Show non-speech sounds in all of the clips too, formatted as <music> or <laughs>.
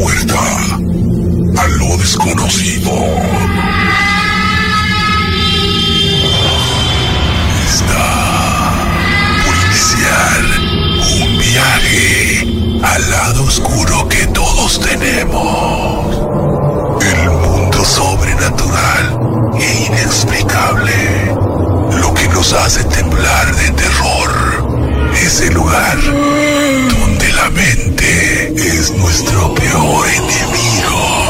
puerta a lo desconocido. Está por iniciar un viaje al lado oscuro que todos tenemos. El mundo sobrenatural e inexplicable. Lo que nos hace temblar de terror. Ese lugar donde la mente es nuestro peor enemigo.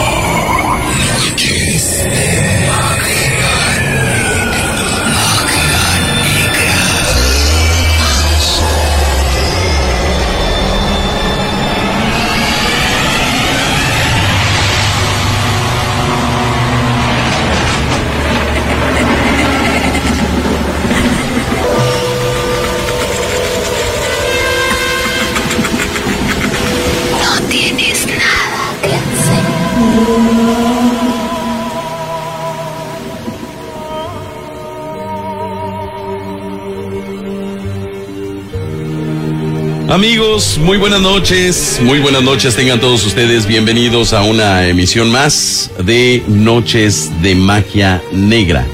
Amigos, muy buenas noches, muy buenas noches tengan todos ustedes bienvenidos a una emisión más de Noches de Magia Negra.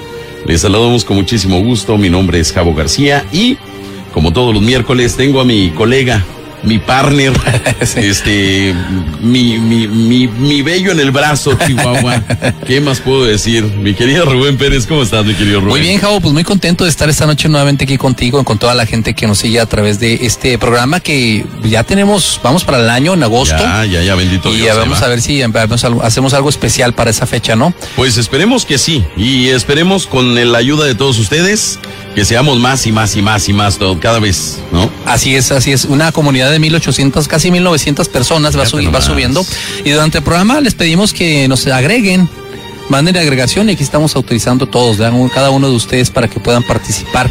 Les saludamos con muchísimo gusto, mi nombre es Javo García y como todos los miércoles tengo a mi colega, mi partner, <laughs> <laughs> este, mi, mi, mi, mi bello en el brazo, Chihuahua. ¿Qué más puedo decir? Mi querido Rubén Pérez, ¿cómo estás, mi querido Rubén? Muy bien, Javo, pues muy contento de estar esta noche nuevamente aquí contigo, con toda la gente que nos sigue a través de este programa que ya tenemos, vamos para el año en agosto. Ya, ya, ya, bendito y Dios. ya ahí vamos va. a ver si hacemos algo especial para esa fecha, ¿no? Pues esperemos que sí, y esperemos con la ayuda de todos ustedes que seamos más y más y más y más todo, cada vez, ¿no? Así es, así es. Una comunidad de 1800, casi 1900 personas va, subi- va subiendo. Y durante el programa les pedimos que nos agreguen, manden agregación y aquí estamos autorizando todos, ¿verdad? cada uno de ustedes para que puedan participar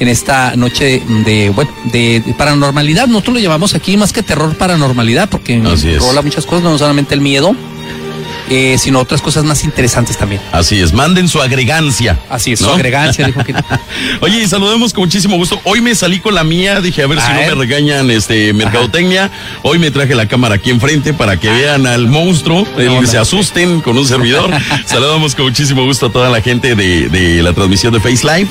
en esta noche de, bueno, de, de paranormalidad. Nosotros lo llamamos aquí más que terror paranormalidad porque rola muchas cosas, no solamente el miedo, eh, sino otras cosas más interesantes también. Así es, manden su agregancia. Así es, ¿no? su agregancia, dijo que... <laughs> Oye, y saludemos con muchísimo gusto. Hoy me salí con la mía, dije a ver si no me regañan este mercadotecnia. Hoy me traje la cámara aquí enfrente para que vean al monstruo, que no. se asusten con un servidor. <laughs> Saludamos con muchísimo gusto a toda la gente de, de la transmisión de Face Live.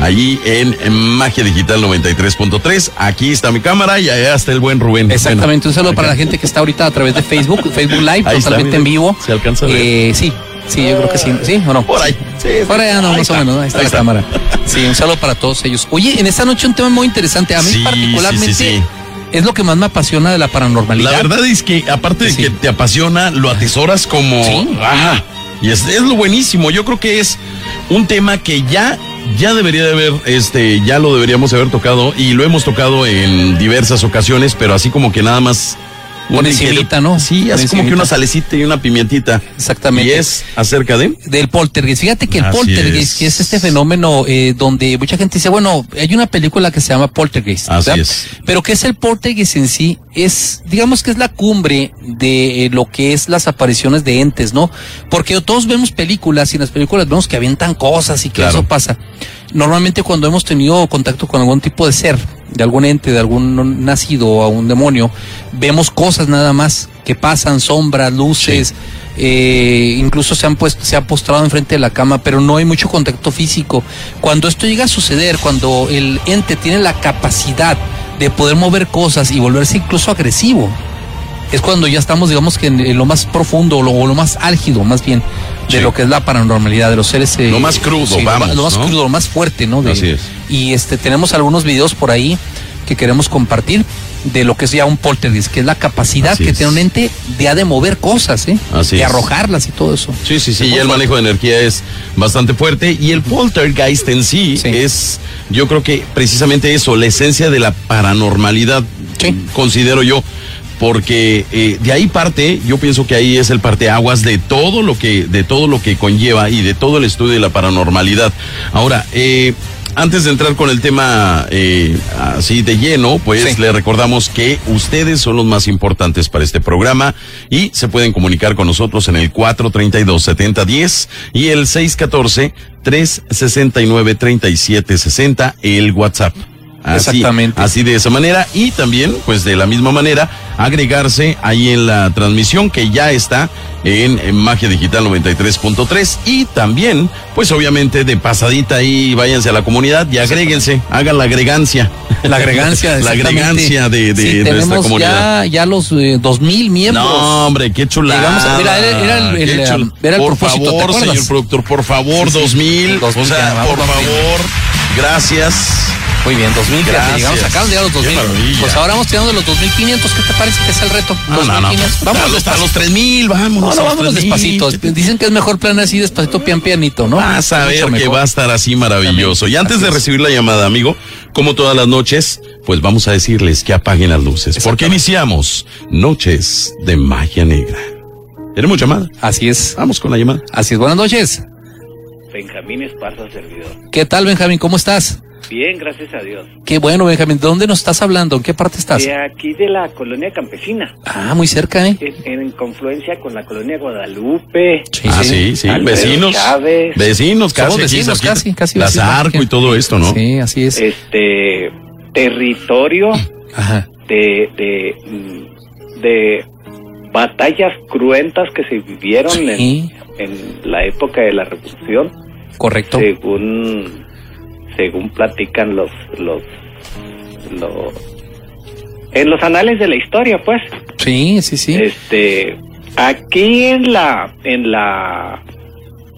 Allí en, Magia Digital 93.3. Aquí está mi cámara y allá está el buen Rubén. Exactamente, un saludo acá. para la gente que está ahorita a través de Facebook, Facebook Live, Ahí totalmente en vivo. Se alcanza a ver. Eh, sí, sí, yo creo que sí, ¿sí o no? Por ahí. Sí, Por allá no, ahí más está, o menos, ¿no? ahí está ahí la está. cámara. <laughs> Sí, un saludo para todos ellos. Oye, en esta noche un tema muy interesante, a mí Sí, particularmente es lo que más me apasiona de la paranormalidad. La verdad es que aparte de Sí. que te apasiona, lo atesoras como... Sí. Ajá. Y es, es lo buenísimo. Yo creo que es un tema que ya, ya debería de haber, este, ya lo deberíamos haber tocado y lo hemos tocado en diversas ocasiones, pero así como que nada más... ligero- encimita, ¿no? Sí, así como que una salecita y una pimientita. Exactamente. Y es acerca de... del poltergeist. Fíjate que el Así poltergeist es. que es este fenómeno eh, donde mucha gente dice, bueno, hay una película que se llama Poltergeist. Así es. Pero ¿qué es el poltergeist en sí? Es, digamos que es la cumbre de eh, lo que es las apariciones de entes, ¿no? Porque todos vemos películas y en las películas vemos que avientan cosas y que Claro. eso pasa. Normalmente cuando hemos tenido contacto con algún tipo de ser, de algún ente, de algún nacido o a un demonio, vemos cosas nada más que pasan, sombras, luces, eh, incluso se han puesto, se ha postrado enfrente de la cama, pero no hay mucho contacto físico. Cuando esto llega a suceder, cuando el ente tiene la capacidad de poder mover cosas y volverse incluso agresivo, es cuando ya estamos, digamos que en, en lo más profundo o lo, o lo más álgido, más bien, de lo que es la paranormalidad de los seres. eh, Lo más crudo, lo vamos, Lo más ¿no? crudo, lo más fuerte, ¿no? De- Así es. Y este, tenemos algunos videos por ahí que queremos compartir de lo que es ya un poltergeist, que es la capacidad Así que es. tiene un ente de, mover cosas, ¿eh? Así de es. arrojarlas y todo eso. Sí, sí, sí, ya el manejo de energía es bastante fuerte y el poltergeist en sí, Sí. es, yo creo que precisamente eso, la esencia de la paranormalidad, Sí. considero yo, porque eh, de ahí parte, yo pienso que ahí es el parteaguas de todo lo que, de todo lo que conlleva y de todo el estudio de la paranormalidad. Ahora, eh, antes de entrar con el tema eh, así de lleno, pues Sí. le recordamos que ustedes son los más importantes para este programa y se pueden comunicar con nosotros en el 432-7010 y el 614-369-3760, el WhatsApp. Así, Exactamente. Así de esa manera. Y también, pues de la misma manera, agregarse ahí en la transmisión que ya está en, en Magia Digital 93.3. Y también, pues obviamente de pasadita ahí, váyanse a la comunidad y agréguense, hagan la agregancia. La agregancia, <laughs> la agregancia de, de Sí, nuestra tenemos comunidad. ya, ya los eh, dos mil miembros. No, hombre, qué chulada. Mira, era- era el- Qué el, chul- era el por propósito, ¿te favor, señor productor, por favor, Sí, sí. dos mil. Dos O sea, por favor, gracias. Muy bien, 2000, fíjate, Gracias. llegamos, acaban de llegar los Qué 2000. maravilla. Pues ahora vamos tirando de los 2500, ¿qué te parece que es el reto? No, no, no. 2500. Vamos hasta los despacito. tres mil, vámonos. No, no, a los vámonos 3,000. despacito. Dicen que es mejor plan así, despacito, pian pianito, ¿no? Vas a ver que va a estar así maravilloso. Y antes de recibir la llamada, amigo, como todas las noches, pues vamos a decirles que apaguen las luces. Porque iniciamos Noches de Magia Negra. ¿Tenemos llamada? Así es. Vamos con la llamada. Así es. Buenas noches. Benjamín Esparza, servidor. ¿Qué tal, Benjamín? ¿Cómo estás? Bien, gracias a Dios. Qué bueno, Benjamín. ¿De dónde nos estás hablando? ¿En qué parte estás? De aquí de la colonia campesina, Ah, muy cerca, ¿eh? en, en confluencia con la colonia Guadalupe. Sí, ah, sí, sí. Alfredo Vecinos. Chávez. Vecinos, casi. Somos aquí vecinos, cerquita. casi, casi La vecinos. Zarco y todo esto, ¿no? Sí, así es. Este territorio Ajá. de, de, mm, de batallas cruentas que se vivieron Sí. en, en la época de la revolución, Correcto. según según platican los los los en los anales de la historia, pues. Sí, sí, sí. Este, aquí en la, en la,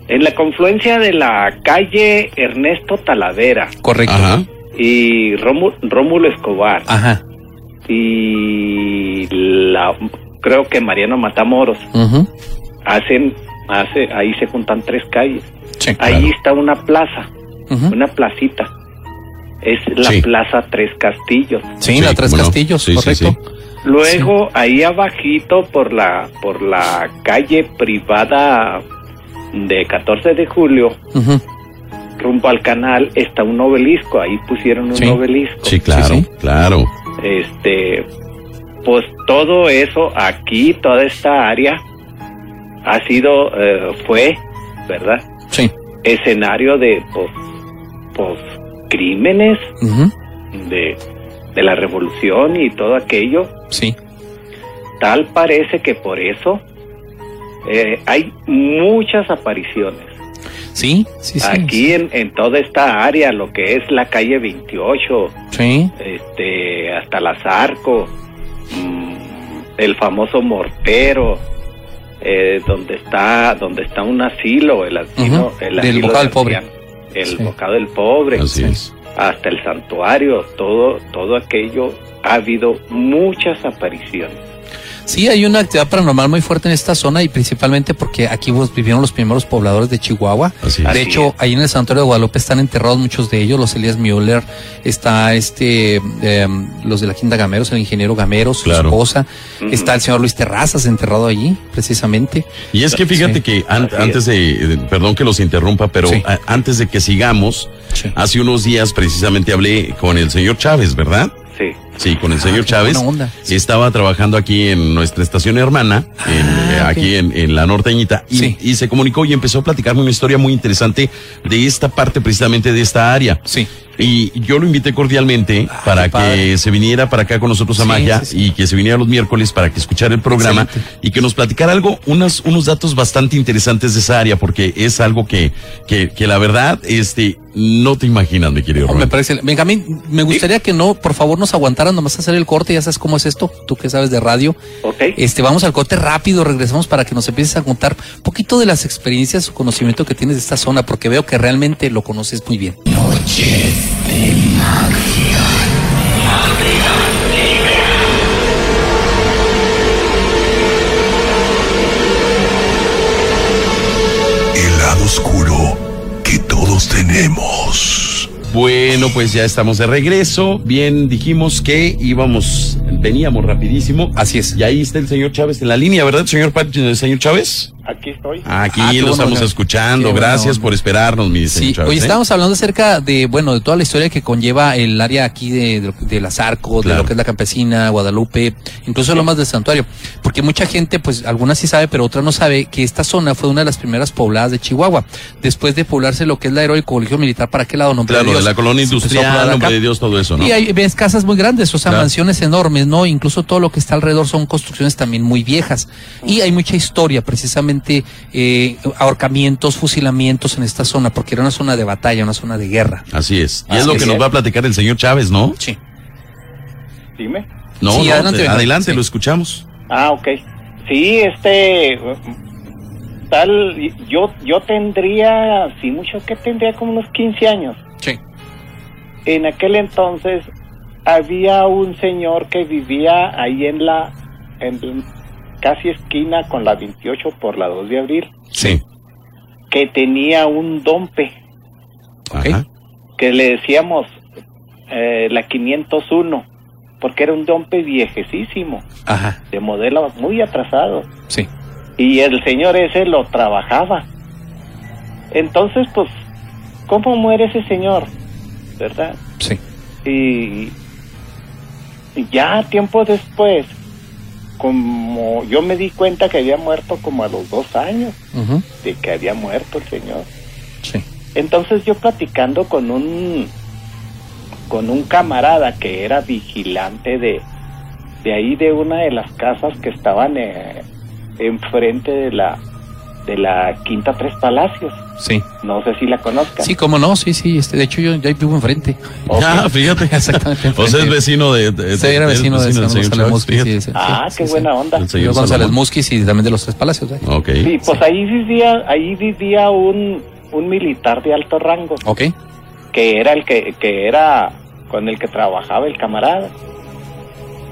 en la confluencia de la calle Ernesto Talavera Correcto. Ajá. y Rómulo, Rómulo Escobar Ajá. y la, creo que Mariano Matamoros Ujú. hacen, hace, ahí se juntan tres calles. Sí. Ahí está una plaza, Una placita. Es la Sí. Plaza Tres Castillos. Sí, Sí, la Tres. Castillos, Sí, sí, correcto. Luego ahí abajito por la por la calle privada de 14 de julio rumbo al canal está un obelisco, ahí pusieron un Sí. obelisco. Sí, claro, Sí, sí. claro. Este pues todo eso aquí, toda esta área ha sido eh, fue, ¿verdad? Sí. Escenario de pues, pues crímenes de de la revolución y todo aquello. Sí. Tal parece que por eso eh, hay muchas apariciones. Sí, sí, sí. Aquí en, en toda esta área, lo que es la calle 28, Sí. este, hasta la Zarco, mm, el famoso Mortero, eh, donde está donde está un asilo, el asilo, el del asilo del Pobre. El Sí. bocado del pobre, Así es. hasta el santuario, todo todo aquello ha habido muchas apariciones. Sí, hay una actividad paranormal muy fuerte en esta zona y principalmente porque aquí pues, vivieron los primeros pobladores de Chihuahua. Así. De Así hecho, es. ahí en el santuario de Guadalupe están enterrados muchos de ellos, los Elías Müller, está este, em, los de la Quinta Gameros, el ingeniero Gameros, su Claro. esposa, está el señor Luis Terrazas enterrado allí, precisamente. Y es que fíjate Sí. que an- Así es. antes de, perdón que los interrumpa, pero Sí. antes de que sigamos, Sí. hace unos días precisamente hablé con el señor Chávez, ¿verdad? Sí. Sí, con el Ah, señor qué Chávez. onda. Estaba trabajando aquí en nuestra estación hermana, en, Ah, eh, ok. aquí en, en la norteñita, y, Sí. y se comunicó y empezó a platicarme una historia muy interesante de esta parte, precisamente de esta área. Sí. Y yo lo invité cordialmente Ah, para padre. que se viniera para acá con nosotros a Sí, sí. y que se viniera los miércoles para que escuchara el programa Excelente. y que nos platicara algo, unos, unos datos bastante interesantes de esa área, porque es algo que, que, que la verdad, este, no te imaginas, mi querido Oh, me parece. Benjamín, me gustaría que no, por favor, nos aguantaran nomás a hacer el corte. Ya sabes cómo es esto, tú que sabes de radio. Ok. Este, vamos al corte rápido, regresamos para que nos empieces a contar un poquito de las experiencias o conocimiento que tienes de esta zona, porque veo que realmente lo conoces muy bien. El Bueno, pues ya estamos de regreso. Bien, dijimos que íbamos veníamos rapidísimo. Así es. Y ahí está el señor Chávez en la línea, ¿verdad, señor, señor Chávez? Aquí estoy. Aquí Ah, lo bueno, estamos señor. escuchando. Gracias por esperarnos, mi señor Sí, Chávez. hoy ¿eh? estábamos hablando acerca de, bueno, de toda la historia que conlleva el área aquí de, de, de las arcos, Claro. de lo que es la campesina, Guadalupe, incluso lo más del santuario. Porque mucha gente, pues algunas sí sabe, pero otra no sabe que esta zona fue una de las primeras pobladas de Chihuahua. Después de poblarse lo que es la heroico colegio militar, ¿para qué lado? Nombre Claro, Dios. de la colonia industrial, acá. nombre de Dios, todo eso, ¿no? Y hay ves casas muy grandes, o sea, Claro. mansiones enormes, ¿no? Incluso todo lo que está alrededor son construcciones también muy viejas. Y hay mucha historia, precisamente, eh, ahorcamientos, fusilamientos en esta zona, porque era una zona de batalla, una zona de guerra. Así es. Y Así es lo que nos va a platicar el señor Chávez, ¿no? Sí. Dime. No, Sí, no, adelante, de- venga. adelante, Sí. lo escuchamos. Ah, ok. Sí, este, tal, yo, yo tendría, sí, mucho que tendría como unos 15 años. Sí. En aquel entonces había un señor que vivía ahí en la, en casi esquina con la 28 por la 2 de abril, Sí. que tenía un dompe, Ajá. que le decíamos eh, la 501, porque era un dompe viejecísimo, Ajá. de modelo muy atrasado. Sí. y el señor ese lo trabajaba. Entonces, pues, ¿cómo muere ese señor? ¿Verdad? Sí. Y, y ya tiempo después, como yo me di cuenta que había muerto como a los dos años de que había muerto el señor. Sí. Entonces yo platicando con un con un camarada que era vigilante de de ahí de una de las casas que estaban eh, enfrente de la de la Quinta Tres Palacios. Sí. No sé si la conozcan. Sí, cómo no, sí, sí. Este, de hecho, yo ya vivo enfrente. Ok. Ah, <laughs> fíjate. Exactamente O sea, es enfrente. vecino de. de- Sí, era de- vecino de señor González Musquiz. fíjate. sí, sí, Ah, sí, qué sí. buena onda. El Yo señor González. Musquiz y también de los Tres Palacios. ¿eh? Ok. Sí, pues ahí vivía ahí vivía un un militar de alto rango Ok. que era el que que era con el que trabajaba el camarada.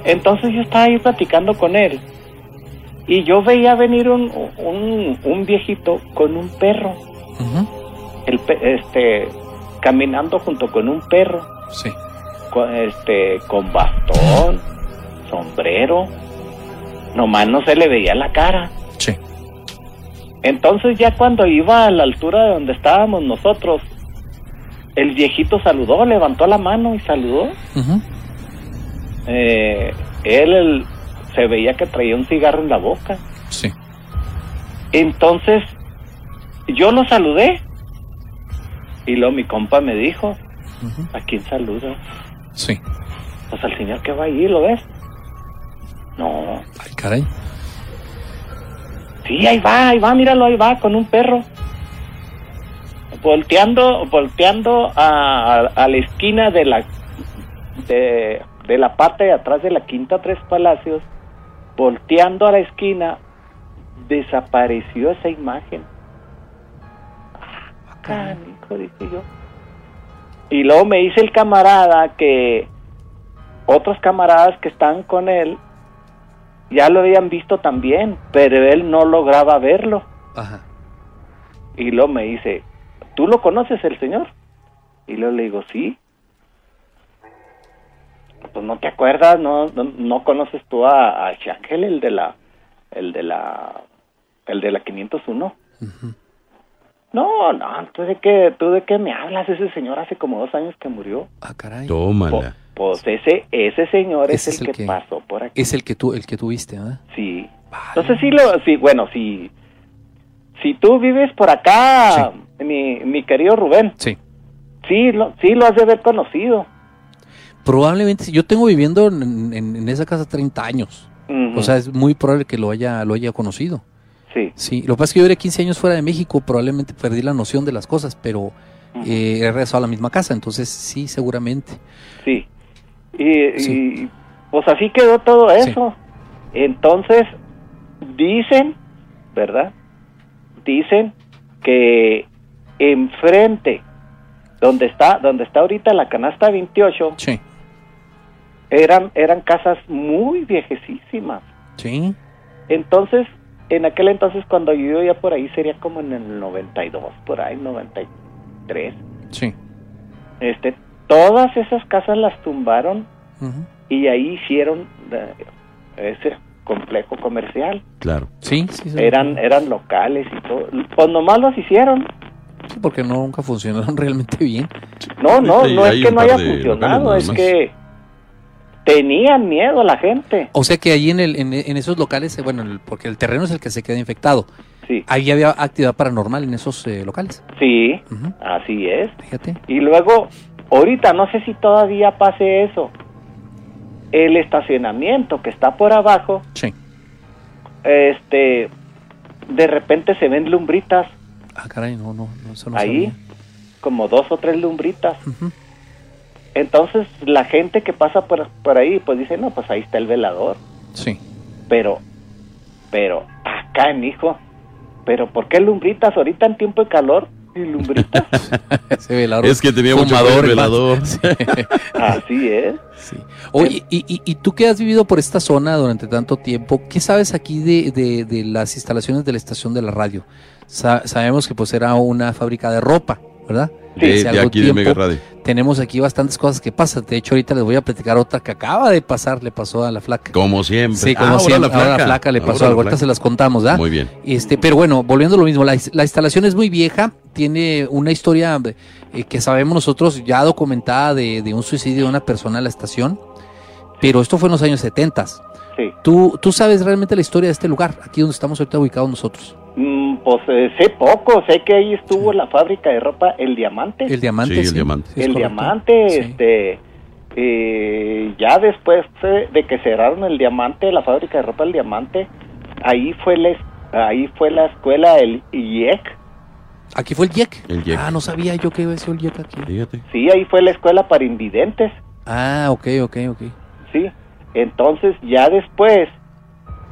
Entonces yo estaba ahí platicando con él y yo veía venir un, un, un viejito con un perro, el, este, caminando junto con un perro, Sí. con, este, con bastón, sombrero, nomás no se le veía la cara. Sí. Entonces ya cuando iba a la altura de donde estábamos nosotros, el viejito saludó, levantó la mano y saludó. Eh, él el- se veía que traía un cigarro en la boca. Sí. Entonces yo lo saludé y luego mi compa me dijo. ¿a quién saludo? Sí. Pues al señor que va ahí, ¿lo ves? No, Ay, caray. sí, ahí va, ahí va, míralo, ahí va, con un perro. Volteando, volteando a, a- a la esquina de la de, de la parte de atrás de la Quinta Tres Palacios, volteando a la esquina, desapareció esa imagen. Ah, canijo, dije yo. Y luego me dice el camarada que otros camaradas que están con él ya lo habían visto también, pero él no lograba verlo. Ajá. Y luego me dice, ¿tú lo conoces el señor? Y luego le digo, sí. Pues no te acuerdas, no, no, no conoces tú a, a el de la, el de la, el de la 501. Ujú. No, no, ¿tú de qué, tú de qué me hablas? Ese señor hace como dos años que murió. Ah, caray. Po- Tómala. Pues ese, ese señor Ese es el, que, pasó por aquí. Es el que tú, el que tuviste, ¿verdad? Sí. Vale. Entonces sí lo, sí, bueno, si, si tú vives por acá, mi, mi querido Rubén, Sí. sí lo, sí lo has de haber conocido. Probablemente, yo tengo viviendo en, en- en esa casa 30 años. O sea, es muy probable que lo haya, lo haya conocido. sí. Sí, lo que pasa es que yo duré 15 años fuera de México, probablemente perdí la noción de las cosas, pero eh, he regresado a la misma casa, entonces sí, seguramente. Sí. Y, Sí. y, pues así quedó todo eso. Entonces, dicen, ¿verdad? Dicen que enfrente, donde está, donde está ahorita la canasta 28, Sí, eran, eran casas muy viejecísimas. sí, Entonces, en aquel entonces cuando yo vivía por ahí sería como en el 92, por ahí, 93. sí. Este, todas esas casas las tumbaron y ahí hicieron eh, ese complejo comercial. Claro. Sí, sí, sí. Eran eran locales y todo. Pues nomás los hicieron. Sí, porque no, nunca funcionaron <laughs> realmente bien. No, no, Sí, no es que no haya funcionado, es que tenían miedo la gente. O sea que ahí en, el, en, en esos locales, eh, bueno, el- porque el terreno es el que se queda infectado, Sí, ahí había actividad paranormal en esos eh, locales. sí, así es. Fíjate. Y luego, ahorita no sé si todavía pase eso. El estacionamiento que está por abajo, Sí. este, de repente se ven lumbritas Ah, caray, no, no, no, eso no ahí, sabía. como dos o tres lumbritas. Entonces la gente que pasa por, por ahí, pues dice, no, pues ahí está el velador. Sí. Pero, pero, acá, hijo, pero ¿por qué lumbritas ahorita en tiempo de calor? ¿Y lumbritas? <laughs> Ese velador. Es que tenía fumador, el el velador. Sí, <laughs> Así es. sí. Oye, y, y, y tú que has vivido por esta zona durante tanto tiempo, ¿qué sabes aquí de, de, de las instalaciones de la estación de la radio? Sa- sabemos que pues era una fábrica de ropa, ¿verdad? De, aquí de Mega Radio. Tenemos aquí bastantes cosas que pasan. De hecho, ahorita les voy a platicar otra que acaba de pasar, le pasó a la flaca. Como siempre. Sí, como Ah, ahora siempre. Ahora la flaca le pasó la algo. Ahorita flaca. se las contamos, ¿verdad? Muy bien. Este, pero bueno, volviendo a lo mismo, la, la instalación es muy vieja, tiene una historia eh, que sabemos nosotros ya documentada de, de un suicidio de una persona en la estación, pero esto fue en los años 70. Sí. ¿Tú, tú sabes realmente la historia de este lugar, aquí donde estamos ahorita ubicados nosotros. Mm, pues eh, sé poco, sé que ahí estuvo la fábrica de ropa El Diamante. El diamante. Sí, el diamante. sí, el diamante, Sí. este, eh, ya después de que cerraron el diamante, la fábrica de ropa El Diamante, ahí fue la, ahí fue la escuela el IEC, Aquí fue el YEC. El YEC. Ah, no sabía yo que había sido el YEC aquí. Fíjate. sí, ahí fue la escuela para invidentes, Ah, ok, ok, ok. sí. Entonces ya después,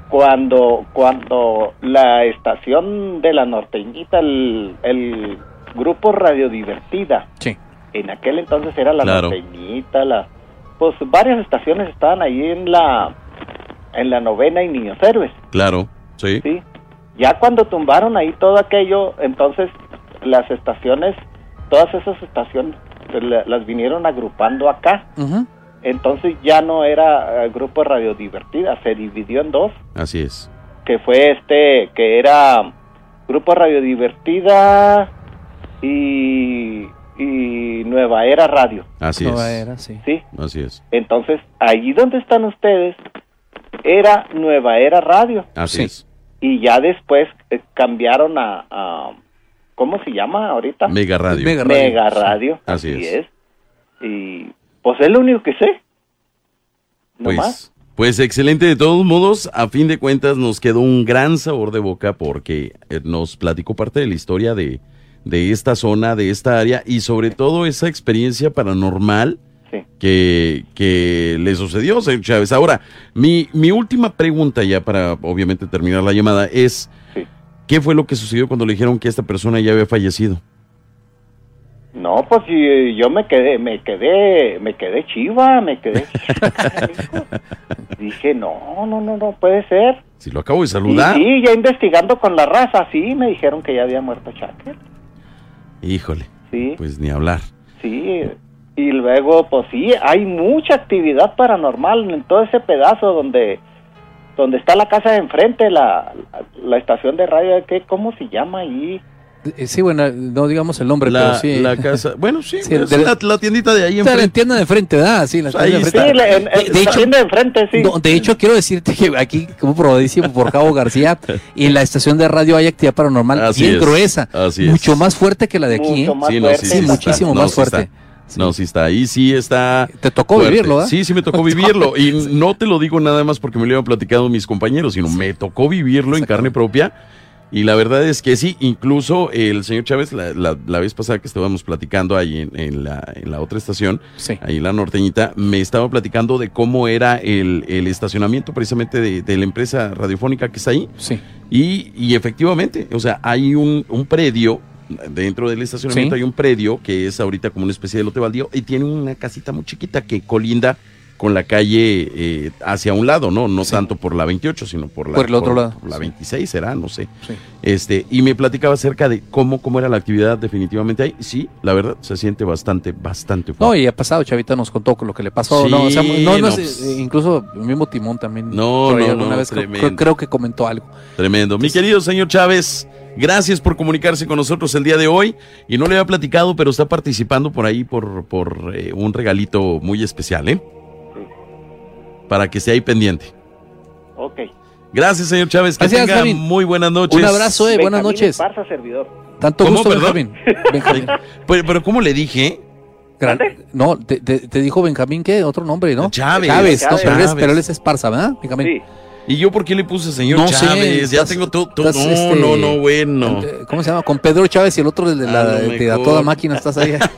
cuando cuando la estación de la norteñita, el, el grupo Radio Divertida, Sí. en aquel entonces era la Claro. norteñita, la, pues varias estaciones estaban ahí en la en la novena y Niños Héroes, Claro. Sí. sí. Ya cuando tumbaron ahí todo aquello, entonces las estaciones, todas esas estaciones pues, la- las vinieron agrupando acá. Ujú. Entonces ya no era eh, grupo Radio Divertida, se dividió en dos, Así es. que fue este, que era Grupo Radio Divertida y, y Nueva Era Radio, Así Nueva es. era, sí. ¿sí? Así es. Entonces, allí donde están ustedes, era Nueva Era Radio. Así Sí. es. Y ya después eh, cambiaron a, a- ¿cómo se llama ahorita? Mega Radio. Mega Radio. Mega Radio. Así Así, es. es. Y pues es lo único que sé. No más. Pues, pues excelente. De todos modos, a fin de cuentas, nos quedó un gran sabor de boca porque eh, nos platicó parte de la historia de, de esta zona, de esta área y sobre todo esa experiencia paranormal Sí. que, que le sucedió, señor Chávez. Ahora, mi, mi última pregunta ya para obviamente terminar la llamada es, Sí. ¿qué fue lo que sucedió cuando le dijeron que esta persona ya había fallecido? No, pues y, yo me quedé, me quedé, me quedé chiva, me quedé. <laughs> Dije, no, no, no, no puede ser. Si lo acabo de saludar. sí, ya investigando con la raza, sí, me dijeron que ya había muerto Shaker. Híjole, Sí, pues ni hablar. sí. Y luego, pues sí, hay mucha actividad paranormal en todo ese pedazo donde donde está la casa de enfrente, la, la, la estación de radio, ¿qué, ¿cómo se llama ahí? Eh, Sí, bueno, no digamos el nombre, pero La, sí. la casa, bueno, sí, <laughs> Sí, es de- la, la tiendita de ahí Está la enfrente. tienda de enfrente, ¿verdad? Sí, la Pues tienda ahí de Sí, enfrente. la, en- De- en- de la hecho- tienda de enfrente, sí. No, de hecho, quiero decirte que aquí, como probadísimo por Cabo García, <laughs> y en la estación de radio hay actividad paranormal Así bien es, gruesa. así es. mucho más fuerte que la de aquí, Mucho ¿eh? más Sí, no, fuerte. sí, Sí, sí está. muchísimo No, más sí fuerte. está. No, sí está. Ahí sí está. Te tocó fuerte. vivirlo, ¿verdad? Sí, sí me tocó <laughs> vivirlo. Y no te lo digo nada más porque me lo habían platicado mis compañeros, sino me tocó vivirlo en carne propia. Y la verdad es que sí, incluso el señor Chávez, la, la- la vez pasada que estábamos platicando ahí en, en la, en la otra estación, Sí. ahí en la norteñita, me estaba platicando de cómo era el, el estacionamiento precisamente de, de la empresa radiofónica que está ahí. Sí. Y, y efectivamente, o sea, hay un, un predio, dentro del estacionamiento Sí. hay un predio que es ahorita como una especie de lote baldío y tiene una casita muy chiquita que colinda con la calle eh, hacia un lado, ¿no? No tanto por la 28, sino por la, Por el otro lado. por la 26 será, no sé. Sí. Este, y me platicaba acerca de cómo, cómo era la actividad definitivamente ahí. Sí, la verdad, se siente bastante, bastante No, fuerte. y ha pasado, Chavita nos contó con lo que le pasó. Sí, no, o sea, no, no no, es- pues. eh, incluso el mismo Timón también. No, no, alguna no, vez creo- creo que comentó algo. Tremendo. Mi querido señor Chávez, gracias por comunicarse con nosotros el día de hoy. Y no le había platicado, pero está participando por ahí por, por eh, un regalito muy especial, ¿eh? Para que esté ahí pendiente. Ok. Gracias, señor Chávez. Que Gracias, tenga muy buenas noches. Un abrazo, eh, buenas noches. Esparza, servidor. Tanto ¿Cómo, gusto, perdón? Benjamín. <laughs> Benjamín. Pero, pero ¿cómo le dije? Gran- no, te, te- te dijo Benjamín, ¿qué? Otro nombre, ¿no? Chávez. Chávez, no, Chávez. pero él es, Chávez. pero él es Esparza, ¿verdad? Benjamín. Sí. ¿Y yo por qué le puse señor No sé, Chávez? ya estás- tengo todo. no, este, no, no, bueno. ¿Cómo se llama? Con Pedro Chávez y el otro de, la, A lo de a toda máquina estás ahí. <laughs>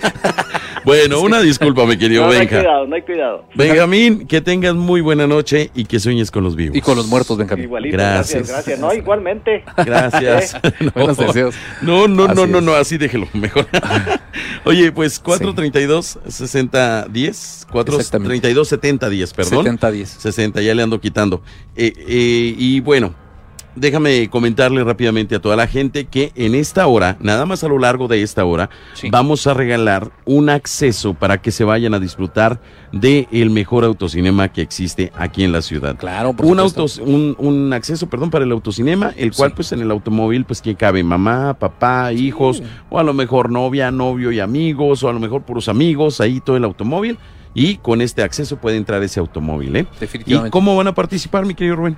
Bueno, una disculpa, mi querido No, no hay Benja. cuidado, no hay cuidado. Benjamín, que tengas muy buena noche y que sueñes con los vivos. y con los muertos, Benjamín. Igualito, Gracias. gracias, gracias. No, igualmente. Gracias. <laughs> No. Buenos deseos. No, no, no, Así no, es. no, así déjelo, mejor. <laughs> Oye, pues 432 60 10, 432 70 10, perdón. 70 10. 60, ya le ando quitando. Eh, eh, y bueno, déjame comentarle rápidamente a toda la gente que en esta hora, nada más a lo largo de esta hora, Sí. vamos a regalar un acceso para que se vayan a disfrutar de el mejor autocinema que existe aquí en la ciudad. Claro, por Un, autos, un, un acceso, perdón, para el autocinema, el cual Sí. pues en el automóvil pues que cabe mamá, papá, hijos, o a lo mejor novia, novio y amigos, o a lo mejor puros amigos, ahí todo el automóvil. Y con este acceso puede entrar ese automóvil, ¿eh? ¿Y Definitivamente. cómo van a participar, mi querido Rubén?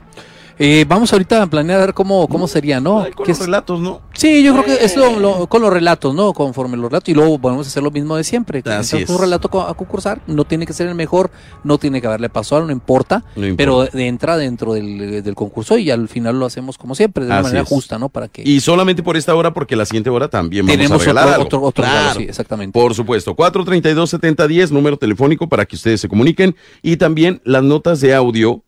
Eh, vamos ahorita a planear a ver cómo, cómo sería, ¿no? Con ¿Qué los es- relatos, ¿no? Sí, yo creo que es lo, lo- con los relatos, ¿no? Conforme los relatos y luego podemos hacer lo mismo de siempre. Así es. un relato a concursar, no tiene que ser el mejor, no tiene que haberle pasado, no importa, No importa. pero de- entra dentro del, del concurso y al final lo hacemos como siempre, de una Así manera es. justa, ¿no? Para que Y solamente por esta hora, porque la siguiente hora también vamos tenemos a regalar otro, algo. otro, otro regalo, Claro. sí, exactamente. Por supuesto, 432-7010, número telefónico para que ustedes se comuniquen. Y también las notas de audio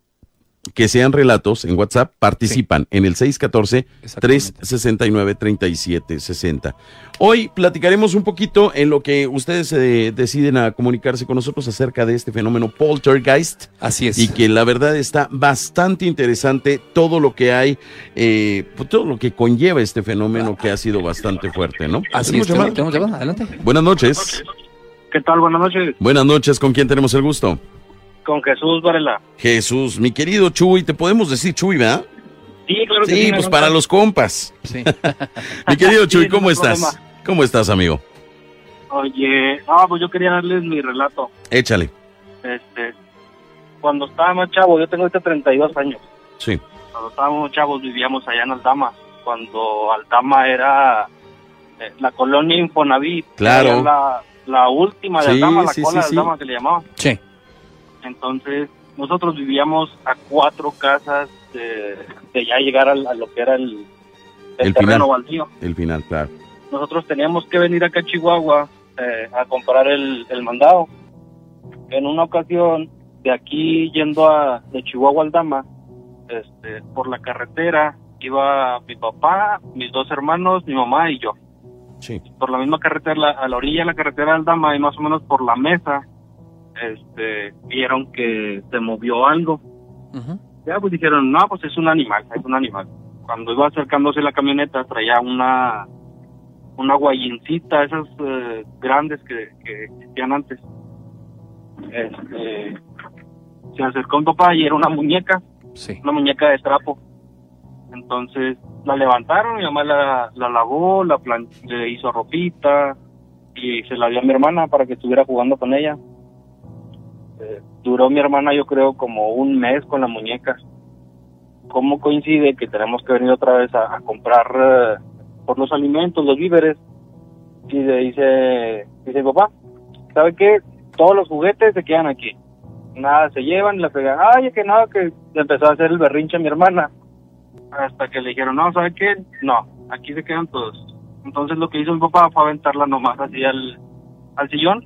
que sean relatos en WhatsApp participan en el 614-369-3760. Hoy platicaremos un poquito en lo que ustedes se deciden a comunicarse con nosotros acerca de este fenómeno poltergeist. Así es. Y que la verdad está bastante interesante todo lo que hay, eh, pues, todo lo que conlleva este fenómeno que ha sido bastante fuerte, ¿no? Así es. ¿Tenemos ¿Tenemos, llamada? tenemos llamada? Adelante. Buenas noches. ¿Qué tal? Buenas noches. Buenas noches, ¿con quién tenemos el gusto? Con Jesús Varela. Jesús, mi querido Chuy, te podemos decir Chuy, ¿verdad? Sí, claro que Sí, no pues para los compas. Sí. <laughs> Mi querido Chuy, Sí, ¿cómo no estás? problema. ¿Cómo estás, amigo? Oye, ah, pues yo quería darles mi relato. Échale. Este, cuando estaba más chavo, yo tengo ahorita 32 años. Sí, Cuando estábamos chavos vivíamos allá en Aldama. Cuando Aldama era eh, la colonia Infonavit. Claro. Era La, la última de Sí, Aldama, la sí, cola sí, de sí. Aldama que le llamaban. Sí. Entonces, nosotros vivíamos a cuatro casas de, de ya llegar al- a, lo que era el, el, El terreno final. baldío. el final, claro. nosotros teníamos que venir acá a Chihuahua eh, a comprar el, el mandado. En una ocasión, de aquí yendo a de Chihuahua al Dama, este, por la carretera iba mi papá, mis dos hermanos, mi mamá y yo. Sí, Por la misma carretera, la- a la orilla de la carretera del Dama y más o menos por la mesa, este, vieron que se movió algo. Ya pues dijeron, no, pues es un animal, es un animal. Cuando iba acercándose la camioneta traía una una guayincita, esas eh, grandes que, que existían antes. Este, se acercó mi papá y era una muñeca, Sí. una muñeca de trapo. Entonces la levantaron, mi mamá la, la lavó, la plan- le hizo ropita y se la dio a mi hermana para que estuviera jugando con ella. Eh, duró mi hermana yo creo como un mes con la muñeca. ¿Cómo coincide que tenemos que venir otra vez a, comprar eh, por los alimentos, los víveres? Y le dice, dice papá, ¿sabe qué? Todos los juguetes se quedan aquí. Nada, se llevan la pegan. Ay, que nada, que empezó a hacer el berrinche a mi hermana. Hasta que le dijeron, no, ¿sabe qué? No, aquí se quedan todos. Entonces lo que hizo mi papá fue aventarla nomás así al, al sillón.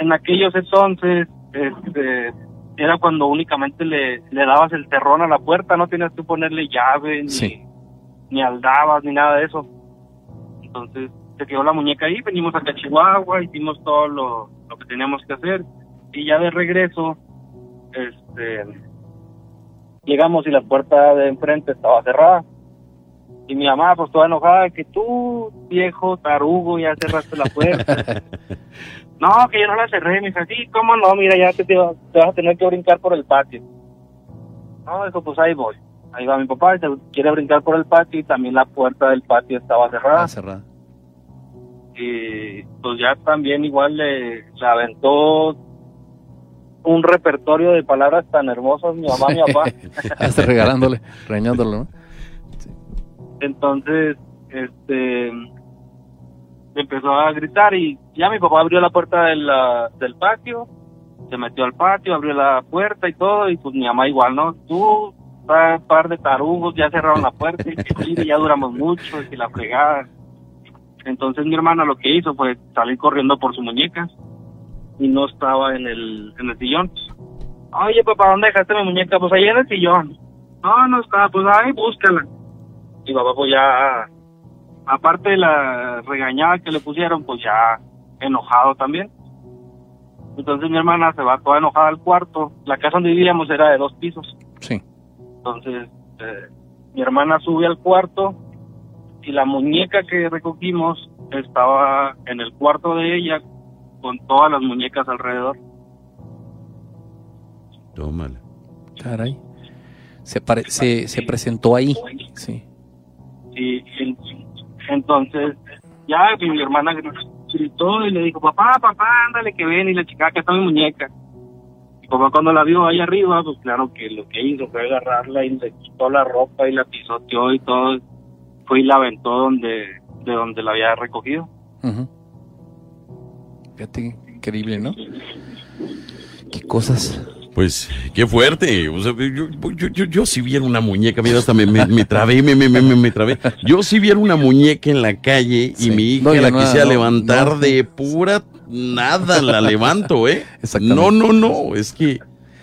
En aquellos entonces, este, era cuando únicamente le, le dabas el terrón a la puerta, no tenías que ponerle llave, ni, Sí. ni aldabas, ni nada de eso. Entonces se quedó la muñeca ahí, venimos acá a Chihuahua, hicimos todo lo, lo que teníamos que hacer. Y ya de regreso, este, llegamos y la puerta de enfrente estaba cerrada. Y mi mamá, pues toda enojada, que tú, viejo tarugo, ya cerraste la puerta. <laughs> no, que yo no la cerré. Me dice, sí, ¿cómo no? Mira, ya te, te vas a tener que brincar por el patio. No, dijo, pues ahí voy. Ahí va mi papá, y se quiere brincar por el patio y también la puerta del patio estaba cerrada. Ah, cerrada. y pues ya también igual le, le aventó un repertorio de palabras tan hermosas mi mamá, mi <laughs> papá. Hasta regalándole, reñándolo, ¿no? Entonces, este, empezó a gritar y ya mi papá abrió la puerta de del patio, se metió al patio, abrió la puerta y todo, y pues mi mamá igual, ¿no? Tú, un par de tarugos, ya cerraron la puerta y que ya duramos mucho, y la fregada. Entonces mi hermana lo que hizo fue salir corriendo por su muñeca y no estaba en el, en el sillón. Oye, papá, ¿dónde dejaste mi muñeca? Pues ahí en el sillón. No, no estaba, pues ahí búscala. Y papá, pues ya, aparte de la regañada que le pusieron, pues ya enojado también. Entonces mi hermana se va toda enojada al cuarto. La casa donde vivíamos era de dos pisos. Sí. Entonces, eh, mi hermana sube al cuarto y la muñeca que recogimos estaba en el cuarto de ella con todas las muñecas alrededor. Tómala. Caray. Se, pare- se, se presentó ahí. Sí. Y, entonces, ya mi hermana gritó y le dijo, papá, papá, ándale que ven y la chica que está mi muñeca. Y papá cuando la vio ahí arriba, pues claro que lo que hizo fue agarrarla y le quitó la ropa y la pisoteó y todo. Fue y la aventó donde, de donde la había recogido. Ujú. Fíjate, increíble, ¿no? Qué cosas. Pues qué fuerte. O sea, yo, yo, yo, yo si viera una muñeca, mira, hasta me, me, me trabé, me, me, me, me, me trabé. Yo si viera una muñeca en la calle y Sí. mi hija No, la no, quisiera no, levantar de pura nada, la levanto, ¿eh? <laughs> No, no, no, es que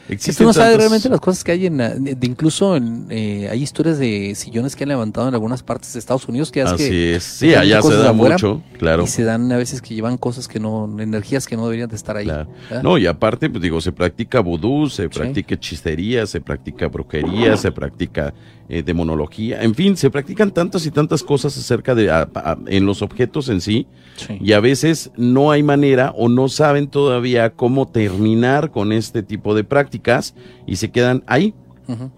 existen tú no sabes realmente las cosas que hay en, la- de, de incluso en, eh, hay historias de sillones que han levantado en algunas partes de Estados Unidos que, Así que es, sí, allá se da mucho, claro. y se dan a veces que llevan cosas que no, energías que no deberían de estar ahí. Claro. No, y aparte, pues digo, se practica vudú, se Sí. practica hechicería, se practica brujería, se practica eh, demonología, en fin, se practican tantas y tantas cosas acerca de a- a- en los objetos en sí, Sí. y a veces no hay manera o no saben todavía cómo terminar con este tipo de prácticas y se quedan ahí,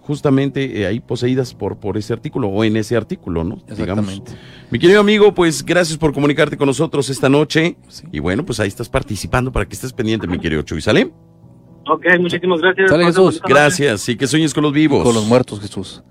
justamente eh, ahí poseídas por, por ese artículo o en ese artículo, ¿no? Digamos. Exactamente. Mi querido amigo, pues gracias por comunicarte con nosotros esta noche. Sí. Y bueno, pues ahí estás participando para que estés pendiente, mi querido Chuy. ¿Sale? Ok, muchísimas gracias. Sale, Jesús. Gracias. Y que sueñes con los vivos. Con los muertos, Jesús.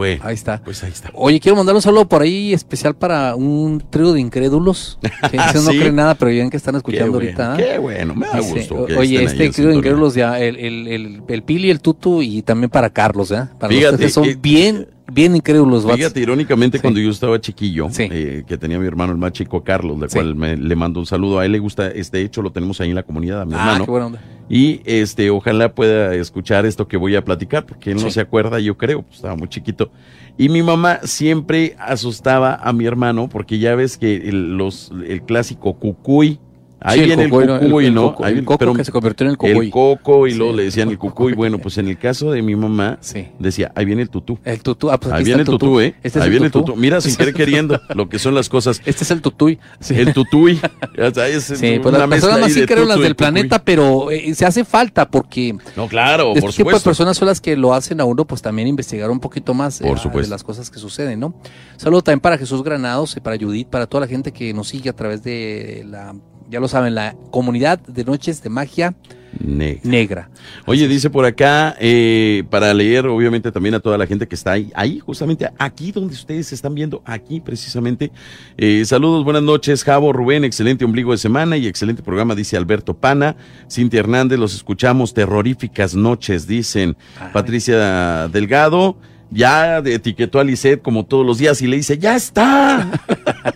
Bueno, Ahí está. pues ahí está. Oye, quiero mandar un saludo por ahí especial para un trío de incrédulos. Que <laughs> ese no ¿Sí? creen nada, pero ya que están Qué escuchando bueno, ahorita. ¿ah? qué bueno, me da gusto. que oye, este trío de incrédulos ya, el, el, el, el Pili, el Tutu y también para Carlos, ¿ya? Para Fíjate, los que son eh, bien, bien incrédulos. Fíjate, irónicamente, Sí. cuando yo estaba chiquillo, Sí. eh, que tenía mi hermano el más chico, Carlos, Sí. cual me- le mando un saludo. A él le gusta, este hecho lo tenemos ahí en la comunidad, a mi Ah, hermano. qué buena onda. Y este, ojalá pueda escuchar esto que voy a platicar, porque él no se acuerda, yo creo, pues estaba muy chiquito. Y mi mamá siempre asustaba a mi hermano, porque ya ves que el, los, el clásico cucuy, ahí Sí, viene el cocoy, ¿no? cucuy, el ¿no? coco, Ahí el coco pero que se convirtió en el el cocoy. coco, y Sí, luego le decían el el coco. cucuy. Bueno, pues en el caso de mi mamá, Sí. decía, ahí viene el tutú. El tutú. Ah, pues Ahí viene el tutú, ¿eh? Este es ahí el viene el tutú. tutú. Mira, sin <laughs> querer queriendo, lo que son las cosas. Este es el tutuy. Sí. El tutuy. Es Sí, pues las personas más incrédulas tutu y del planeta, pero eh, se hace falta porque No, claro, este por tipo de personas son las que lo hacen a uno, pues también investigar un poquito más eh, Por de las cosas que suceden, ¿no? Saludo también para Jesús Granados y para Judith, para toda la gente que nos sigue a través de la, ya lo saben, la comunidad de Noches de Magia Ne- Negra. Oye, dice por acá, eh, para leer obviamente también a toda la gente que está ahí, ahí justamente aquí donde ustedes están viendo, aquí precisamente. Eh, saludos, buenas noches, Javo, Rubén, excelente ombligo de semana y excelente programa, dice Alberto Pana. Cintia Hernández, los escuchamos, terroríficas noches, dicen Ay. Patricia Delgado. Ya etiquetó a Lisette como todos los días y le dice, ya está.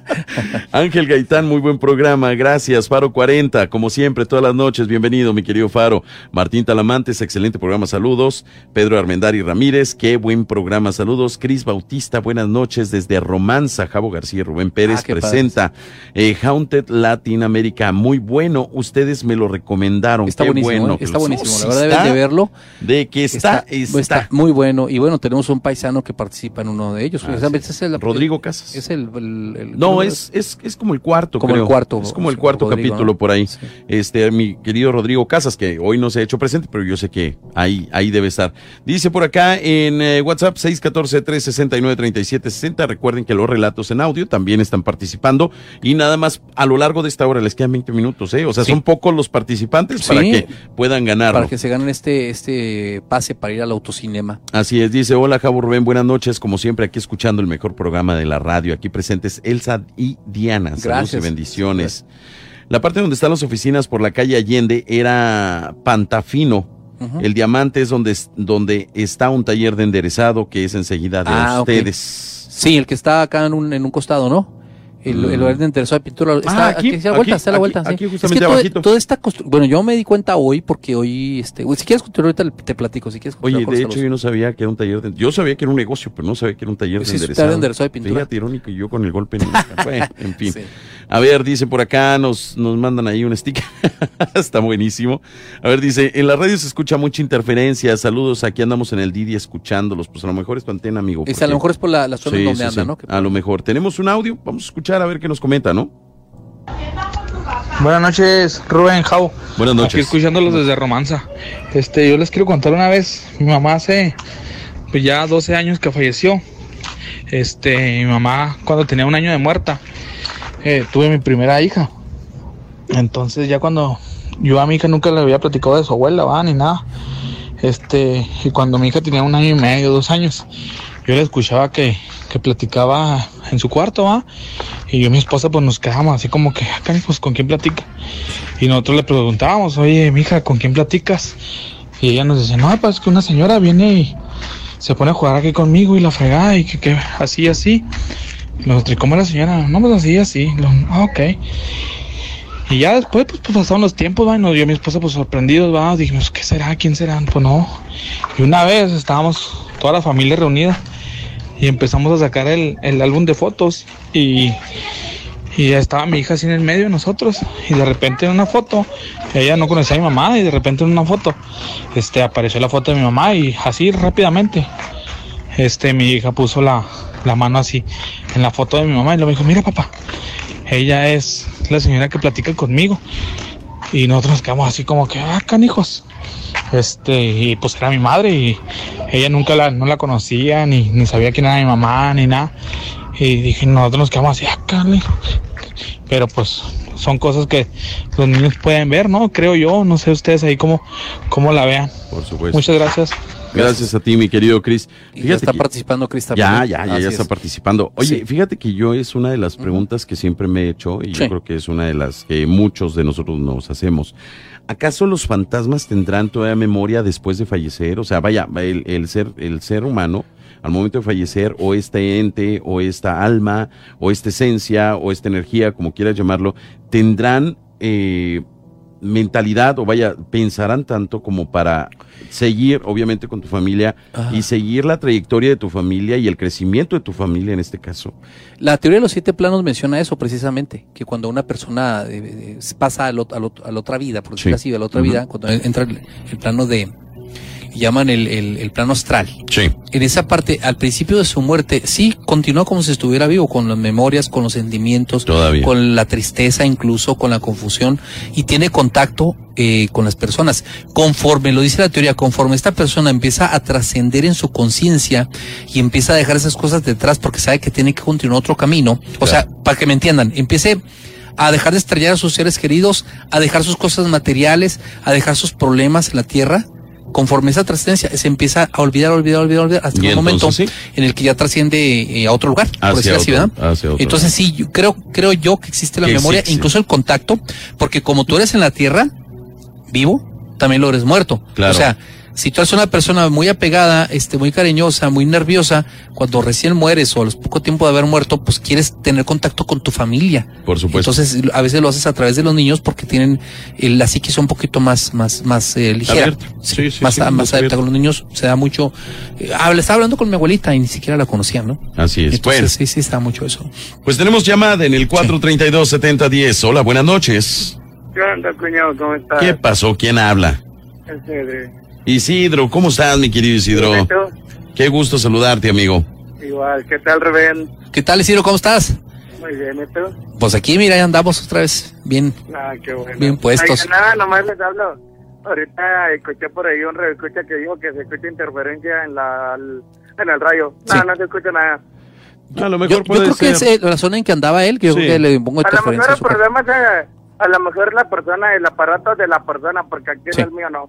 <laughs> Ángel Gaitán, muy buen programa, gracias. Faro 40, como siempre, todas las noches, bienvenido, mi querido Faro. Martín Talamantes, excelente programa, saludos. Pedro Armendari Ramírez, qué buen programa, saludos. Cris Bautista, buenas noches desde Romanza. Javo García y Rubén Pérez Ah, presenta eh, Haunted Latin America, muy bueno. Ustedes me lo recomendaron, Está qué buenísimo, bueno. ¿eh? que está buenísimo. La verdad está, deben de verlo. De que está, está. está muy bueno. Y bueno, tenemos un paisano que participa en uno de ellos. Ah, Precisamente es el- Rodrigo Casas. Es el, el- el- No, es, es, es como el cuarto, Como el cuarto, Es como el cuarto Rodrigo, capítulo ¿no? por ahí. Sí. Este, mi querido Rodrigo Casas, que hoy no se ha hecho presente, pero yo sé que ahí, ahí debe estar. Dice por acá en eh, WhatsApp 614-369-3760. Recuerden que los relatos en audio también están participando. Y nada más a lo largo de esta hora les quedan 20 minutos, ¿eh? O sea, Sí. son pocos los participantes para que puedan ganarlo. para que se ganen este, este pase para ir al autocinema. Así es, dice, hola Rubén, buenas noches, como siempre aquí escuchando el mejor programa de la radio, aquí presentes Elsa y Diana, saludos Gracias. y bendiciones. La parte donde están las oficinas por la calle Allende era Pantafino, el diamante es donde, donde está un taller de enderezado que es enseguida de Ah, ustedes. Sí, el que está acá en un, en un costado, ¿no? El, Mm. el lugar de interesado de pintura. Está Ah, aquí, aquí, está la vuelta, aquí, está la aquí, vuelta. sí. aquí es justamente que todo- abajito. toda esta Bueno, yo me di cuenta hoy porque hoy, este, si quieres continuar ahorita te platico, si quieres Oye, de hecho yo no sabía que era un taller de... Yo sabía que era un negocio, pero no sabía que era un taller de Sí, es enderezado. de enderezado de pintura. Fíjate, irónico, y yo con el golpe <laughs> en el... bueno, en fin. Sí. A ver, dice por acá, nos, nos mandan ahí un sticker. <laughs> Está buenísimo. A ver, dice, en la radio se escucha mucha interferencia. Saludos, aquí andamos en el Didi escuchándolos. Pues a lo mejor es tu antena, amigo. Es, a lo mejor es por la, la zona Sí, donde anda. ¿no? A lo mejor. Tenemos un audio, vamos a escuchar a ver qué nos comenta, ¿no? Buenas noches, Rubén Jau. Buenas noches. Aquí escuchándolos desde Romanza. Este, yo les quiero contar una vez, mi mamá hace pues ya 12 años que falleció. Este, mi mamá cuando tenía un año de muerta, eh, tuve mi primera hija. Entonces ya cuando yo a mi hija nunca le había platicado de su abuela, va, ni nada. Este, y cuando mi hija tenía un año y medio, dos años, yo le escuchaba que, platicaba en su cuarto, va. Y yo y mi esposa pues nos quedamos así como que, acá, pues con quién platica. Y nosotros le preguntábamos, oye, mija, ¿con quién platicas? Y ella nos decía, no, pues que una señora viene y se pone a jugar aquí conmigo y la fregada y que, que así, así. Y nosotros, ¿y cómo la señora? No, pues así, así. Ah, ok. Y ya después, pues, pues, pasaron los tiempos, va, y nos- y mi esposa, pues sorprendidos, va, dijimos, ¿qué será? ¿Quién será? Pues no. Y una vez estábamos toda la familia reunida y empezamos a sacar el, el álbum de fotos y, y ya estaba mi hija así en el medio de nosotros y de repente en una foto, ella no conocía a mi mamá y de repente en una foto, este, apareció la foto de mi mamá y así rápidamente, este, mi hija puso la, la mano así en la foto de mi mamá y le dijo, mira papá, ella es la señora que platica conmigo. Y nosotros nos quedamos así como que, ah, canijos. Este, y pues era mi madre y ella nunca la, no la conocía, ni, ni sabía quién era mi mamá, ni nada. Y dije, nosotros nos quedamos así, ah. Pero pues son cosas que los niños pueden ver, ¿no? Creo yo, no sé ustedes ahí cómo, cómo la vean. Por supuesto. Muchas gracias. Gracias a ti, mi querido Chris. Y ya está que- participando Cris también, Ya, ya, ya, ya es. está participando. Oye, Sí. fíjate que yo es una de las preguntas que siempre me he hecho y yo Sí. creo que es una de las que muchos de nosotros nos hacemos. ¿Acaso los fantasmas tendrán todavía memoria después de fallecer? O sea, vaya, el, el ser, el ser humano al momento de fallecer, o este ente, o esta alma, o esta esencia, o esta energía, como quieras llamarlo, tendrán eh, mentalidad, o vaya, pensarán tanto como para seguir, obviamente, con tu familia y seguir la trayectoria de tu familia y el crecimiento de tu familia en este caso. La teoría de los siete planos menciona eso precisamente, que cuando una persona eh, eh, pasa al ot- al ot- a la otra vida, por decirlo Sí. así, a la otra vida, cuando entra el, el plano de, llaman el, el- el plano astral. Sí. En esa parte, al principio de su muerte, sí, continúa como si estuviera vivo, con las memorias, con los sentimientos, Todavía. con la tristeza, incluso con la confusión, y tiene contacto eh, con las personas. Conforme, lo dice la teoría, conforme esta persona empieza a trascender en su conciencia y empieza a dejar esas cosas detrás porque sabe que tiene que continuar otro camino, o sea, para que me entiendan, empiece a dejar de estrellar a sus seres queridos, a dejar sus cosas materiales, a dejar sus problemas en la tierra, conforme esa trascendencia se empieza a olvidar, olvidar, olvidar, olvidar, hasta un momento sí. en el que ya trasciende eh, a otro lugar, por decir así, ¿verdad? Entonces sí, yo creo, creo yo que existe la Que memoria, existe. incluso el contacto, porque como tú eres en la tierra, vivo, también lo eres muerto. Claro. O sea, si tú eres una persona muy apegada, este, muy cariñosa, muy nerviosa, cuando recién mueres o a los poco tiempo de haber muerto, pues quieres tener contacto con tu familia. Por supuesto. Entonces, a veces lo haces a través de los niños porque tienen eh, la psiquis un poquito más, más, más eh, ligera. Abierta. Sí, sí, más, sí, más más abierta. abierta. Con los niños se da mucho. Eh, habla- estaba hablando con mi abuelita y ni siquiera la conocía, ¿no? Así es. Entonces, Bueno, sí, sí, está mucho eso. pues tenemos llamada en el 432-7010. Hola, buenas noches. ¿Qué onda, cuñado? ¿Cómo estás? ¿Qué pasó? ¿Quién habla? Este, de- Isidro, ¿cómo estás, mi querido Isidro? Qué gusto saludarte, amigo. Igual, ¿qué tal, Rubén? ¿Qué tal, Isidro? ¿Cómo estás? Muy bien, ¿y tú? Pues aquí, mira, ya andamos otra vez bien. Ah, qué bueno. Bien puestos. Oiga, nada, nomás les hablo. Ahorita escuché por ahí un escucha que dijo que se escucha interferencia en la en el rayo. No, Sí. no se escucha nada. A lo Yo, mejor yo puede creo que es ser. eh, la zona en que andaba él, que yo Sí. creo que le pongo A lo mejor a el problema es eh, a lo mejor la persona, el aparato de la persona, porque aquí Sí. es el mío no.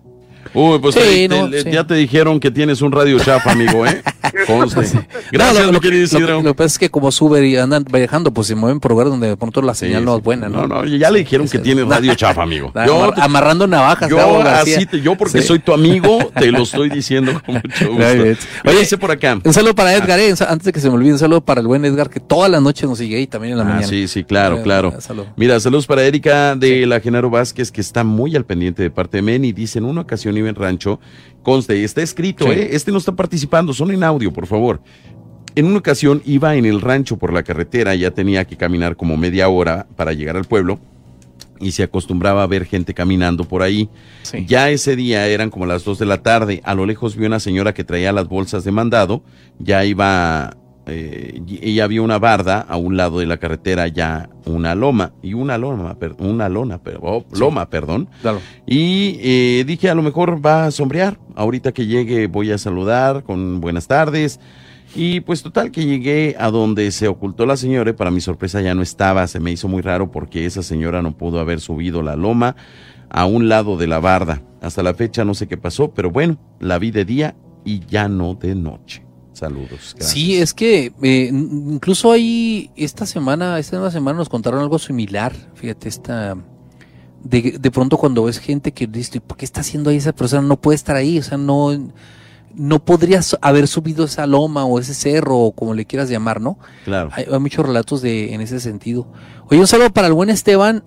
Uy, pues Sí, te- no, te- sí. ya te dijeron que tienes un radio chafa, amigo, ¿eh? <laughs> Conste. Gracias, No, lo, lo- querido lo- lo que pasa es que como sube y andan viajando, pues se mueven por lugares donde de pronto la señal no es buena, ¿no? No, no, ya le dijeron que tienes radio <laughs> chafa, amigo. Yo, amar- amarrando navajas. yo así te- yo porque soy tu amigo, <laughs> te lo estoy diciendo con mucho gusto. Oye, dice por acá. Un saludo para Edgar, eh, antes de que se me olvide, un saludo para el buen Edgar, que toda la noche nos sigue y también en la Ah, mañana. sí, sí, claro, claro. salud. Mira, saludos para Erika de la Genaro Vázquez, que está muy al pendiente de parte de Meni. Dice, en una ocasión en rancho, conste, está escrito, Sí. ¿eh? Este no está participando, son en audio, por favor. En una ocasión iba en el rancho por la carretera, ya tenía que caminar como media hora para llegar al pueblo y se acostumbraba a ver gente caminando por ahí. Sí. Ya ese día eran como las 2 de la tarde. A lo lejos vi una señora que traía las bolsas de mandado. Ya iba, eh, y había una barda a un lado de la carretera, ya una loma, y una loma, per- una lona, pero, oh, loma, perdón. Claro. Y eh, dije, a lo mejor va a sombrear. Ahorita que llegue voy a saludar con buenas tardes. Y pues total que llegué a donde se ocultó la señora y para mi sorpresa ya no estaba. Se me hizo muy raro porque esa señora no pudo haber subido la loma a un lado de la barda. Hasta la fecha no sé qué pasó, pero bueno, la vi de día y ya no de noche. Saludos. gracias. Sí, es que eh, incluso ahí esta semana, esta nueva semana nos contaron algo similar. Fíjate, esta de, de pronto cuando ves gente que dice, ¿por qué está haciendo ahí esa persona? No puede estar ahí, o sea, no no podría so- haber subido esa loma o ese cerro o como le quieras llamar, ¿no? Claro. Hay, hay muchos relatos de en ese sentido. Oye, un saludo para el buen Esteban.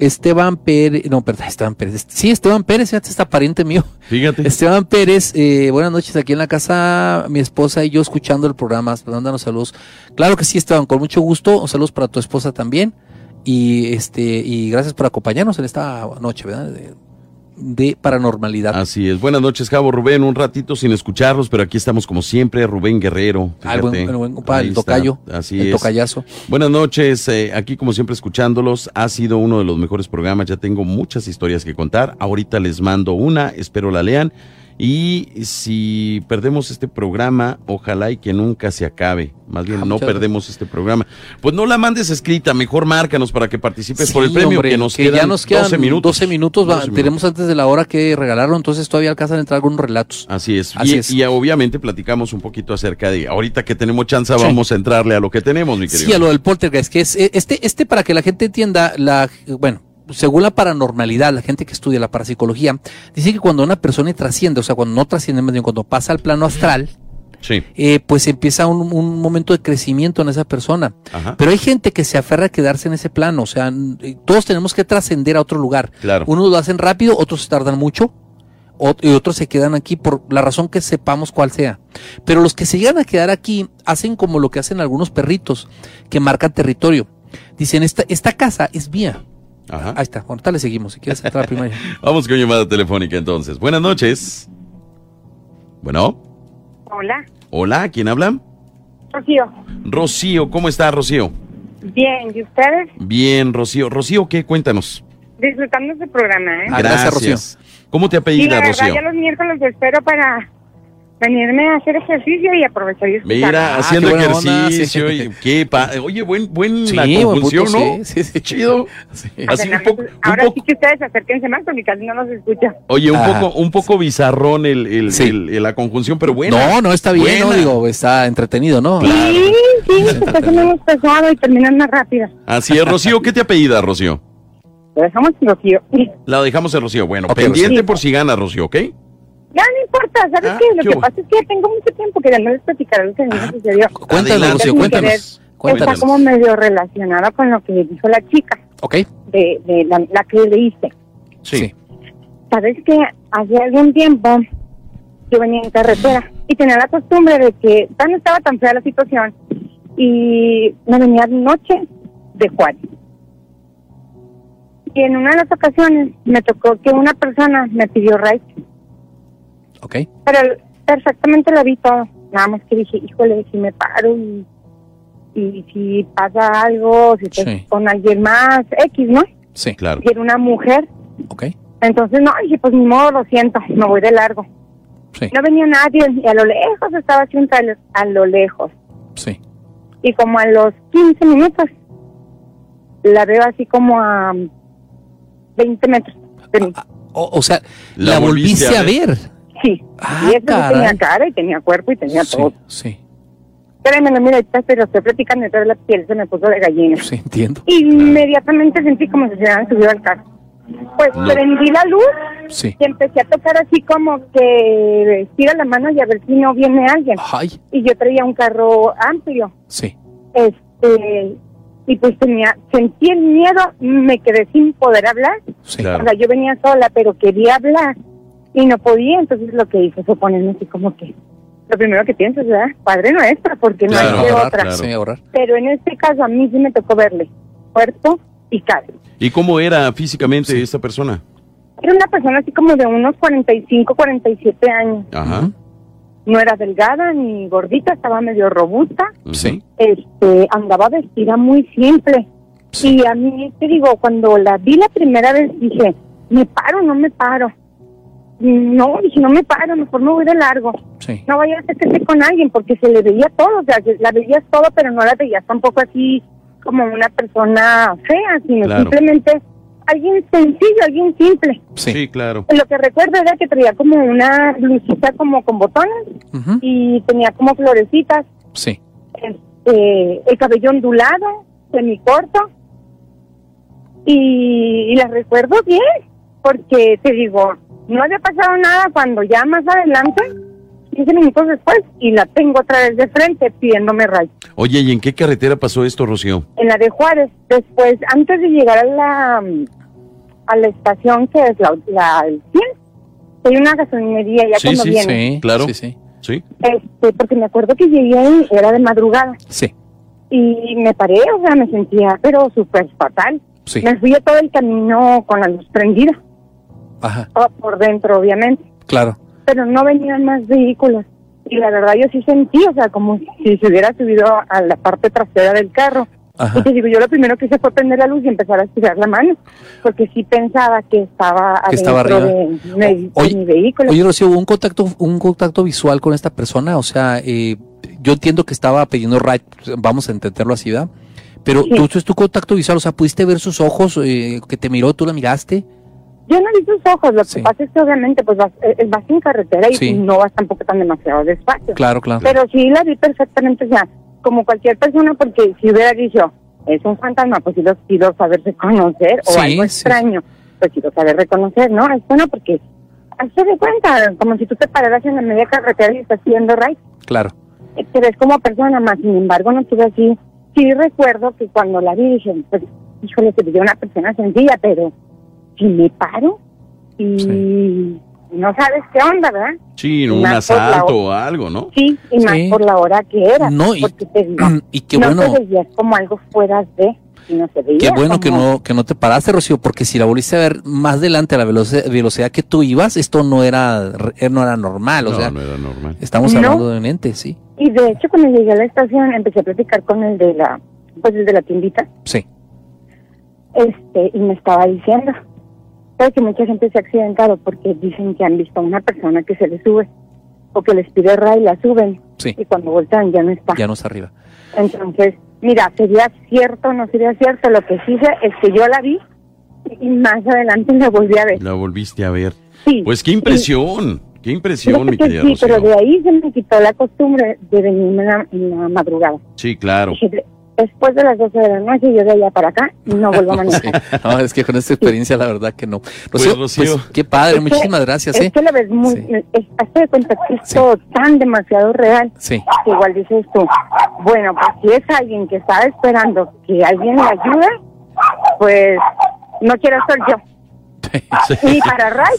Esteban Pérez, no, perdón, Esteban Pérez. Sí, Esteban Pérez, fíjate, está pariente mío. Fíjate. Esteban Pérez, eh, buenas noches aquí en la casa, mi esposa y yo escuchando el programa, mándanos saludos. Claro que sí, Esteban, con mucho gusto, saludos para tu esposa también y este y gracias por acompañarnos en esta noche, ¿verdad? De, paranormalidad. Así es. Buenas noches, Cabo Rubén. Un ratito sin escucharlos, pero aquí estamos como siempre. Rubén Guerrero. Ah, buen, buen Ahí el está. tocayo, Así el es. tocayazo. Buenas noches, eh, aquí como siempre escuchándolos. Ha sido uno de los mejores programas. Ya tengo muchas historias que contar. Ahorita les mando una, espero la lean. Y si perdemos este programa, ojalá y que nunca se acabe. Más bien, Ah, no perdemos este programa. Pues no la mandes escrita, mejor márcanos para que participes Sí, por el premio hombre, que nos que quedan ya nos quedan 12 minutos. 12 minutos, va- 12 tenemos antes de la hora que regalaron, entonces todavía alcanzan a entrar algunos relatos. Así es. Así y, es. y obviamente platicamos un poquito acerca de, ahorita que tenemos chance, Sí. vamos a entrarle a lo que tenemos, mi querido. Sí, a lo del poltergeist, que es eh, este, este para que la gente entienda, la, bueno, según la paranormalidad, la gente que estudia la parapsicología, dice que cuando una persona trasciende, o sea, cuando no trasciende, más bien cuando pasa al plano astral, Sí. eh, pues empieza un, un momento de crecimiento en esa persona. Ajá. Pero hay gente que se aferra a quedarse en ese plano, o sea, eh, todos tenemos que trascender a otro lugar. Claro. Unos lo hacen rápido, otros tardan mucho, ot- y otros se quedan aquí por la razón que sepamos cuál sea. Pero los que se llegan a quedar aquí hacen como lo que hacen algunos perritos, que marcan territorio. Dicen, esta, esta casa es mía. Ajá. Ahí está, ahorita le seguimos, si quieres entrar primero. <laughs> Vamos con llamada telefónica entonces. Buenas noches. Bueno, Hola, hola, ¿quién habla? Rocío. Rocío, ¿cómo está Rocío? Bien, ¿y ustedes? Bien, Rocío. Rocío, ¿qué? Cuéntanos. Disfrutando este programa, ¿eh? Gracias, Rocío. ¿Cómo te Sí, apellida, la verdad, Rocío? ya los miércoles espero para venirme a hacer ejercicio y aprovechar y escuchar. Mira, Ah, haciendo qué buena onda, ejercicio. sí. y qué pa- Oye, buen, buen Sí, la buen conjunción, punto, ¿no? sí, sí, sí. Chido. Sí. Así un un Ahora poco- sí que ustedes acérquense más porque casi no los escucha. oye, un Ajá. poco, un poco bizarrón el, el- Sí. el- el- la conjunción, pero bueno. No, no está bien. Digo, está entretenido, ¿no? Sí, sí, se <laughs> está haciendo más pesado y terminan más rápido. Así es, Rocío, ¿qué te apellida, Rocío? Lo dejamos en Rocío. La dejamos en Rocío. Bueno, pendiente Rocío. por si gana Rocío, ¿ok? Ya no importa, ¿sabes Ah, qué? Lo ¿qué que pasa es que tengo mucho tiempo queriéndoles platicar lo que a mí me sucedió. Cuéntanos, sin cuéntanos. Está como medio relacionada con lo que dijo la chica, Ok. de, de la, la que leíste. Sí. Sabes que hace algún tiempo yo venía en carretera y tenía la costumbre de que ya no estaba tan fea la situación y me venía de noche de Juárez. Y en una de las ocasiones me tocó que una persona me pidió ride, Ok. pero perfectamente lo vi todo. Nada más que dije, híjole, si me paro y, y si pasa algo, si estoy Sí. con alguien más, X, ¿no? Sí. Claro. Y era una mujer, Ok. entonces, no, dije, pues ni modo, lo siento, me voy de largo. Sí. No venía nadie y a lo lejos estaba así un trailer, a lo lejos. Sí. Y como a los 15 minutos, la veo así como a 20 metros de mí. O, o sea, La la, volviste volviste a a ver. Sí. Ah, y eso caray. tenía cara y tenía cuerpo y tenía Sí, todo. sí, Créeme, no, mira, ahorita pero estoy platicando y toda la piel se me puso de gallina. sí, entiendo. Inmediatamente sentí como si se hubieran subido al carro. Pues No. prendí la luz Sí. y empecé a tocar así como que estira la mano y a ver si no viene alguien. Ay, Y yo traía un carro amplio. sí. Este, y pues tenía, sentí el miedo, me quedé sin poder hablar. Sí. Claro. O sea, yo venía sola, pero quería hablar y no podía. Entonces lo que hice fue ponerme así como que, lo primero que piensas, ¿verdad? Padre nuestro, porque no Claro, hay ahorrar, otra. claro. Sí. Pero en este caso a mí sí me tocó verle cuerpo y cara. ¿Y cómo era físicamente esta persona? Era una persona así como de unos 45, 47 años. Ajá. No era delgada ni gordita, estaba medio robusta. Sí. Este, andaba vestida muy simple. Sí. Y a mí, te digo, cuando la vi la primera vez, dije, ¿me paro o no me paro? No, dije, no me paro, mejor me voy de largo. Sí. No vaya a ser que esté con alguien, porque se le veía todo, o sea, la veías todo, pero no la veías tampoco así como una persona fea, sino Claro. simplemente alguien sencillo, alguien simple. Sí, Sí. claro. Lo que recuerdo era que traía como una blusita como con botones y tenía como florecitas, Sí. este, el cabello ondulado, semicorto, y, y la recuerdo bien, porque te digo, no había pasado nada cuando ya más adelante, 15 minutos después, y la tengo otra vez de frente pidiéndome rayo. Oye, ¿y en qué carretera pasó esto, Rocío? En la de Juárez, después, antes de llegar a la, a la estación que es la, la el 100, hay una gasolinería ya Sí, cuando sí, viene. Sí. Claro. Sí, sí. Sí. Este, porque me acuerdo que llegué ahí, era de madrugada. Sí. y me paré, o sea, me sentía pero súper fatal. Sí. Me fui a todo el camino con la luz prendida, Ajá. todo por dentro obviamente, Claro. pero no venían más vehículos. Y la verdad yo sí sentí, o sea, como si se hubiera subido a la parte trasera del carro. Ajá. Y te digo, yo lo primero que hice fue prender la luz y empezar a estirar la mano, porque sí pensaba que estaba Que estaba arriba. de, de- de Oye- mi vehículo. Oye, Rocío, ¿hubo un contacto, un contacto visual con esta persona? O sea, eh, yo entiendo que estaba pidiendo ride, vamos a entenderlo así, ¿verdad? Pero Sí. tú, tú es tu contacto visual, o sea, ¿pudiste ver sus ojos, eh, que te miró, tú la miraste? Yo no vi sus ojos, lo que Sí. pasa es que obviamente pues vas, eh, vas en carretera y Sí. no vas tampoco tan demasiado despacio. Claro, claro. Pero sí la vi perfectamente, o sea, como cualquier persona, porque si hubiera dicho, es un fantasma, pues sí lo quiero saber reconocer, o Sí, algo sí, extraño, pues quiero saber reconocer, ¿no? Es bueno porque, hazte de cuenta, como si tú te pararas en la media carretera y estás pidiendo right, Claro. Eh, te ves como persona, más sin embargo no tuve así. Sí recuerdo que cuando la vi dije, pues, híjole, se veía una persona sencilla, pero si me paro y Sí. no sabes qué onda, ¿verdad? Sí, un asalto o- algo, ¿no? Sí, y más Sí. por la hora que era. No, y- porque te digo, <clears throat> y qué no bueno. te veías como algo fuera de, se veía Qué bueno que no, que no te paraste, Rocío, porque si la volviste a ver más adelante a la velocidad, velocidad que tú ibas, esto no era, re- no era normal, o no, sea, no era normal. estamos No. hablando de un ente, sí. Y de hecho, cuando llegué a la estación, empecé a platicar con el de la, pues el de la tiendita, Sí. este, y me estaba diciendo, sabes que mucha gente se ha accidentado porque dicen que han visto a una persona que se le sube, o que les pide ray y la suben, Sí. y cuando voltean ya no está. Ya no está arriba. Entonces, mira, sería cierto o no sería cierto, lo que sí sé es que yo la vi, y más adelante la volví a ver. La volviste a ver. Sí. Pues qué impresión, qué impresión, mi que querida sí, pero de ahí se me quitó la costumbre de venirme en la, en la madrugada. Sí, claro. Dije, después de las 12 de la noche, yo de allá para acá, no vuelvo a <laughs> manejar. Sí. No, es que con esta experiencia, la verdad que no. Rocío, Pues, Rocío. pues, qué padre, Es que- muchísimas gracias, Es ¿eh? que la ves muy, Sí. es, hazte de cuenta que es Sí. todo tan demasiado real. Sí. que igual dices tú, bueno, pues si es alguien que estaba esperando que alguien le ayude, pues no quiero ser yo. <laughs> Ni para Ray,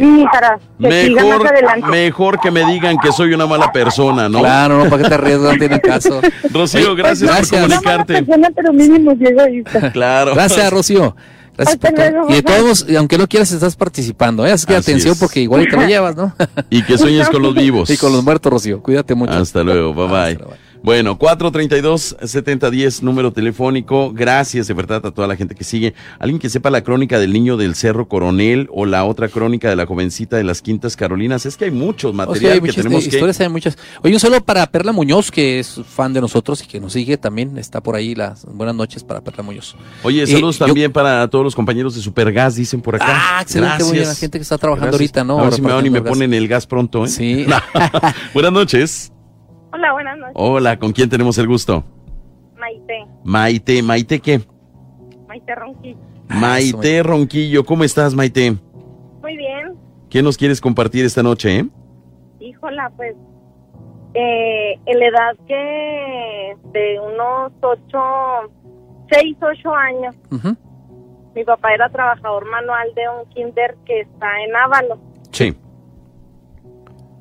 ni para que siga más Mejor, adelante. mejor que me digan que soy una mala persona, ¿no? Claro, no, para que te arriesgas, no tiene caso. <laughs> Rocío, Oye, gracias, gracias. por comunicarte. persona, pero mínimo soy egoísta. <laughs> Claro. Gracias, Rocío. Gracias Hasta por todo. luego, Y de todos, y aunque no quieras, estás participando, ¿eh? Así que Así atención es. porque igual te lo llevas, ¿no? Y que sueñes con los vivos. y con los muertos, Rocío. Cuídate mucho. Hasta luego, bye bye. Bueno, 432-7010, número telefónico. Gracias de verdad a toda la gente que sigue. Alguien que sepa la crónica del niño del Cerro Coronel o la otra crónica de la jovencita de las Quintas Carolinas. Es que hay muchos O sea, hay que muchas tenemos historias, hay muchas. Oye, un saludo para Perla Muñoz, que es fan de nosotros y que nos sigue también. Está por ahí las buenas noches para Perla Muñoz. que... Oye, Eh, saludos yo- también para todos los compañeros de Supergas, dicen por acá. Ah, excelente, muy bien. La gente que está trabajando Gracias. ahorita, ¿no? A ver si me van y me gas. ponen el gas pronto, ¿eh? Sí. <laughs> Buenas noches. Hola, buenas noches. Hola, ¿con quién tenemos el gusto? Maite, Maite, Maite, ¿qué? Maite Ronquillo. Maite Ronquillo, ¿cómo estás, Maite? Muy bien. ¿Qué nos quieres compartir esta noche, eh? Híjola, pues, eh, en la edad que de unos ocho, seis, ocho años, mi papá era trabajador manual de un kinder que está en Ábalos. Sí.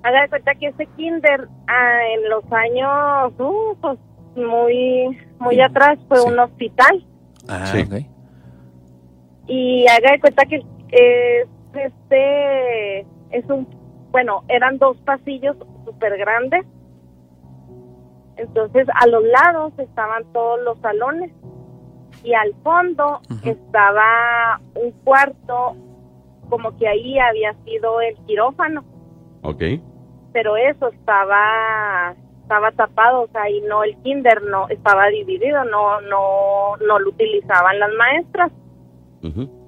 Haga de cuenta que ese kinder ah, en los años, uh, pues, muy, muy atrás fue Sí. un hospital. Ah, Sí. ok. y haga de cuenta que eh, este es un bueno eran dos pasillos súper grandes entonces a los lados estaban todos los salones y al fondo estaba un cuarto como que ahí había sido el quirófano Ok. Pero eso estaba estaba tapado o sea y no el kinder no estaba dividido no no no lo utilizaban las maestras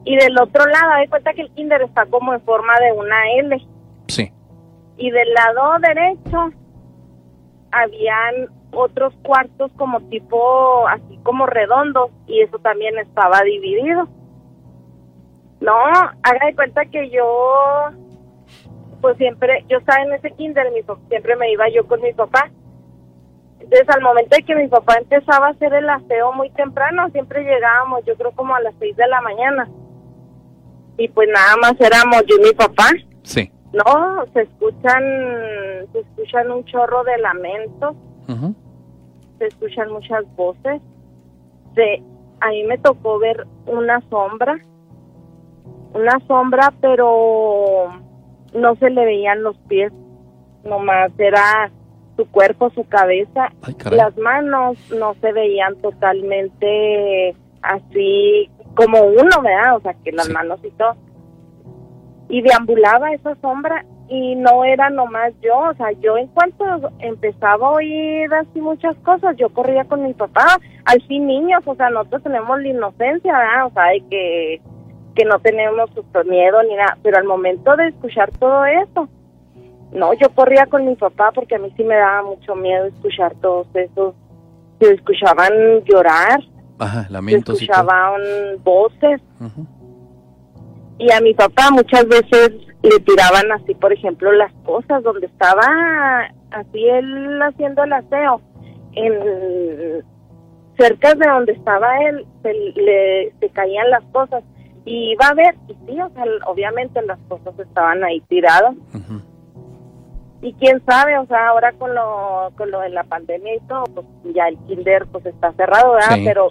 y del otro lado, de cuenta que el kinder está como en forma de una L. Sí. Y del lado derecho habían otros cuartos como tipo, así como redondos, y eso también estaba dividido. No, haga de cuenta que yo, pues siempre, yo estaba en ese kinder, mi, siempre me iba yo con mi papá. Entonces, al momento de que mi papá empezaba a hacer el aseo muy temprano, siempre llegábamos, yo creo como a las seis de la mañana. Y pues nada más éramos yo y mi papá. Sí. No, se escuchan, se escuchan un chorro de lamentos, se escuchan muchas voces. Se, a mí me tocó ver una sombra, una sombra, pero no se le veían los pies, nomás era su cuerpo, su cabeza. Ay. Las manos no se veían totalmente así como uno, ¿verdad? O sea, que las Sí. manos y todo. Y deambulaba esa sombra y no era nomás yo, o sea, yo en cuanto empezaba a oír así muchas cosas, yo corría con mi papá, al fin niños, o sea, nosotros tenemos la inocencia, ¿verdad? O sea, de que, que no tenemos susto, miedo ni nada, pero al momento de escuchar todo eso, no, yo corría con mi papá porque a mí sí me daba mucho miedo escuchar todos esos, se escuchaban llorar, Ajá, se y escuchaban voces, y a mi papá muchas veces le tiraban así, por ejemplo, las cosas donde estaba así él haciendo el aseo, en cerca de donde estaba él, se le se caían las cosas y iba a ver, y sí, o sea, obviamente las cosas estaban ahí tiradas y quién sabe, o sea, ahora con lo con lo de la pandemia y todo, pues ya el kinder pues está cerrado, ¿verdad? Sí. Pero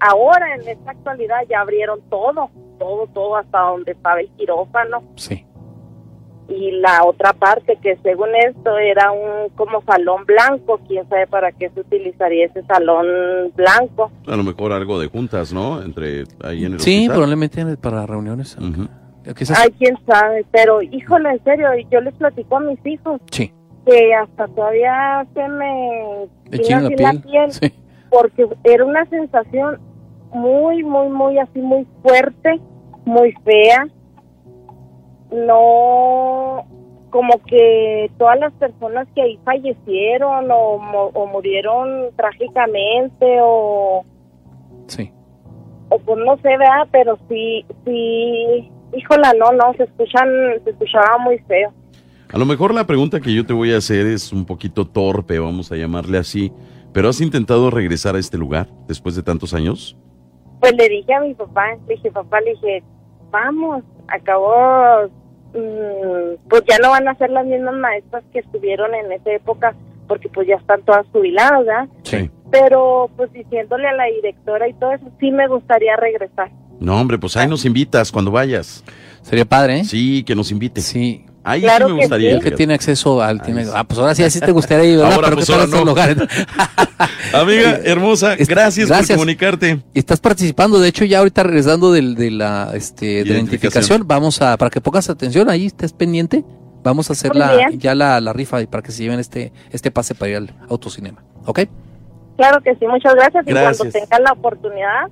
ahora en esta actualidad ya abrieron todo, todo, todo hasta donde estaba el quirófano Sí. Y la otra parte que según esto era un como salón blanco, quién sabe para qué se utilizaría ese salón blanco. A lo mejor algo de juntas, ¿no? Entre ahí en el Sí, hospital. probablemente para reuniones. Ujú. Quizás- Ay, quién sabe, pero híjole, en serio, yo les platico a mis hijos Sí. que hasta todavía se me Le tiene china así la piel. Sí. porque era una sensación muy, muy, muy así, muy fuerte, muy fea. No, como que todas las personas que ahí fallecieron o, o murieron trágicamente o, Sí. o pues no sé, ¿verdad? Pero sí, sí, híjola, no, no, se escuchan, se escuchaba muy feo. A lo mejor la pregunta que yo te voy a hacer es un poquito torpe, vamos a llamarle así, pero ¿has intentado regresar a este lugar después de tantos años? Pues le dije a mi papá, le dije, papá, le dije, vamos, acabó, pues ya no van a ser las mismas maestras que estuvieron en esa época, porque pues ya están todas jubiladas, ¿verdad? Sí. Pero pues diciéndole a la directora y todo eso, sí me gustaría regresar. No, hombre, pues ahí nos invitas cuando vayas. Sería padre, ¿eh? Sí, que nos invites. Sí. Ahí Claro sí me que gustaría. Que fíjate. tiene acceso al... Tiene, ah, pues ahora sí, así te gustaría ir, ¿verdad? Ahora, Pero pues, ¿qué tal ahora no. lugares? Amiga hermosa, Es- gracias, por gracias. comunicarte. Estás participando, de hecho ya ahorita regresando del- de, la, este, de la Identificación. vamos a, para que pongas atención, ahí estés pendiente, vamos a hacer Muy la, bien. ya la, la rifa y para que se lleven este, este pase para ir al autocinema, ¿ok? Claro que sí, muchas gracias. Y Gracias. cuando tengan la oportunidad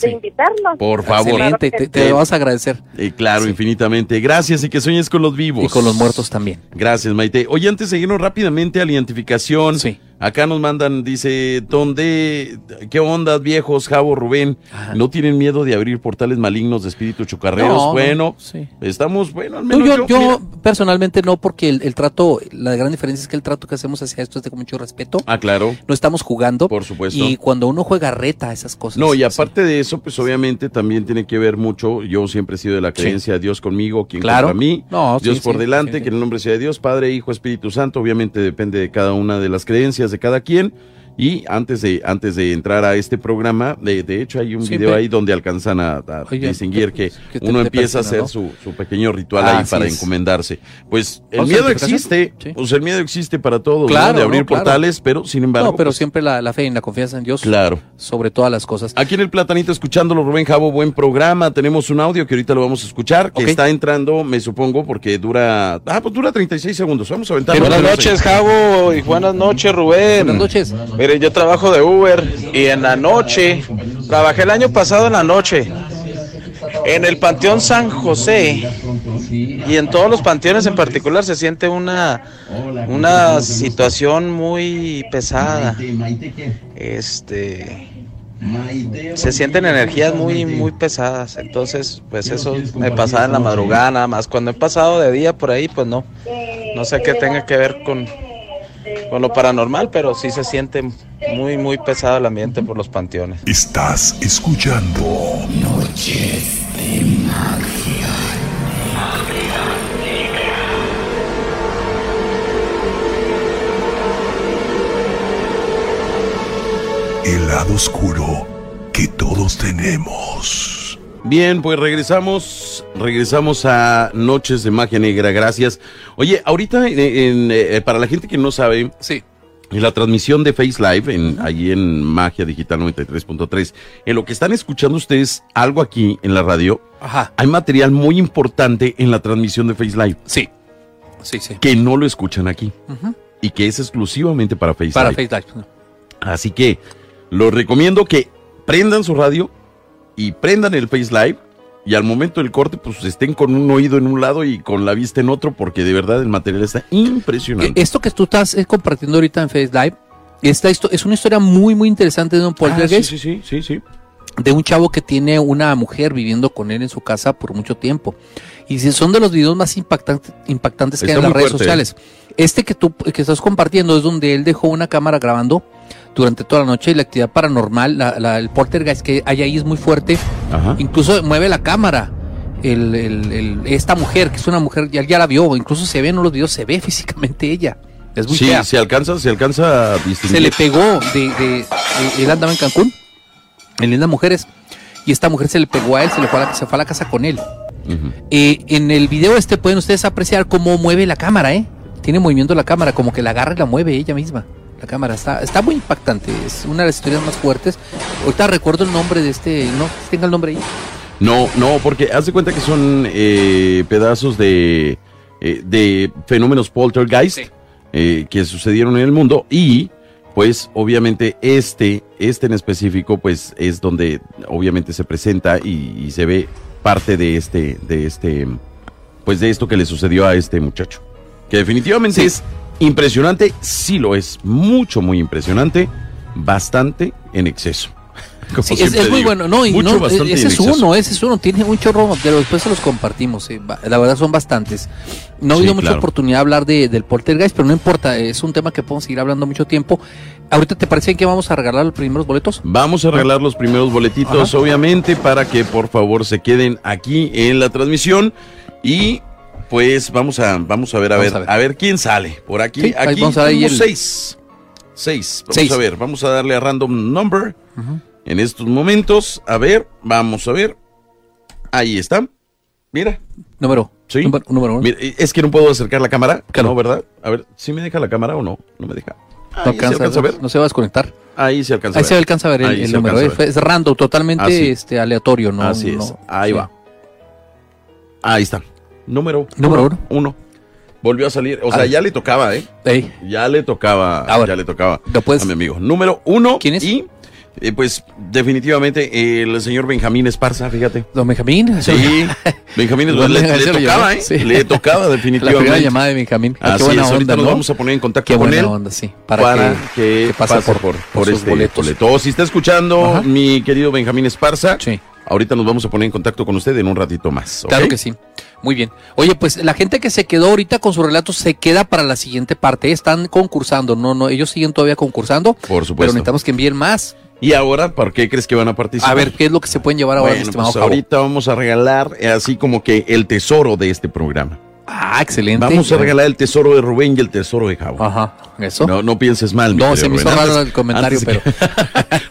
de invitarnos. Por favor. Excelente, te, lo vas a agradecer. Eh, claro, Sí. infinitamente. Gracias y que sueñes con los vivos. Y con los muertos también. Gracias, Maite. Oye, antes de irnos rápidamente a la identificación, Sí. Acá nos mandan, dice, ¿dónde, qué onda, viejos, Javo, Rubén? ¿No tienen miedo de abrir portales malignos de espíritus chocarreros? No, no, bueno, sí. estamos, bueno, al No, menos yo, yo personalmente no, porque el, el trato, la gran diferencia es que el trato que hacemos hacia esto es de mucho respeto. Ah, claro, No estamos jugando. por supuesto. Y cuando uno juega reta esas cosas. No, y Sí. aparte de eso, pues obviamente también tiene que ver mucho, yo siempre he sido de la Sí. creencia, Dios conmigo, quien Claro. contra mí, No, Dios sí, por sí, delante, sí, sí. que en el nombre sea de Dios, Padre, Hijo, Espíritu Santo, obviamente depende de cada una de las creencias de cada quien. Y antes de, antes de entrar a este programa, de, de hecho hay un video ahí donde alcanzan a, a Oye, distinguir que que te- uno te empieza a hacer ¿no? su, su pequeño ritual Ah, ahí para es. encomendarse. Pues el ¿Vamos a miedo existe, Sí. pues el miedo existe para todos, Claro, ¿no? de abrir no, claro. portales, pero sin embargo, No, pero pues, siempre la, la fe y la confianza en Dios claro. sobre todas las cosas. Aquí en el Platanito escuchándolo, Rubén Javo, buen programa. Tenemos un audio que ahorita lo vamos a escuchar, que está entrando, me supongo, porque dura. Ah, pues dura 36 segundos. Vamos a aventarlo. Buenas noches, Javo, y buenas noches, Rubén. Buenas noches. Yo trabajo de Uber y en la noche, trabajé el año pasado en la noche, en el Panteón San José y en todos los panteones en particular se siente una, una situación muy pesada. Este. Se sienten energías muy, muy pesadas. Entonces, pues eso me pasaba en la madrugada nada más. Cuando he pasado de día por ahí, pues no. No sé qué tenga que ver con, con lo paranormal, pero sí se siente muy, muy pesado el ambiente por los panteones. Estás escuchando el lado oscuro que todos tenemos. Bien, pues regresamos. Regresamos a Noches de Magia Negra. Gracias. Oye, ahorita, en- en, eh, para la gente que no sabe, Sí. en la transmisión de Face Live, en, allí en Magia Digital 93.3, en lo que están escuchando ustedes algo aquí en la radio, Ajá. hay material muy importante en la transmisión de Face Live Sí. Sí, sí. que no lo escuchan aquí y que es exclusivamente para Face Para Live. Face Live. Así que los recomiendo que prendan su radio y prendan el Face Live y al momento del corte pues estén con un oído en un lado y con la vista en otro porque de verdad el material está impresionante. Esto que tú estás eh, compartiendo ahorita en Face Live, esta es una historia muy, muy interesante de un Ah, poltergeist. sí, sí, sí, sí, sí. de un chavo que tiene una mujer viviendo con él en su casa por mucho tiempo. Y son de los videos más impactantes, impactantes que hay en las redes fuerte, sociales. Este que tú que estás compartiendo es donde él dejó una cámara grabando durante toda la noche y la actividad paranormal, la, la- el poltergeist que hay ahí es muy fuerte. Ajá. Incluso mueve la cámara. El- el- el- esta mujer, que es una mujer, ya, ya la vio, incluso se ve en los videos, se ve físicamente ella. Es muy Sí, fea. se alcanza, se alcanza a Se distinguir. le pegó de, de- de- él andaba en Cancún, en Lindas Mujeres, y esta mujer se le pegó a él, se le fue a la, se fue a la casa con él. Eh, en el video este pueden ustedes apreciar cómo mueve la cámara, ¿eh? Tiene movimiento la cámara, como que la agarra y la mueve ella misma. La cámara está, está muy impactante, es una de las historias más fuertes. Ahorita recuerdo el nombre de este, ¿no? Tenga el nombre ahí. No, no, porque haz de cuenta que son eh, pedazos de, eh, de fenómenos poltergeist Sí. eh, que sucedieron en el mundo y pues obviamente este, este en específico pues es donde obviamente se presenta y, y se ve parte de este, de este, pues de esto que le sucedió a este muchacho. que definitivamente es impresionante, sí lo es, mucho, muy impresionante, bastante en exceso. <laughs> Sí, es, muy digo, bueno, no, y mucho, no, bastante ese es exceso. uno, ese es uno, tiene un chorro, pero después se los compartimos, eh, la verdad son bastantes. No ha Sí, habido mucha oportunidad de hablar de, del poltergeist, pero no importa, es un tema que podemos seguir hablando mucho tiempo. Ahorita te parece que vamos a regalar los primeros boletos? Vamos a regalar los primeros boletitos, Ajá. obviamente, para que por favor se queden aquí en la transmisión. Y pues vamos a, vamos a ver, a ver, a ver. a ver quién sale. Por aquí, Sí, aquí vamos a ver ahí tenemos el- seis. Seis. Vamos Seis. a ver, vamos a darle a random number en estos momentos. A ver, vamos a ver. Ahí está. Mira. Número. Sí. Número, número uno. Mira, es que no puedo acercar la cámara. Claro. No, ¿verdad? A ver, ¿sí me deja la cámara o no? No me deja. No Ahí se a ver. no se va a desconectar. Ahí se alcanza Ahí a se ver. alcanza a ver el, Ahí el se número, eh, ver. es random, totalmente Así. este, aleatorio, ¿no? Así es. no- Ahí sí. va. Ahí está. Número, Número uno. uno. Volvió a salir. O sea, Ah. ya le tocaba, ¿eh? Ey, Ya le tocaba. Ahora. ya le tocaba ¿Lo puedes- a mi amigo. Número uno. ¿Quién es? Y, eh, pues, definitivamente, el señor Benjamín Esparza, fíjate. Don Benjamín. Sí, <laughs> Benjamín Esparza. Bueno, Le, tocaba, ¿eh? sí. Le tocaba, <laughs> La primera definitivamente. llamada de Benjamín. Ah, Así qué buena es, ahorita nos ¿no? vamos a poner en contacto Qué con él onda, sí. para, Para, que, que pase, por, por, por este boletos. boleto. Si está escuchando, Ajá. mi querido Benjamín Esparza, Sí. ahorita nos vamos a poner en contacto con usted en un ratito más. Claro que sí. Muy bien. Oye, pues la gente que se quedó ahorita con sus relatos se queda para la siguiente parte. Están concursando. No, no, ellos siguen todavía concursando. Por Pero supuesto. necesitamos que envíen más. ¿Y ahora por qué crees que van a participar? A ver, ¿qué es lo que se pueden llevar ahora, mi Bueno, estimado pues Javo? ahorita vamos a regalar eh, así como que el tesoro de este programa. Ah, excelente. Vamos a regalar el tesoro de Rubén y el tesoro de Javo. Ajá, eso. No, no pienses mal. No, se me hizo raro el comentario, de que- <laughs>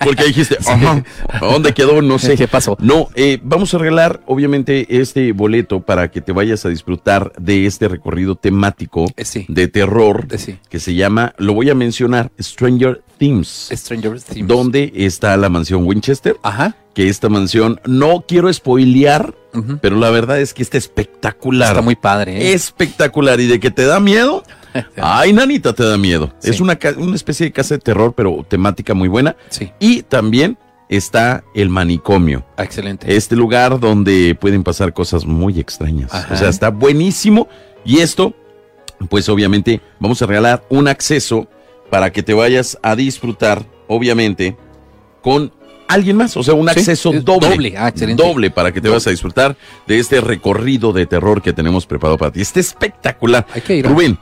Porque dijiste, <laughs> ajá, ¿a dónde quedó? No sé. ¿Qué pasó? No, eh, vamos a regalar, obviamente, este boleto para que te vayas a disfrutar de este recorrido temático Eh, sí. de terror Eh, sí. que se llama, lo voy a mencionar, Stranger Things. Stranger Things. donde está la mansión Winchester. Ajá. Que esta mansión, no quiero spoilear, pero la verdad es que está espectacular. Está muy padre, ¿eh? espectacular. Y de que te da miedo, <laughs> ay, nanita, te da miedo. Sí. Es una, una especie de casa de terror, pero temática muy buena. Sí. Y también está el manicomio. Ah, excelente. Este lugar donde pueden pasar cosas muy extrañas. Ajá. O sea, está buenísimo. Y esto, pues obviamente, vamos a regalar un acceso para que te vayas a disfrutar, obviamente, con alguien más. O sea, un Sí, acceso es doble. doble. Ah. Doble para que te vayas a disfrutar de este recorrido de terror que tenemos preparado para ti. Está espectacular. Hay que ir. ¿eh? Rubén,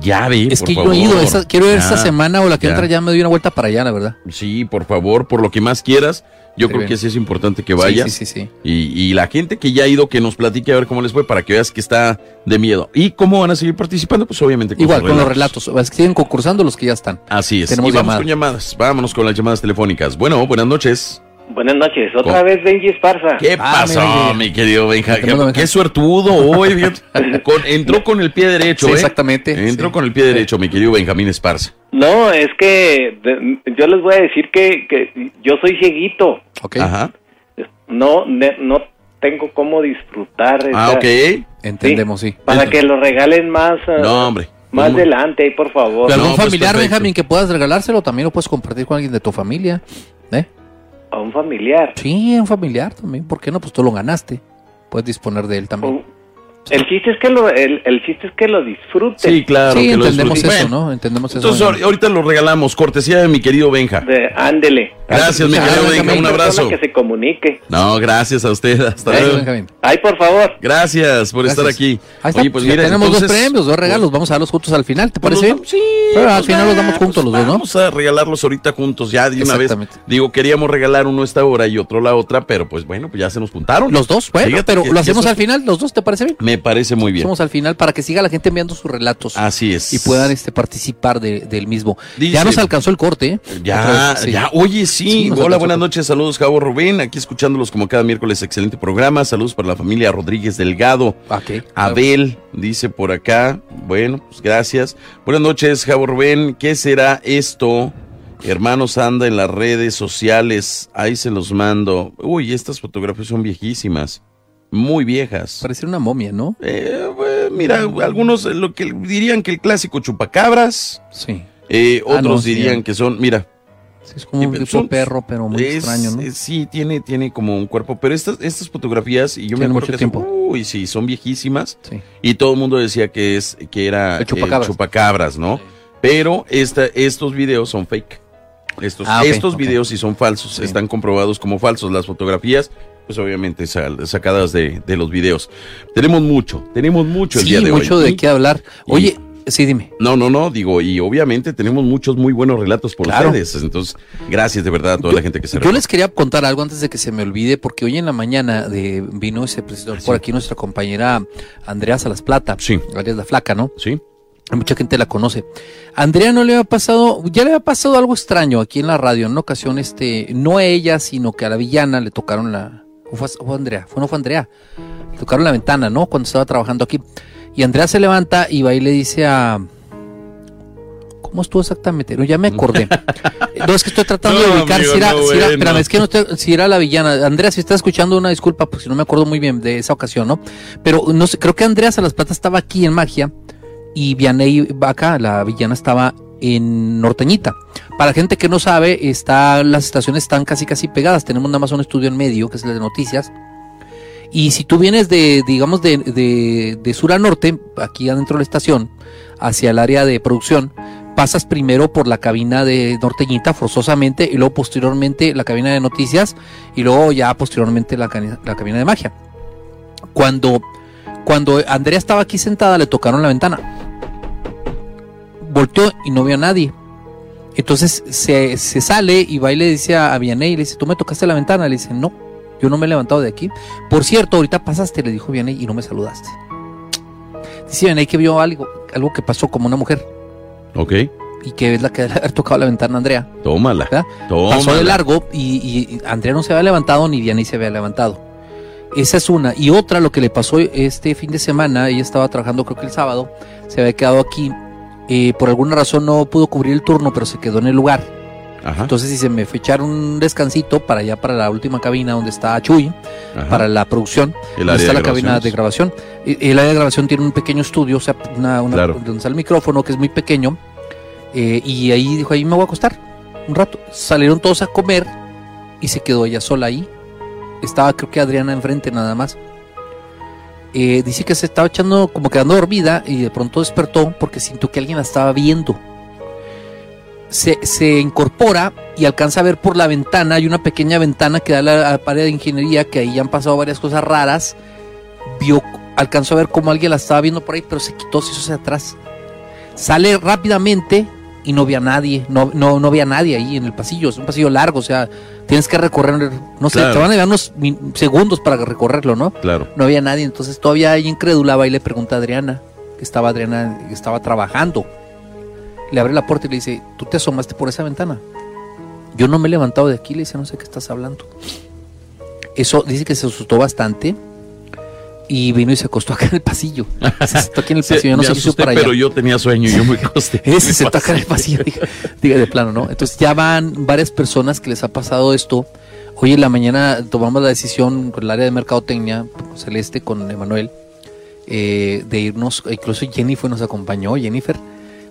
ya ve. Es por que yo he ido, quiero ir esta semana o la que ya. entra ya me doy una vuelta para allá, la verdad. Sí, por favor, por lo que más quieras. Yo creo bien. que sí es importante que vayas. Sí, sí, sí. Y, y la gente que ya ha ido, que nos platique a ver cómo les fue, para que veas que está de miedo. ¿Y cómo van a seguir participando? Pues obviamente con Igual, con los relatos. Es que siguen concursando los que ya están. Así es. Tenemos y vamos con llamadas. Vámonos con las llamadas telefónicas. Bueno, buenas noches. Buenas noches, otra ¿Cómo? vez Benji Esparza. ¿Qué Ah, pasó, mi querido Benja? Qué, suertudo hoy. <laughs> Con- entró con el pie derecho, Sí, ¿eh? exactamente. Entró Sí. con el pie derecho, mi querido Benjamín Esparza. No, es que de- yo les voy a decir que, que yo soy cieguito. Ok. Ajá. No, ne- no tengo cómo disfrutar. Ah, esa- ok. Entendemos, sí. Para que lo regalen más, ah, No, hombre. más ¿Cómo? adelante, ahí, por favor. ¿De algún No, pues, familiar, perfecto. Benjamín, que puedas regalárselo? También lo puedes compartir con alguien de tu familia. ¿Eh? A un familiar. Sí, un familiar también. ¿Por qué no? Pues tú lo ganaste. Puedes disponer de él también. Un- El chiste es que lo, el, el chiste es que lo disfruten. Sí, claro. sí, que lo entendemos eso, disfruten. Bueno, ¿no? Entendemos eso. Entonces, ahor- ahorita lo regalamos. Cortesía de mi querido Benja. De- ándele. Gracias, mi querido. Benja. Un abrazo. Que se comunique. No, gracias a usted. Hasta Gracias, luego. Benjamín. Ay, por favor. Gracias por estar aquí. Ahí está. Oye, pues mira, tenemos entonces, dos premios, dos regalos. Vamos a darlos juntos al final. ¿Te pues parece? damos- Sí. Pero al pues final los damos juntos los dos, ¿no? Vamos a regalarlos ahorita juntos ya de una vez. Digo, queríamos regalar uno esta hora y otro la otra, pero pues bueno, pues ya se nos juntaron. Los dos, bueno, pero lo hacemos eso- al final, los dos, ¿te parece bien? Me parece muy bien. Hacemos al final para que siga la gente enviando sus relatos Así es. y puedan este participar de- del mismo. Dice- ya nos alcanzó el corte, ¿eh? Ya, Otra vez, sí. ya, oye, sí. Hola, buenas noches, saludos, Javo Rubén, aquí escuchándolos como cada miércoles, excelente programa, saludos para la familia Rodríguez Delgado, Ok. Abel, dice por acá, bueno, pues gracias. Buenas noches, Javo Rubén, ¿qué será esto? Hermanos anda en las redes sociales, ahí se los mando. Uy, estas fotografías son viejísimas, muy viejas. Parece una momia, ¿no? Eh, bueno, mira, algunos eh, lo que dirían que el clásico chupacabras, Sí. eh, Ah, otros no, dirían que son, mira, Sí, es como un tipo son- perro, pero muy es- extraño, ¿no? es- sí, tiene, tiene como un cuerpo. Pero estas, estas fotografías, y yo me acuerdo mucho que tiempo. Uy, sí, son viejísimas. Sí. Y todo el mundo decía que es que era El chupacabras. eh, chupacabras, ¿no? Pero esta, estos videos son fake. Estos, Ah, estos videos sí son falsos, Sí. están comprobados como falsos. Las fotografías, pues obviamente sal- sacadas de, de los videos. Tenemos mucho, tenemos mucho el Sí, día de mucho hoy. de Y- qué hablar. y- Oye, sí, dime. No, no, no, digo, y obviamente tenemos muchos muy buenos relatos por Claro. ustedes. Entonces, gracias de verdad a toda la gente que se Yo les quería contar algo antes de que se me olvide, porque hoy en la mañana de, vino y se presentó Ah, por sí. aquí nuestra compañera Andrea Salas Plata, Sí. alias La Flaca, ¿no? Sí. Mucha gente la conoce. A Andrea no le había pasado, ya le había pasado algo extraño aquí en la radio. En una ocasión, este, no a ella, sino que a la villana le tocaron la. ¿O fue, Andrea? Fue, no fue Andrea. Tocaron la ventana, ¿no? Cuando estaba trabajando aquí. Y Andrea se levanta y va y le dice a. ¿Cómo estuvo exactamente? No, ya me acordé. <laughs> no, es que estoy tratando No, de ubicar amigo, si era, no, si era- bueno. espérame, es que no estoy- si era la villana. Andrea, si está escuchando, una disculpa, porque si no me acuerdo muy bien de esa ocasión, ¿no? Pero no sé, creo que Andrea Salas Plata estaba aquí en Magia y Vianey Vaca, la villana, estaba en Norteñita. Para gente que no sabe, está, las estaciones están casi casi pegadas. Tenemos nada más un estudio en medio, que es el de noticias. Y si tú vienes de, digamos, de, de, sur a norte, aquí adentro de la estación, hacia el área de producción, pasas primero por la cabina de Norteñita forzosamente y luego posteriormente la cabina de noticias y luego ya posteriormente la, la cabina de magia. Cuando, cuando Andrea estaba aquí sentada le tocaron la ventana. Volteó y no vio a nadie. Entonces se, se sale y va y le dice a, a Vianney, le dice, ¿tú me tocaste la ventana? Le dice, no, yo no me he levantado de aquí. Por cierto, ahorita pasaste, le dijo Vianney, y no me saludaste. Dice Vianney que vio algo, algo que pasó como una mujer Ok, y que es la que ha tocado la ventana a Andrea. tómala. Tómala. Pasó de largo y, y- y Andrea no se había levantado ni Vianney se había levantado. Esa es una. Y otra, lo que le pasó este fin de semana, ella estaba trabajando creo que el sábado, se había quedado aquí. Eh, por alguna razón no pudo cubrir el turno, pero se quedó en el lugar. Ajá. Entonces dice, me fue echar un descansito para allá, para la última cabina donde está Chuy, ajá. para la producción. El donde está la cabina de grabación. Y- El área de grabación tiene un pequeño estudio, o sea, una, una- Claro. donde está el micrófono, que es muy pequeño. eh, y ahí dijo, ahí me voy a acostar un rato. Salieron todos a comer y se quedó ella sola ahí. Estaba creo que Adriana enfrente nada más. Eh, dice que se estaba echando como quedando dormida y de pronto despertó porque sintió que alguien la estaba viendo. Se, se incorpora y alcanza a ver por la ventana, hay una pequeña ventana que da a la, pared de ingeniería, que ahí ya han pasado varias cosas raras. Vio, alcanzó a ver cómo alguien la estaba viendo por ahí, pero se quitó, se hizo hacia atrás. Sale rápidamente y no ve a nadie, no, no, no ve a nadie ahí en el pasillo, es un pasillo largo, o sea, tienes que recorrer, no sé, Claro. te van a llevar unos segundos para recorrerlo, ¿no? Claro. No había nadie, entonces todavía ahí incrédula va y le pregunta a Adriana, que estaba Adriana, que estaba trabajando. Le abre la puerta y le dice, ¿tú te asomaste por esa ventana? Yo no me he levantado de aquí, le dice, no sé qué estás hablando. Eso dice que se asustó bastante y vino y se acostó acá en el pasillo. Se sentó aquí en el <laughs> Sí, pasillo, no me sé qué hizo allá. pero yo tenía sueño y yo me <laughs> acosté. Se sentó acá en el pasillo, diga, diga de plano, ¿no? Entonces ya van varias personas que les ha pasado esto. Hoy en la mañana tomamos la decisión con el área de mercadotecnia, con Celeste, con Emanuel, eh, de irnos, incluso Jennifer nos acompañó, Jennifer.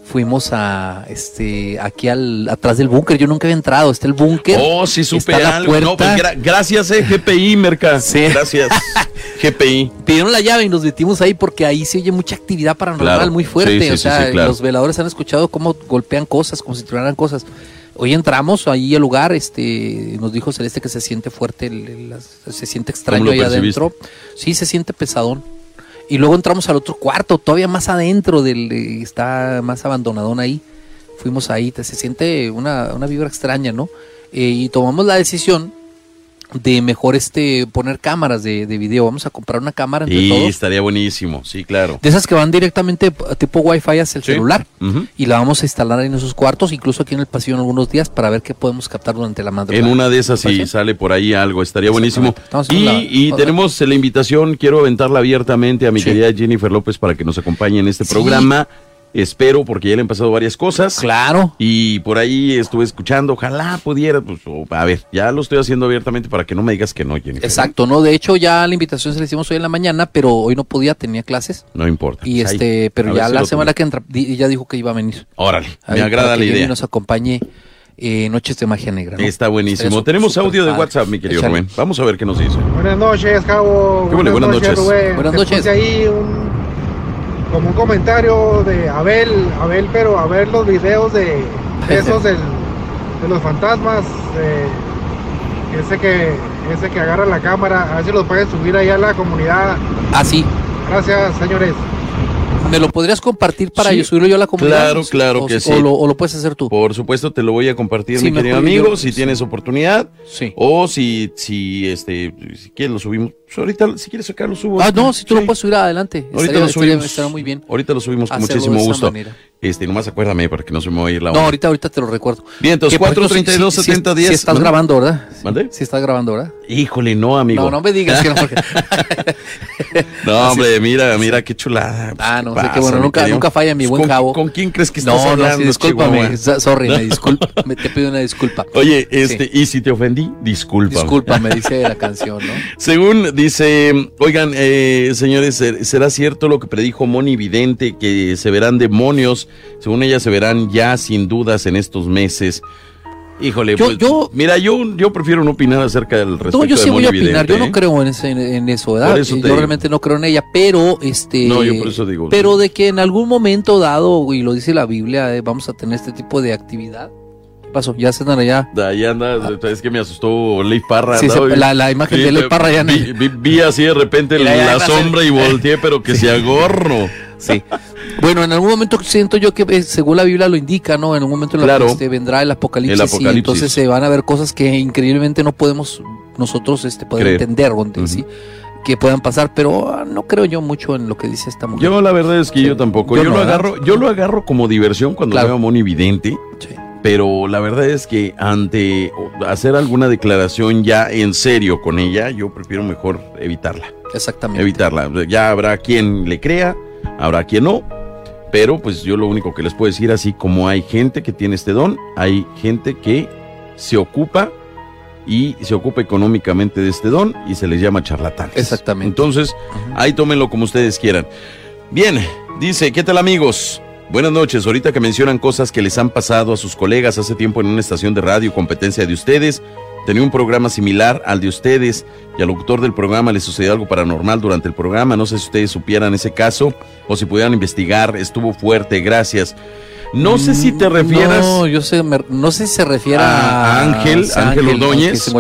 Fuimos a este aquí al atrás del búnker. Yo nunca había entrado. Está el búnker. Oh, sí supe está la algo. No, pues, gra- gracias, eh, GPI, Merca. <laughs> Sí. Gracias, <laughs> GPI. Pidieron la llave y nos metimos ahí porque ahí se oye mucha actividad paranormal Claro. muy fuerte. Sí, sí, o sea, claro. los veladores han escuchado cómo golpean cosas, como si tiraran cosas. Hoy entramos ahí al lugar, este, nos dijo Celeste que se siente fuerte, el- el- se siente extraño ahí percibiste? adentro. Sí, se siente pesadón. Y luego entramos al otro cuarto, todavía más adentro del, está más abandonadón ahí. Fuimos ahí, te- se siente una, una vibra extraña, ¿no? Eh, y tomamos la decisión de mejor este poner cámaras de, de video. Vamos a comprar una cámara entre Y todos. estaría buenísimo, sí, claro. De esas que van directamente tipo Wi-Fi hacia el Sí. celular. Y la vamos a instalar en esos cuartos, incluso aquí en el pasillo en algunos días, para ver qué podemos captar durante la madrugada. En una de esas, si ¿Parece? sale por ahí algo, estaría buenísimo. Y, la- y tenemos la invitación, quiero aventarla abiertamente a mi Sí. querida Jennifer López para que nos acompañe en este Sí. programa. Espero, porque ya le han pasado varias cosas. Claro. Y por ahí estuve escuchando, ojalá pudiera, pues, o- a ver, ya lo estoy haciendo abiertamente para que no me digas que no, Jennifer. Exacto, ¿no? De hecho, ya la invitación se la hicimos hoy en la mañana, pero hoy no podía, tenía clases. No importa. Y Pues este, pero ya si la semana que entra, di- ella dijo que iba a venir. Órale, A me agrada la idea. nos acompañe eh, Noches de Magia Negra. ¿no? Está buenísimo. Tenemos audio de padre. WhatsApp, mi querido Échale. Rubén. Vamos a ver qué nos dice. Buenas noches, Cabo. ¿Qué huele? Buenas noches. Rubén. Buenas noches. ahí un, como un comentario de Abel, Abel, pero a ver los videos de, <laughs> esos del- de los fantasmas, eh, ese que ese que agarra la cámara, a ver si los pueden subir ahí a la comunidad. Ah, sí. Gracias, señores. ¿Me lo podrías compartir para Sí, yo subirlo yo a la comunidad? claro, claro O- que o sí. lo, o lo puedes hacer tú. Por supuesto, te lo voy a compartir, Sí, mi querido yo- amigo, si sí. tienes oportunidad. Sí. O si, si, este, si quieres lo subimos. Pues ahorita, si quieres sacar, lo subo. Ah, no, si tú lo puedes subir adelante. Ahorita Estaría- lo estaría- subimos. estaría muy bien. Ahorita lo subimos con muchísimo gusto. manera. Este, nomás acuérdame para que no se me vaya a ir la No, onda. ahorita, ahorita te lo recuerdo. Bien, entonces, Que, por ejemplo, 432 si- si- 70 si 10. estás ¿Mande? grabando, ¿verdad? ¿Mande? Si estás grabando, ¿verdad? Híjole, no, amigo. No, no me digas que no. porque- <laughs> No, hombre, mira, mira qué chulada. Ah, no, ¿Qué sé pasa, bueno, nunca, nunca falla mi Pues, buen ¿con- cabo. ¿Con quién crees que estás no, no, hablando, sí, discúlpame. Sorry, me <laughs> disculpa. me- te pido una disculpa. Oye, este, y si te ofendí, disculpa. Discúlpame, <laughs> dice la canción, ¿no? Según dice, oigan, eh, señores, ¿ser- ¿será cierto lo que predijo Moni Vidente, que se verán demonios? Según ella, se verán ya sin dudas en estos meses. Híjole, Yo- pues, yo- mira, yo, yo prefiero no opinar acerca del respecto No, yo sí de voy a opinar. Yo no ¿eh? creo en, ese- en eso, ¿verdad? Eso te yo digo. realmente no creo en ella, pero este. No, yo por eso digo. Pero de que en algún momento dado, y lo dice la Biblia, eh, vamos a tener este tipo de actividad. ¿Qué pasó? Ya se están allá. Ahí anda, es que me asustó Leif Parra. Sí, se- la- la imagen sí, de me- Parra ya vi, vi- vi así de repente la sombra y volteé, pero que <laughs> se agorno. Sí. Bueno, en algún momento siento yo que eh, según la Biblia lo indica, ¿no? En un momento Claro. que este, vendrá el apocalipsis, El y entonces se van a ver cosas que increíblemente no podemos nosotros este, poder Creer. entender ent- sí, que puedan pasar, pero ah, no creo yo mucho en lo que dice esta mujer. Yo la verdad es que yo tampoco. Yo Yo, no, lo ¿verdad? agarro, yo lo agarro como diversión cuando Claro. veo a Moni Vidente. Sí. Pero la verdad es que ante hacer alguna declaración ya en serio con ella, yo prefiero mejor evitarla. Exactamente. Evitarla. Ya habrá quien le crea, habrá quien no. Pero pues yo lo único que les puedo decir, así como hay gente que tiene este don, hay gente que se ocupa y se ocupa económicamente de este don y se les llama charlatanes. Exactamente. Entonces, ahí tómenlo como ustedes quieran. Bien, dice, ¿qué tal amigos? Buenas noches, ahorita que mencionan cosas que les han pasado a sus colegas hace tiempo en una estación de radio, competencia de ustedes, tenía un programa similar al de ustedes y al locutor del programa le sucedió algo paranormal durante el programa, no sé si ustedes supieran ese caso o si pudieran investigar, estuvo fuerte, gracias. No sé si te refieras... No, yo sé, me- no sé si se refiere a a, Ángel, a Ángel. Ordóñez, se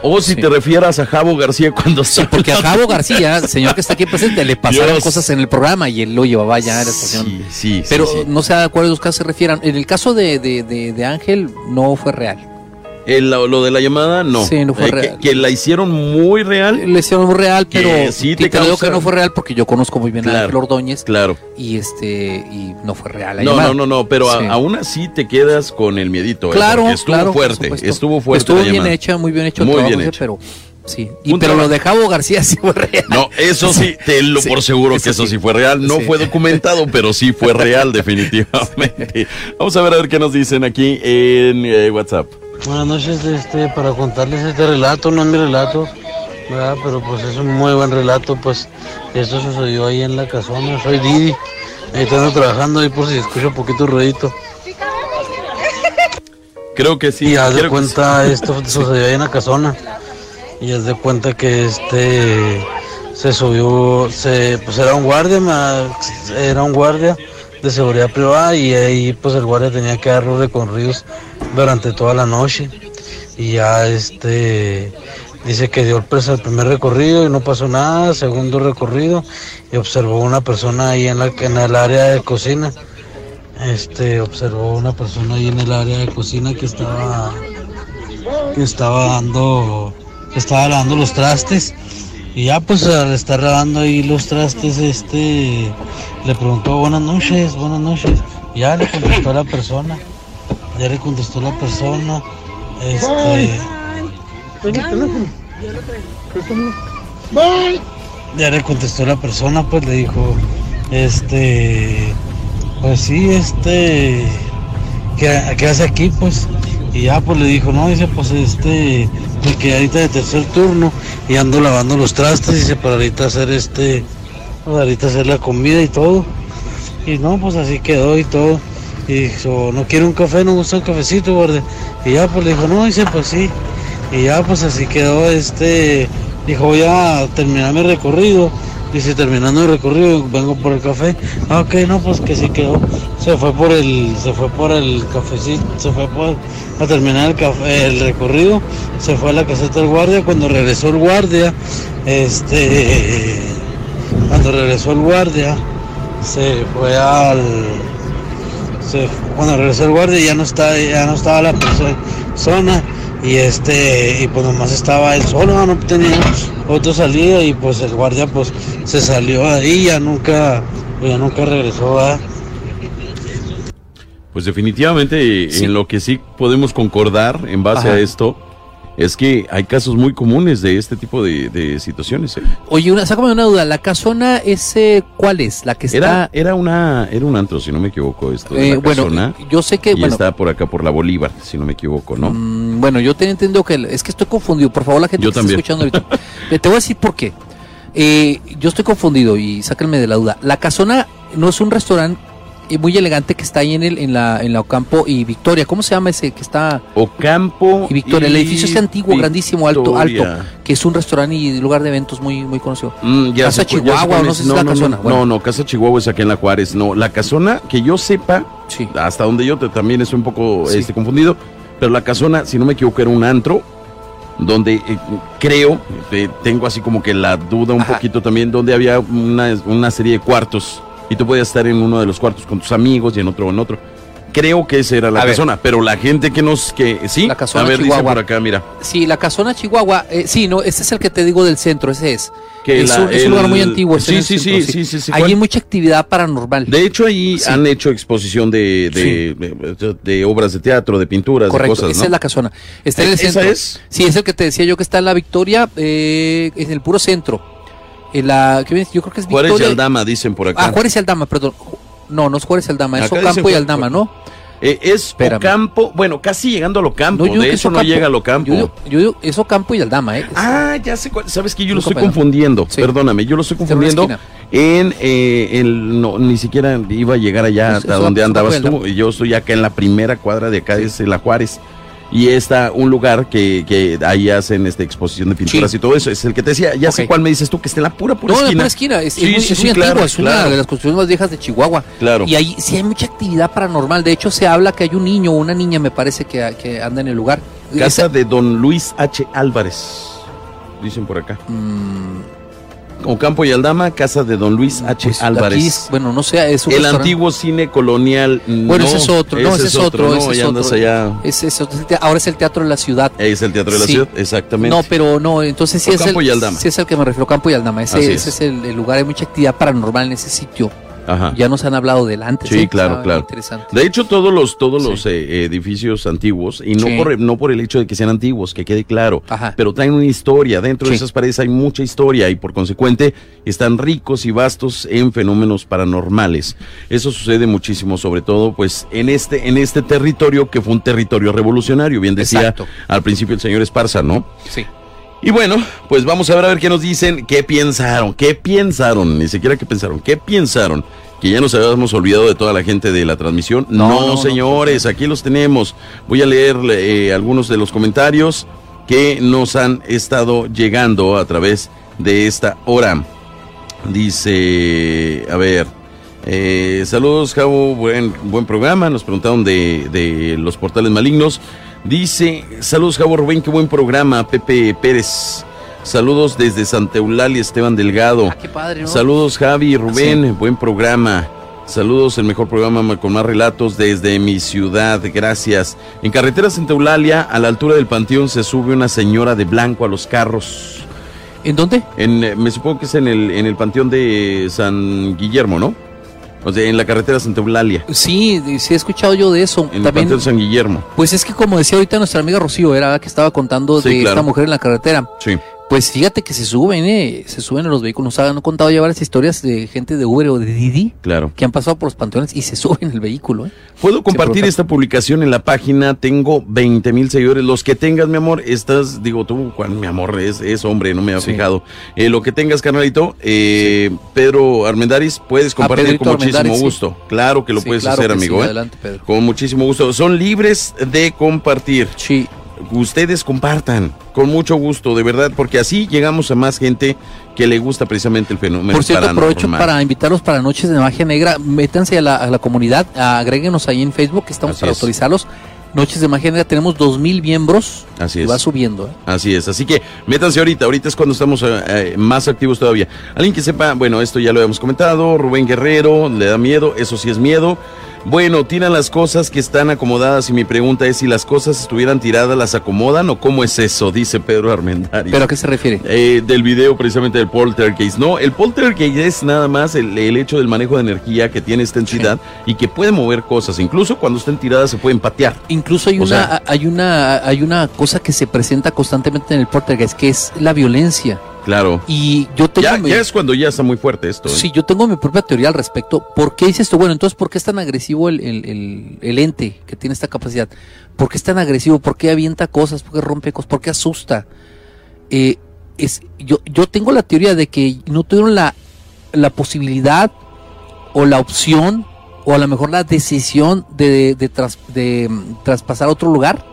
o- si Sí. te refieras a Javo García cuando Sí, porque a Javo García, señor que está aquí presente, le pasaron Dios. cosas en el programa y él lo llevaba ya a la estación. Sí, sí, sí, Pero sí. no sé a cuáles de los casos se refieran. En el caso de, de, de, de Ángel, no fue real. El- lo, de la llamada, no. Sí, no fue Eh, real. Que, la hicieron muy real. Le hicieron muy real, pero sí te, te digo que no fue real porque yo conozco muy bien a. Ángel Ordóñez Claro. y este y no fue real. la No, llamada. no, no, no, pero a- aún así te quedas con el miedito. ¿eh? Claro, estuvo claro, fuerte, estuvo fuerte. Estuvo la bien llamada. hecha, muy bien hecho Muy trabajo bien hecho. pero sí. Y, pero trabajo- lo de Javo García sí fue real. No, eso sí, <laughs> te lo Sí, por seguro eso que eso sí. sí. fue real. No Sí. fue documentado, pero sí fue real, <laughs> definitivamente. Vamos a ver a ver qué nos dicen aquí en eh, WhatsApp. Buenas noches, este, para contarles este relato, no es mi relato, ¿verdad? pero pues es un muy buen relato, pues esto sucedió ahí en la casona, soy Didi, ahí estando trabajando ahí por si escucho un poquito ruidito. Creo que sí. Y haz de cuenta, <laughs> esto sucedió ahí en la casona, y haz de cuenta que este se subió, se, pues era un guardia, era un guardia de seguridad privada y ahí pues el guardia tenía que dar los recorridos durante toda la noche y ya este dice que dio el preso el primer recorrido y no pasó nada, segundo recorrido y observó una persona ahí en la en el área de cocina. Este observó una persona ahí en el área de cocina que estaba que estaba dando que estaba lavando los trastes y ya pues al estar lavando ahí los trastes este le preguntó buenas noches buenas noches ya le contestó la persona ya le contestó la persona este ya le contestó la persona pues le dijo este pues sí este ¿qué, qué hace aquí pues? Y ya pues le dijo, no, dice pues este, me quedé ahorita de tercer turno y ando lavando los trastes, dice, para ahorita hacer este, pues ahorita hacer la comida y todo. Y no, pues así quedó y todo. Y dijo, ¿no quiere un café? ¿No gusta un cafecito, guardia? Y ya, pues le dijo, no, dice, pues sí. Y ya, pues así quedó, este, dijo, voy a terminar mi recorrido. Dice, terminando el recorrido, vengo por el café. Ah, ok, no, pues que sí quedó. Se fue por el, se fue por el cafecito, se fue por, a terminar el, café, el recorrido, se fue a la caseta del guardia. Cuando regresó el guardia, este, cuando regresó el guardia, se fue al, se, cuando regresó el guardia ya no está, ya no estaba la persona y este, y pues nomás estaba él solo, no tenía otra salida y pues el guardia pues se salió ahí, ya nunca, ya nunca regresó, ¿verdad? Pues definitivamente en lo que sí podemos concordar en base Ajá. a esto es que hay casos muy comunes de este tipo de, de situaciones. ¿eh? Oye, una, sácame una duda. ¿La casona ese cuál es? La que está. Era, era una, era un antro, si no me equivoco, esto Eh, la bueno, casona. yo sé que, y bueno- está por acá por la Bolívar, si no me equivoco, ¿no? Mm, Bueno, yo tenía entendido que es que estoy confundido. Por favor, la gente Yo que también. está escuchando ahorita. <laughs> Eh, Te voy a decir por qué. Eh, yo estoy confundido y sáquenme de la duda. La casona no es un restaurante muy elegante que está ahí en el en la en la Ocampo y Victoria. ¿Cómo se llama ese que está? Ocampo y Victoria. el edificio es antiguo, grandísimo, alto, alto, que es un restaurante y lugar de eventos muy muy conocido. Mm, ya Casa ya Chihuahua, no sé si es la no, casona. No, Bueno. no, no, Casa Chihuahua es aquí en la Juárez. No, la casona, que yo sepa, hasta donde yo te- también estoy un poco Sí. este, confundido, pero la casona, si no me equivoco, era un antro donde eh, creo, eh, tengo así como que la duda un poquito también, donde había una, una serie de cuartos y tú podías estar en uno de los cuartos con tus amigos y en otro en otro. Creo que esa era la A ver. casona, pero la gente que nos, que sí, casona a ver, dice Chihuahua. por acá, mira. Sí, la casona Chihuahua, eh, sí, no, ese es el que te digo del centro, ese es. Que es, la- un, es un lugar muy antiguo. Sí, sí, centro, sí, sí, sí, sí, hay mucha actividad paranormal. De hecho, ahí han hecho exposición de, de, de- de obras de teatro, de pinturas, Correcto, de cosas, esa ¿no? es la casona. Está en el ¿Esa centro. es? Sí, es el que te decía yo que está en la Victoria, eh, en el puro centro. En la, ¿qué yo creo que es Juárez y Victoria. Aldama, dicen por acá. Ah, Juárez y Aldama, perdón. No, no es Juárez y Aldama, es Acá Ocampo y Aldama, ¿no? Eh, es Ocampo, bueno, casi llegando al Ocampo. yo digo de es hecho, no llega al Ocampo. Yo digo, yo digo, es Ocampo y Aldama, ¿eh? Ah, ya sé cuál. Sabes que yo lo estoy confundiendo. Perdóname, yo lo estoy confundiendo en eh, el no ni siquiera iba a llegar allá Es- hasta es donde Ocampo andabas tú. Y yo estoy acá en la primera cuadra de acá es la Juárez. Y está un lugar que, que ahí hacen este exposición de pinturas Sí. y todo eso. Es el que te decía. Ya sé cuál me dices tú, que está en la pura, pura no, en esquina. la pura esquina. Es, es Sí, muy, sí, es muy claro, antigua, es una de las construcciones más viejas de Chihuahua. Claro. Y ahí sí hay mucha actividad paranormal. De hecho, se habla que hay un niño o una niña, me parece, que, que anda en el lugar. Casa Esa- de don Luis H. Álvarez. Dicen por acá. Mm. Ocampo y Aldama, casa de don Luis H. Álvarez. Pues, aquí es- bueno, no sé, es un el restaurante. antiguo cine colonial. Bueno, no, ese es otro, no, ese es otro, no, ese es otro. allá. Ese es otro, ahora es el Teatro de la Ciudad. Es el teatro de la Sí. ciudad, exactamente. No, pero no, entonces sí es, Ocampo el, y Aldama. sí es el que me refiero, Campo y Aldama. Ese es. es, el, el lugar, hay mucha actividad paranormal en ese sitio. Ajá. Ya nos han hablado del antes. Sí, ¿eh? claro, claro. Interesante. De hecho, todos los todos los eh, edificios antiguos, y no, Sí. por, no por el hecho de que sean antiguos, que quede claro, Ajá. pero traen una historia. Dentro de esas paredes hay mucha historia y por consecuente están ricos y vastos en fenómenos paranormales. Eso sucede muchísimo, sobre todo pues en este, en este territorio que fue un territorio revolucionario, bien decía Exacto. al principio el señor Esparza, ¿no? Sí. Y bueno, pues vamos a ver a ver qué nos dicen, qué pensaron, qué pensaron, ni siquiera qué pensaron, qué pensaron. Que ya nos habíamos olvidado de toda la gente de la transmisión. No, No, no, no, señores, aquí los tenemos. Voy a leer eh, algunos de los comentarios que nos han estado llegando a través de esta hora. Dice, a ver, eh, saludos, Javo, buen, buen programa. Nos preguntaron de, de los portales malignos. Dice, saludos, Javo Rubén, qué buen programa. Pepe Pérez. Saludos desde Santa Eulalia, Esteban Delgado. Ah, qué padre, ¿no? Saludos, Javi y Rubén, Sí. buen programa. Saludos, el mejor programa ma- con más relatos desde mi ciudad, gracias. En carretera Santa Eulalia, a la altura del panteón, se sube una señora de blanco a los carros. ¿En dónde? En, eh, me supongo que es en el, en el panteón de San Guillermo, ¿no? O sea, en la carretera Santa Eulalia, Sí, sí he escuchado yo de eso. en el También, panteón San Guillermo. pues es que como decía ahorita nuestra amiga Rocío, era que estaba contando Sí, de claro. esta mujer en la carretera. Sí. Pues fíjate que se suben, ¿eh? Se suben a los vehículos. Nos han contado ya varias historias de gente de Uber o de Didi Claro. que han pasado por los panteones y se suben el vehículo, ¿eh? Puedo compartir esta publicación en la página. Tengo 20 mil seguidores. Los que tengas, mi amor, estás, digo tú, Juan, mi amor, es, es hombre, no me había Sí. fijado. Eh, lo que tengas, carnalito, eh, Pedro Armendaris, puedes compartir Pedrito con muchísimo sí. gusto. Claro que lo puedes claro hacer, amigo. ¿eh? adelante, Pedro. Con muchísimo gusto. Son libres de compartir. Sí. Ustedes compartan, con mucho gusto, de verdad, porque así llegamos a más gente que le gusta precisamente el fenómeno Por cierto, aprovecho para invitarlos para Noches de Magia Negra. Métanse a la, a la comunidad, agréguenos ahí en Facebook, que estamos Así para es. autorizarlos. Noches de Magia Negra, tenemos 2.000 miembros. Así y es. va subiendo. ¿eh? Así es, así que métanse ahorita, ahorita es cuando estamos eh, eh, más activos todavía. Alguien que sepa, bueno, esto ya lo habíamos comentado, Rubén Guerrero, le da miedo, eso sí es miedo. Bueno, tiran las cosas que están acomodadas y mi pregunta es si las cosas estuvieran tiradas, ¿las acomodan o cómo es eso? Dice Pedro Armendáriz. ¿Pero a qué se refiere? Eh, del video precisamente del poltergeist. No, el poltergeist es nada más el, el hecho del manejo de energía que tiene esta entidad y que puede mover cosas. Incluso cuando estén tiradas se pueden patear. Incluso hay O una, sea- hay una, hay una cosa que se presenta constantemente en el poltergeist, que es la violencia. Claro. Y yo tengo Ya, mi- ya es cuando ya está muy fuerte esto. ¿eh? Sí, yo tengo mi propia teoría al respecto. ¿Por qué dices esto? Bueno, entonces, ¿por qué es tan agresivo el, el- el- el ente que tiene esta capacidad? ¿Por qué es tan agresivo? ¿Por qué avienta cosas? ¿Por qué rompe cosas? ¿Por qué asusta? Eh, es, yo, yo tengo la teoría de que no tuvieron la, la posibilidad o la opción o a lo mejor la decisión de, de tras- de, mm, traspasar a otro lugar.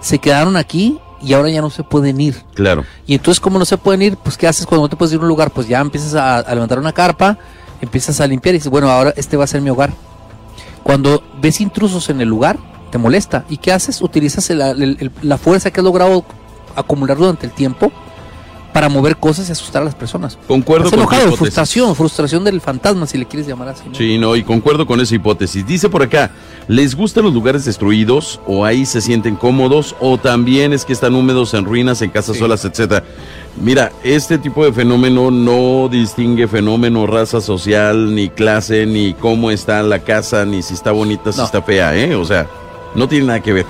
Se quedaron aquí y ahora ya no se pueden ir. Claro. Y entonces, como no se pueden ir, pues, ¿qué haces cuando no te puedes ir a un lugar? Pues ya empiezas a, a levantar una carpa, empiezas a limpiar y dices, bueno, ahora este va a ser mi hogar. Cuando ves intrusos en el lugar, te molesta. ¿Y qué haces? Utilizas el- el- el- la fuerza que has logrado acumular durante el tiempo para mover cosas y asustar a las personas. Concuerdo Estás con enojado, hipótesis. frustración, frustración del fantasma, si le quieres llamar así. ¿no? Sí, no, y concuerdo con esa hipótesis. Dice por acá, ¿les gustan los lugares destruidos o ahí se sienten cómodos o también es que están húmedos en ruinas, en casas solas, etcétera? Mira, este tipo de fenómeno no distingue fenómeno, raza social, ni clase, ni cómo está la casa, ni si está bonita, si No. está fea, ¿eh? O sea, no tiene nada que ver,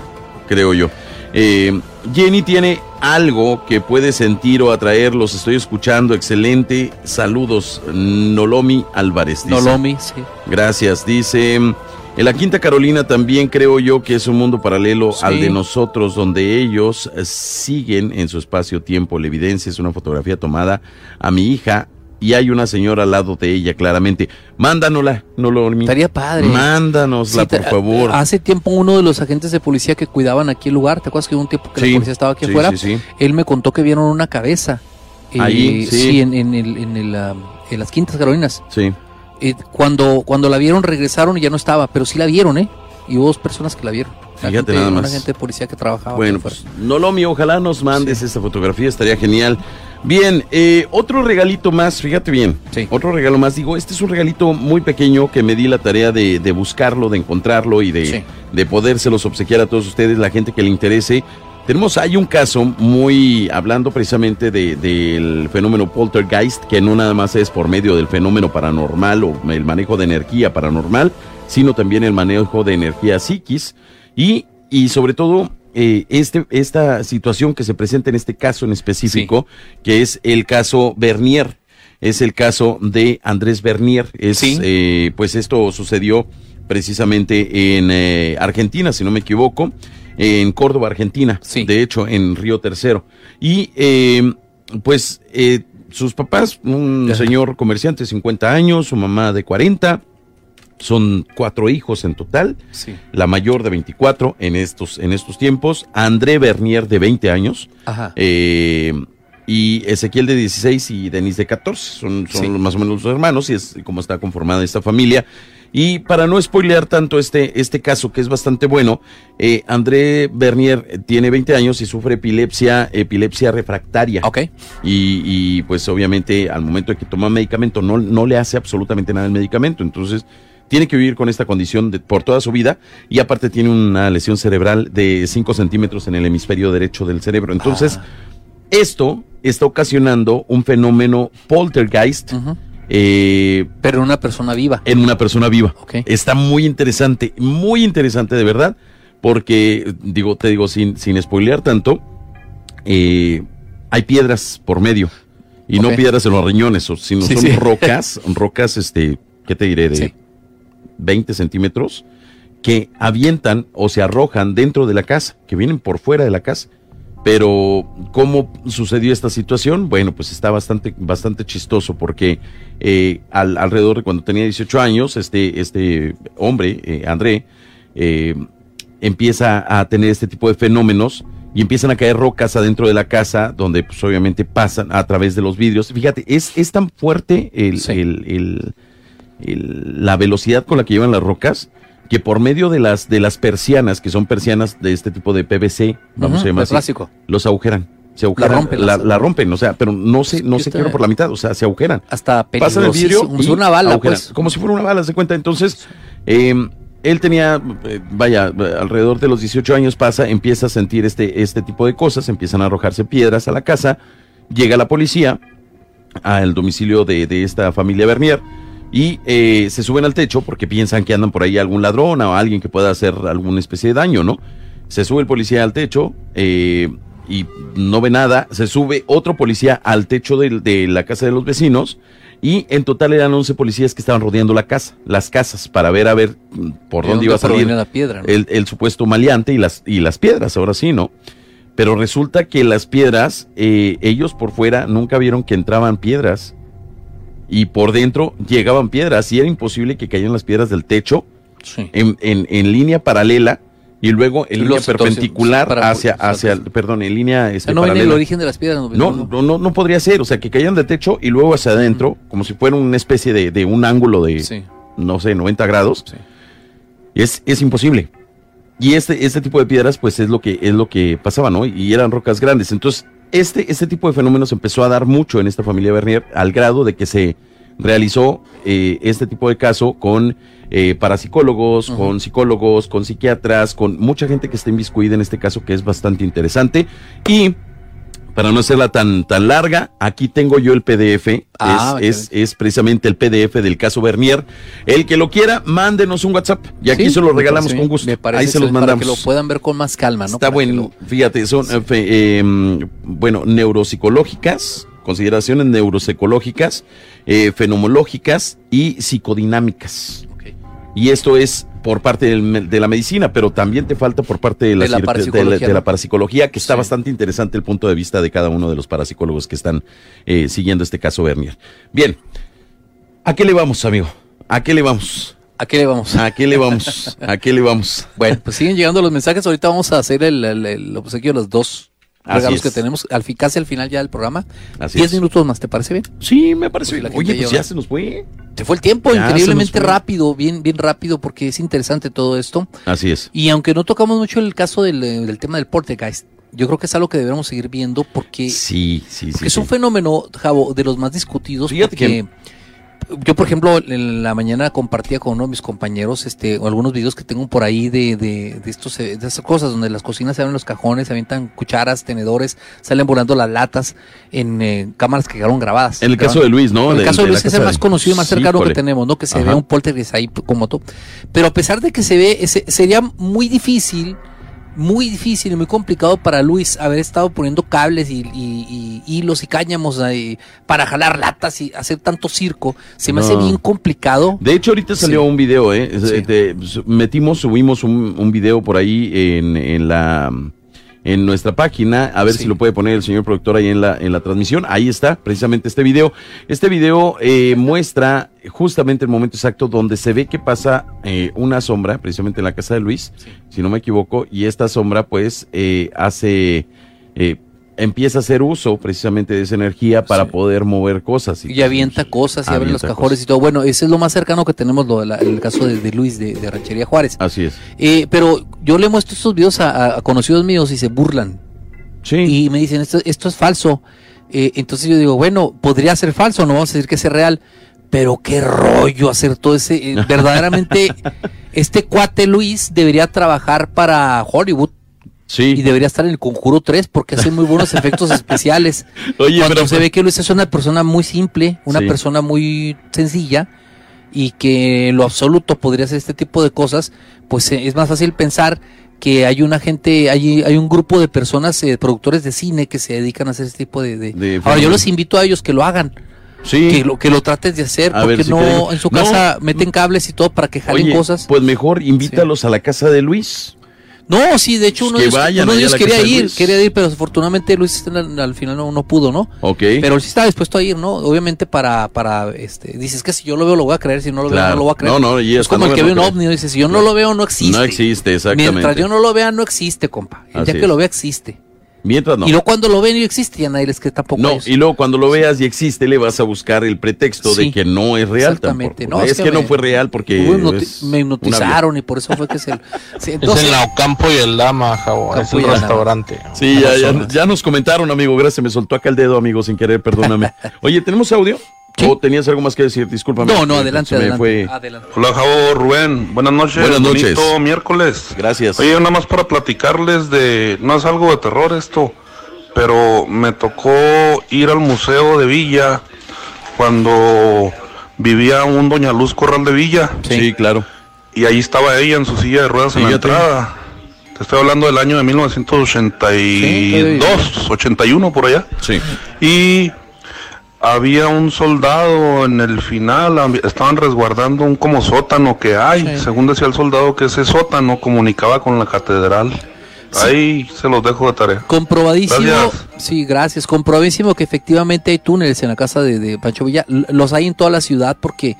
creo yo. Eh, Jenny tiene algo que puede sentir o atraer, los estoy escuchando, excelente. Saludos, Nolomi Álvarez. dice. Nolomi, sí. Gracias. Dice, en la Quinta Carolina también creo yo que es un mundo paralelo Sí. al de nosotros, donde ellos eh, siguen en su espacio-tiempo. La evidencia es una fotografía tomada a mi hija y hay una señora al lado de ella, claramente. Mándanosla, no lo Estaría padre. Mándanosla, Sí, por favor. Hace tiempo uno de los agentes de policía que cuidaban aquí el lugar, ¿te acuerdas que hubo un tiempo que Sí, la policía estaba aquí sí, afuera? sí, sí. Él me contó que vieron una cabeza. eh, Ahí, sí. sí. en, en el, en, el, ah, en las Quintas Carolinas. Sí. Eh, cuando, cuando la vieron regresaron y ya no estaba, pero sí la vieron, ¿eh? Y hubo dos personas que la vieron. Fíjate gente- nada más. agente de policía que trabajaba. Bueno, aquí afuera. pues Nolomi, ojalá nos mandes esta fotografía, estaría genial. Bien, eh, otro regalito más, fíjate bien, otro regalo más, digo, este es un regalito muy pequeño que me di la tarea de, de buscarlo, de encontrarlo y de, Sí. de podérselos obsequiar a todos ustedes, la gente que le interese. Tenemos, hay un caso muy, hablando precisamente de- del fenómeno poltergeist, que no nada más es por medio del fenómeno paranormal o el manejo de energía paranormal, sino también el manejo de energía psiquis y, y sobre todo eh, este, esta situación que se presenta en este caso en específico, que es el caso Bernier, es el caso de Andrés Bernier. Es, eh, pues esto sucedió precisamente en eh, Argentina, si no me equivoco, en Córdoba, Argentina, de hecho, en Río Tercero. Y eh, pues eh, sus papás, un señor comerciante de 50 años, su mamá de 40, son cuatro hijos en total. Sí. La mayor de 24 en estos, en estos tiempos. André Bernier de 20 años. Ajá. eh, y Ezequiel de 16 y Denis de 14. Son, son Sí. más o menos los hermanos y es como está conformada esta familia. Y para no spoilear tanto este, este caso, que es bastante bueno, eh, André Bernier tiene 20 años y sufre epilepsia, epilepsia refractaria. Ok. Y, y, pues obviamente al momento de que toma medicamento no, no le hace absolutamente nada el medicamento. Entonces tiene que vivir con esta condición de- por toda su vida y aparte tiene una lesión cerebral de 5 centímetros en el hemisferio derecho del cerebro. Entonces, esto está ocasionando un fenómeno poltergeist. eh, Pero en una persona viva. en una persona viva. Está muy interesante, muy interesante de verdad, porque, digo, te digo, sin, sin spoilear tanto, eh, hay piedras por medio. Y no piedras en los riñones, sino Sí, son sí. rocas, <laughs> rocas, este, ¿qué te diré? De Sí. 20 centímetros, que avientan o se arrojan dentro de la casa, que vienen por fuera de la casa. Pero, ¿cómo sucedió esta situación? Bueno, pues está bastante, bastante chistoso porque eh, al- alrededor de cuando tenía 18 años, este, este hombre, eh, André, eh, empieza a tener este tipo de fenómenos y empiezan a caer rocas adentro de la casa, donde pues obviamente pasan a través de los vidrios. Fíjate, es, es tan fuerte el, el- el- el- la velocidad con la que llevan las rocas que por medio de las, de las persianas, que son persianas de este tipo de PVC, vamos a llamar así, los agujeran. Se agujeran, rompen, la, las- la rompen, o sea, pero no se, no Sí, se quiebran por la mitad, o sea, se agujeran. Hasta Pasan el vidrio como si una bala, pues. como si fuera una bala, se cuenta. Entonces, eh, él tenía, eh, vaya, alrededor de los 18 años pasa, empieza a sentir este, este tipo de cosas, empiezan a arrojarse piedras a la casa, llega la policía al domicilio de, de esta familia Bernier y eh, se suben al techo porque piensan que andan por ahí algún ladrón o alguien que pueda hacer alguna especie de daño, ¿no? Se sube el policía al techo eh, y no ve nada, se sube otro policía al techo de, la casa de los vecinos y en total eran 11 policías que estaban rodeando la casa, las casas, para ver a ver mm, por ¿De dónde iba a salir la piedra? no? el, el supuesto maleante y las, y las piedras, ahora sí, ¿no? Pero resulta que las piedras, eh, ellos por fuera nunca vieron que entraban piedras y por dentro llegaban piedras y era imposible que cayeran las piedras del techo Sí. en, en- en línea paralela y luego en línea perpendicular para- hacia, hacia, hacia, en línea este, no el origen de las piedras. No, no, no, no podría ser, o sea, que caían del techo y luego hacia adentro, como si fuera una especie de, de un ángulo de, Sí. no sé, 90 grados. Sí. Es, es imposible. Y este, este tipo de piedras, pues es lo que, es lo que pasaba, ¿no? Y eran rocas grandes. Entonces, este, este tipo de fenómenos empezó a dar mucho en esta familia Bernier, al grado de que se realizó eh, este tipo de caso con eh, parapsicólogos, con psicólogos, con psiquiatras, con mucha gente que está inviscuida en este caso, que es bastante interesante. Y para no hacerla tan, tan larga, aquí tengo yo el PDF. Ah, es, es, es precisamente el PDF del caso Bernier. El que lo quiera, mándenos un WhatsApp. Y aquí Sí, se lo regalamos con gusto. Me parece Ahí se los mandamos. Para que lo puedan ver con más calma, ¿no? Está Para bueno. lo- Fíjate, son eh, bueno, neuropsicológicas, consideraciones neuropsicológicas, eh, fenomenológicas y psicodinámicas. Ok. Y esto es por parte del de la medicina, pero también te falta por parte de la, De la de parapsicología, de la ¿no? parapsicología, que está Sí. bastante interesante el punto de vista de cada uno de los parapsicólogos que están eh, siguiendo este caso Bernier. Bien, ¿a qué le vamos, amigo? ¿A qué le vamos? ¿A qué le vamos? ¿A qué le vamos? ¿A qué le vamos? <laughs> Bueno, pues siguen llegando los mensajes. Ahorita vamos a hacer el, el, el obsequio de los dos Así regalos es. que tenemos al, casi al final ya del programa. Así Diez es. minutos más, ¿te parece bien? Sí, me parece Pues bien. Oye, pues ya se nos fue. Se fue el tiempo Ya increíblemente rápido, bien, bien rápido, porque es interesante todo esto. Así es. Y aunque no tocamos mucho el caso del, eh, del tema del poltergeist, yo creo que es algo que debemos seguir viendo porque, Sí, sí, sí. es un fenómeno, Javo, de los más discutidos. Fíjate porque yo, por ejemplo, en la mañana compartía con uno de mis compañeros este, algunos videos que tengo por ahí de, de, de estos, eh, de estas cosas, donde las cocinas se abren los cajones, se avientan cucharas, tenedores, salen volando las latas en eh, cámaras que quedaron grabadas. En el caso de Luis, ¿no? En el De- caso de Luis es el más conocido y más cercano que tenemos, ¿no? Que se Ajá. ve un poltergeist ahí como todo. Pero a pesar de que se ve, ese- sería muy difícil, muy difícil y muy complicado para Luis haber estado poniendo cables y, y- y hilos y cáñamos ahí para jalar latas y hacer tanto circo. Se me hace bien complicado. De hecho, ahorita salió Sí. un video, ¿eh? Sí. metimos, subimos un, un video por ahí en, en la en nuestra página, a ver Sí. si lo puede poner el señor productor ahí en la, en la transmisión. Ahí está, precisamente este video. Este video eh, muestra justamente el momento exacto donde se ve que pasa eh, una sombra, precisamente en la casa de Luis, si no me equivoco, y esta sombra pues eh, hace, eh, empieza a hacer uso precisamente de esa energía para Sí. poder mover cosas. Y avienta cosas y abre los cajones cosas. y todo. Bueno, ese es lo más cercano que tenemos, lo de la- el caso de, de Luis de, de Ranchería Juárez. Así es. Eh, pero yo le muestro estos videos a, a conocidos míos y se burlan. Sí. y me dicen esto, esto es falso. Eh, entonces yo digo, bueno, podría ser falso, no vamos a decir que sea real, pero qué rollo hacer todo ese. eh, verdaderamente, <laughs> este cuate Luis debería trabajar para Hollywood Sí. y debería estar en el Conjuro 3 porque hace muy buenos efectos <laughs> especiales. Oye, Cuando pero se ve que Luis es una persona muy simple, una Sí. persona muy sencilla. y que en lo absoluto podría hacer este tipo de cosas, pues eh, es más fácil pensar que hay una gente, hay, hay un grupo de personas, eh, productores de cine que se dedican a hacer este tipo de... de- De Ahora yo los invito a ellos que lo hagan. Sí. Que lo, que lo trates de hacer, A ver porque si no en su No. casa meten cables y todo para que jalen Oye, cosas. pues mejor invítalos a la casa de Luis. No, sí, de hecho uno Que de ellos, vayan uno de ellos quería ir, Luis. quería ir, pero afortunadamente Luis al, al final no, no pudo, ¿no? Ok. Pero él sí estaba dispuesto a ir, ¿no? Obviamente para, para, este, dices que si yo lo veo lo voy a creer, si no lo veo no lo voy a creer. No, no, y es como el que ve un ovni, dice, si yo no lo veo no existe. No existe, exactamente. Mientras yo no lo vea no existe, compa. El Así día que es. lo vea existe. Mientras no. Y luego cuando lo ven y existe, ya nadie les cree tampoco No, ellos. y luego cuando lo veas y existe, le vas a buscar el pretexto de Sí. que no es real Exactamente. tampoco. No, es, es que, que no me- fue real porque hipnoti- es me hipnotizaron y por eso fue que se... <laughs> sí, Es entonces- en la Ocampo y el Dama, Javo. Es un restaurante. Sí, ya, ya, ya nos comentaron, amigo. Gracias, me soltó acá el dedo, amigo, sin querer, perdóname. <laughs> Oye, ¿tenemos audio? ¿O tenías algo más que decir? Discúlpame. No, no, adelante, se me adelante. fue. Adelante. Hola, Javo Rubén. Buenas noches. Buenas noches. Bonito miércoles. Gracias. Oye, nada más para platicarles de. No es algo de terror esto, pero me tocó ir al Museo de Villa cuando vivía un Doña Luz Corral de Villa. Sí, claro. Y ahí estaba ella en su silla de ruedas en la entrada. Te estoy hablando del año de 1982, 81 por allá. Sí. Y había un soldado en el final, estaban resguardando un como sótano que hay. Según decía el soldado que ese sótano comunicaba con la catedral. Ahí se los dejo de tarea. Comprobadísimo, Gracias. sí, gracias. Comprobadísimo que efectivamente hay túneles en la casa de, de Pancho Villa. Los hay en toda la ciudad porque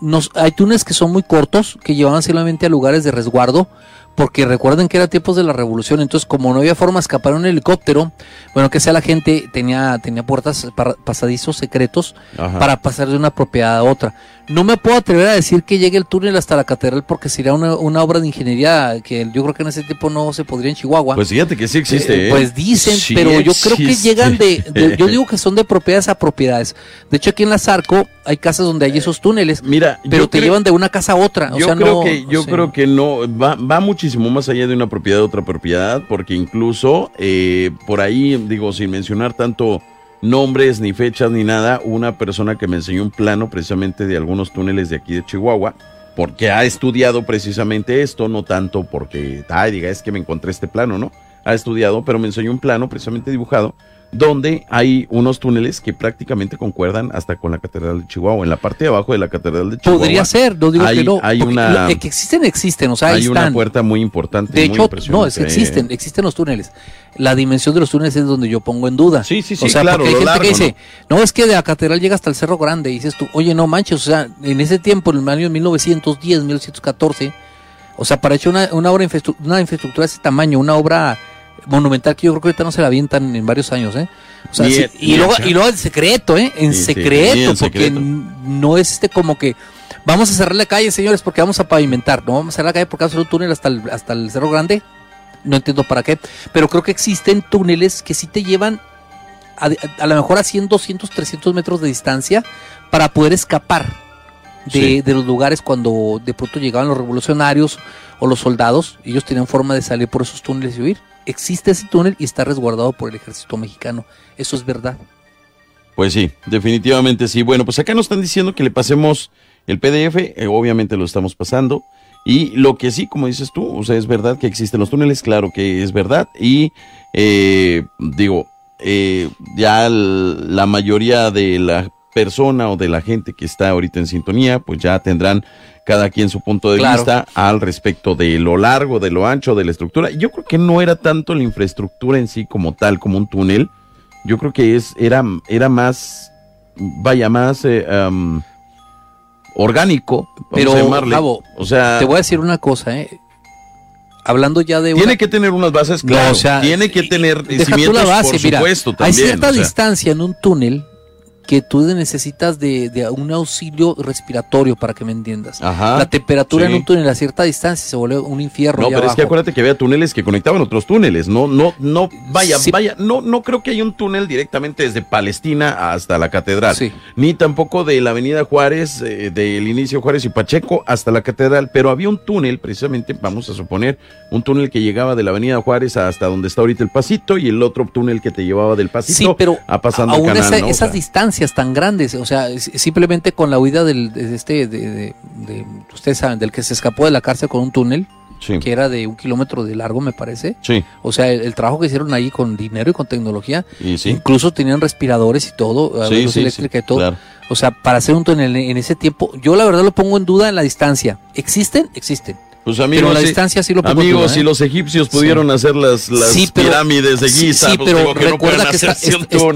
nos, hay túneles que son muy cortos, que llevaban solamente a lugares de resguardo. Porque recuerden que era tiempos de la revolución, entonces como no había forma de escapar en un helicóptero, bueno, que sea la gente tenía, tenía puertas, para- pasadizos secretos Ajá. para pasar de una propiedad a otra. No me puedo atrever a decir que llegue el túnel hasta la catedral porque sería una, una obra de ingeniería que yo creo que en ese tiempo no se podría en Chihuahua. Pues fíjate que sí existe. Eh, ¿eh? Pues dicen, Sí pero yo creo que llegan de, de- Yo <laughs> digo que son de propiedades a propiedades. De hecho, aquí en la Zarco hay casas donde hay esos túneles. Mira, pero te creo- llevan de una casa a otra. O yo sea, creo no. que yo sí. creo que no va, va muchísimo más allá de una propiedad a otra propiedad porque incluso eh, por ahí digo sin mencionar tanto nombres ni fechas ni nada una persona que me enseñó un plano precisamente de algunos túneles de aquí de Chihuahua porque ha estudiado precisamente esto no tanto porque ay diga es que me encontré este plano no ha estudiado pero me enseñó un plano precisamente dibujado donde hay unos túneles que prácticamente concuerdan hasta con la Catedral de Chihuahua, en la parte de abajo de la Catedral de Chihuahua. Podría ser, no digo hay, que no. Hay una, lo- que existen, existen. O sea, ahí hay una puerta muy importante. De muy hecho, no, es que existen, existen los túneles. La dimensión de los túneles es donde yo pongo en duda. Sí, sí, sí, O sea, claro, porque hay gente largo, que dice, ¿no? es que de la catedral llega hasta el Cerro Grande. Y dices tú, oye, no manches, o sea, en ese tiempo, en el año 1910, 1914, o sea, para echar una, una obra, una infraestructura de ese tamaño, una obra monumental que yo creo que ahorita no se la avientan en varios años, ¿eh? O sea, sí, y, luego, en- y luego en secreto, ¿eh? En Sí, secreto, en porque secreto. no es este como que vamos a cerrar la calle, señores, porque vamos a pavimentar, no vamos a cerrar la calle porque vamos a hacer un túnel hasta el, hasta el Cerro Grande. No entiendo para qué, pero creo que existen túneles que sí te llevan a, a- a lo mejor a 100, 200, 300 metros de distancia para poder escapar de, Sí. de los lugares cuando de pronto llegaban los revolucionarios o los soldados. Ellos tenían forma de salir por esos túneles y huir. Existe ese túnel y está resguardado por el ejército mexicano. Eso es verdad. Pues sí, definitivamente sí. Bueno, pues acá nos están diciendo que le pasemos el PDF, eh, obviamente lo estamos pasando. Y lo que sí, como dices tú, o sea, es verdad que existen los túneles, claro que es verdad. Y eh, digo, eh, ya la mayoría de la persona o de la gente que está ahorita en sintonía, pues ya tendrán cada quien su punto de Claro. vista al respecto de lo largo, de lo ancho, de la estructura. Yo creo que no era tanto la infraestructura en sí como tal, como un túnel. Yo creo que es, era, era más, vaya, más eh, am, orgánico, Pero. Gabo, o sea, Te voy a decir una cosa, ¿eh? Hablando ya de tiene una- que tener unas bases, No, claro. o sea, tiene que tener Deja tú cimientos, la base, por mira, supuesto, hay cierta o sea. distancia en un túnel que tú necesitas de, de un auxilio respiratorio para que me entiendas. Ajá, la temperatura en un túnel a cierta distancia se vuelve un infierno. No, pero es que acuérdate que había túneles que conectaban otros túneles. No, no, no, vaya, Sí. vaya, no, no creo que haya un túnel directamente desde Palestina hasta la catedral. Sí. Ni tampoco de la avenida Juárez, eh, del inicio Juárez y Pacheco hasta la catedral. Pero había un túnel, precisamente, vamos a suponer, un túnel que llegaba de la avenida Juárez hasta donde está ahorita el pasito y el otro túnel que te llevaba del pasito Sí, pero a pasando aún canal, esa- ¿no? Esas distancias distancias tan grandes, o sea, simplemente con la huida del, de este, de, de- de- ustedes saben, del que se escapó de la cárcel con un túnel, Sí. que era de un kilómetro de largo, me parece. Sí. O sea, el, el trabajo que hicieron ahí con dinero y con tecnología, Y sí. incluso tenían respiradores y todo, Sí, luz eléctrica y todo. claro. O sea, para hacer un túnel en ese tiempo, yo la verdad lo pongo en duda en la distancia. ¿Existen? Existen. Pues Pero amigos, la sí- distancia sí lo amigos, duda, ¿eh? si los egipcios pudieron hacer las, las Sí, pero- pirámides de Giza, sí, pues pero digo que no recuerda que está- es-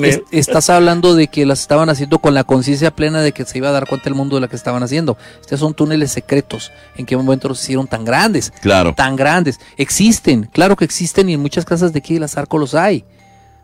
es- estás hablando de que las estaban haciendo con la conciencia plena de que se iba a dar cuenta el mundo de la que estaban haciendo. Estos son túneles secretos. ¿En qué momento los hicieron tan grandes? Claro. Tan grandes. Existen, claro que existen y en muchas casas de aquí de las Arco los hay.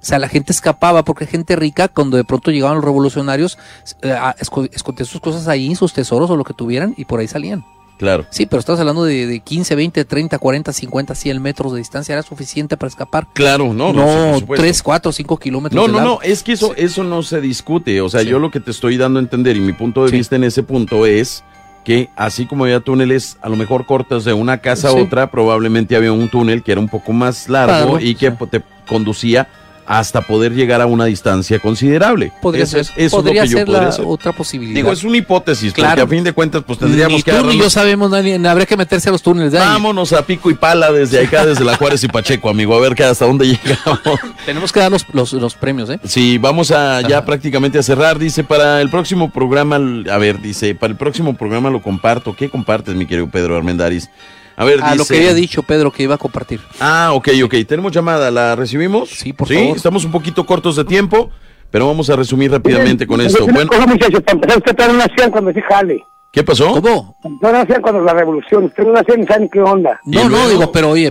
O sea, la gente escapaba porque gente rica, cuando de pronto llegaban los revolucionarios, eh, escondían sus cosas ahí, sus tesoros o lo que tuvieran y por ahí salían. Claro. Sí, pero estás hablando de, de 15, 20, 30, 40, 50, 100 metros de distancia. Era suficiente para escapar. Claro, no, no, sí, No, supuesto. 3, 4, 5 kilómetros. No, de no, largo. no, es que eso, eso no se discute. O sea, yo lo que te estoy dando a entender y mi punto de vista en ese punto es que así como había túneles a lo mejor cortos de una casa a Sí. otra, probablemente había un túnel que era un poco más largo Largo, y que te conducía hasta poder llegar a una distancia considerable. Podría Eso ser, es, eso podría es lo que ser yo la hacer. otra posibilidad. Digo, es una hipótesis, Claro. porque a fin de cuentas, pues tendríamos ni que tú ni yo agarrarnos- sabemos, nadie, habría que meterse a los túneles ahí. Vámonos a pico y pala desde acá, desde la Juárez y Pacheco, amigo, a ver que hasta dónde <laughs> llegamos. Tenemos que dar los, los, los premios, ¿eh? Sí, vamos a ya prácticamente a cerrar. Dice, para el próximo programa, a ver, dice, para el próximo programa lo comparto. ¿Qué compartes, mi querido Pedro Armendaris? A ver, Ah, dice. lo que había dicho Pedro que iba a compartir. Ah, ok, ok. Tenemos llamada, ¿la recibimos? Sí, por favor. estamos un poquito cortos de tiempo, pero vamos a resumir rápidamente con esto. Bueno, cosa, cuando se jale. ¿Qué pasó? ¿Cómo? No nacían cuando la revolución. Usted no nacían ni saben qué onda. No, no, digo, pero oye,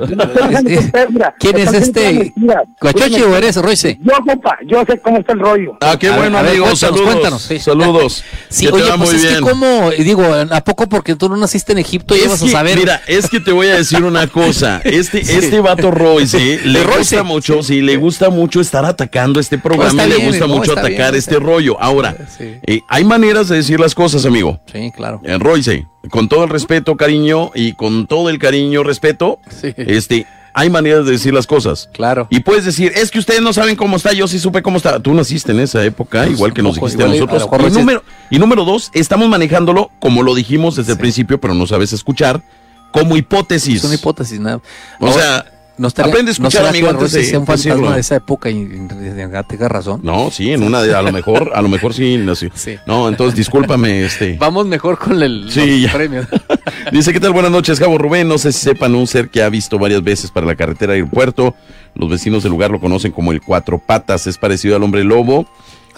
¿quién es este? ¿Guachochi o eres Royce? Yo, compa, yo sé cómo está el rollo. Ah, qué bueno, amigo. cuéntanos, saludos. cuéntanos, sí. <laughs> Saludos. <laughs> Sí, Que te oye, va pues muy es bien. que como, digo, ¿a poco porque tú no naciste en Egipto y vas que, a saber? Mira, es que te voy a decir una cosa. Este, <laughs> Sí. este vato Royce, le gusta mucho, sí, le gusta mucho estar atacando este programa y le gusta no, mucho atacar bien, este rollo. Ahora, eh, hay maneras de decir las cosas, amigo. Sí, claro. Eh, Royce, con todo el respeto, cariño, y con todo el cariño, respeto, este, hay maneras de decir las cosas. Claro. Y puedes decir, es que ustedes no saben cómo está, yo sí supe cómo está. Tú naciste en esa época, igual que nos dijiste a nosotros. a Y número, y número dos, estamos manejándolo, como lo dijimos desde el principio, pero no sabes escuchar, como hipótesis. Es una hipótesis, nada. O sea, no estaría, aprende a ¿no escuchar, será amigo, antes de sea un fantasma decirlo. de esa época y, tenga razón. No, sí, en una de, a lo mejor, a lo mejor sí nació. No, entonces discúlpame, este. <laughs> Vamos mejor con el Sí, premios. <laughs> Dice, ¿qué tal? Buenas noches, Gabo Rubén. No sé si sepan un ser que ha visto varias veces para la carretera aeropuerto. Los vecinos del lugar lo conocen como el Cuatro Patas. Es parecido al hombre lobo.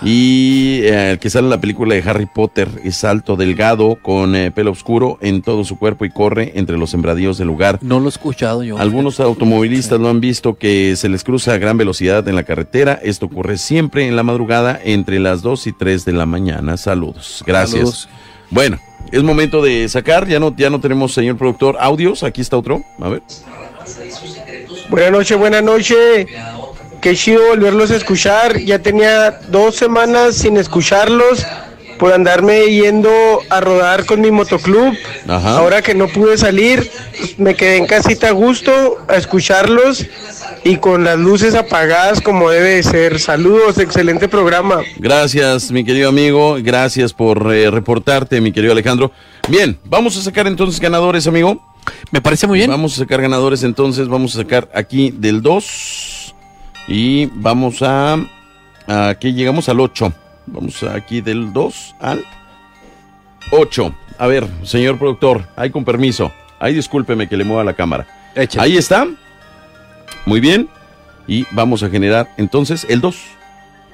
Y eh, el que sale en la película de Harry Potter es alto, delgado, con eh, pelo oscuro en todo su cuerpo y corre entre los sembradíos del lugar. No lo he escuchado yo. Algunos automovilistas lo han visto que se les cruza a gran velocidad en la carretera. Esto ocurre siempre en la madrugada entre las 2 y 3 de la mañana. Saludos. Gracias. Saludos. Bueno, es momento de sacar. Ya no, ya no tenemos, señor productor, audios. Aquí está otro. A ver. Buenas noches, buenas noches. Qué chido volverlos a escuchar. Ya tenía dos semanas sin escucharlos por andarme yendo a rodar con mi motoclub. Ajá. Ahora que no pude salir, me quedé en casita a gusto a escucharlos y con las luces apagadas como debe de ser. Saludos, excelente programa. Gracias, mi querido amigo. Gracias por eh, reportarte, mi querido Alejandro. Bien, vamos a sacar entonces ganadores, amigo. Me parece muy bien. Vamos a sacar ganadores entonces. Vamos a sacar aquí del 2. Y vamos a. Aquí llegamos al 8. Vamos aquí del 2 al 8. A ver, señor productor, ahí con permiso. Ahí discúlpeme que le mueva la cámara. Ahí está. Muy bien. Y vamos a generar entonces el 2.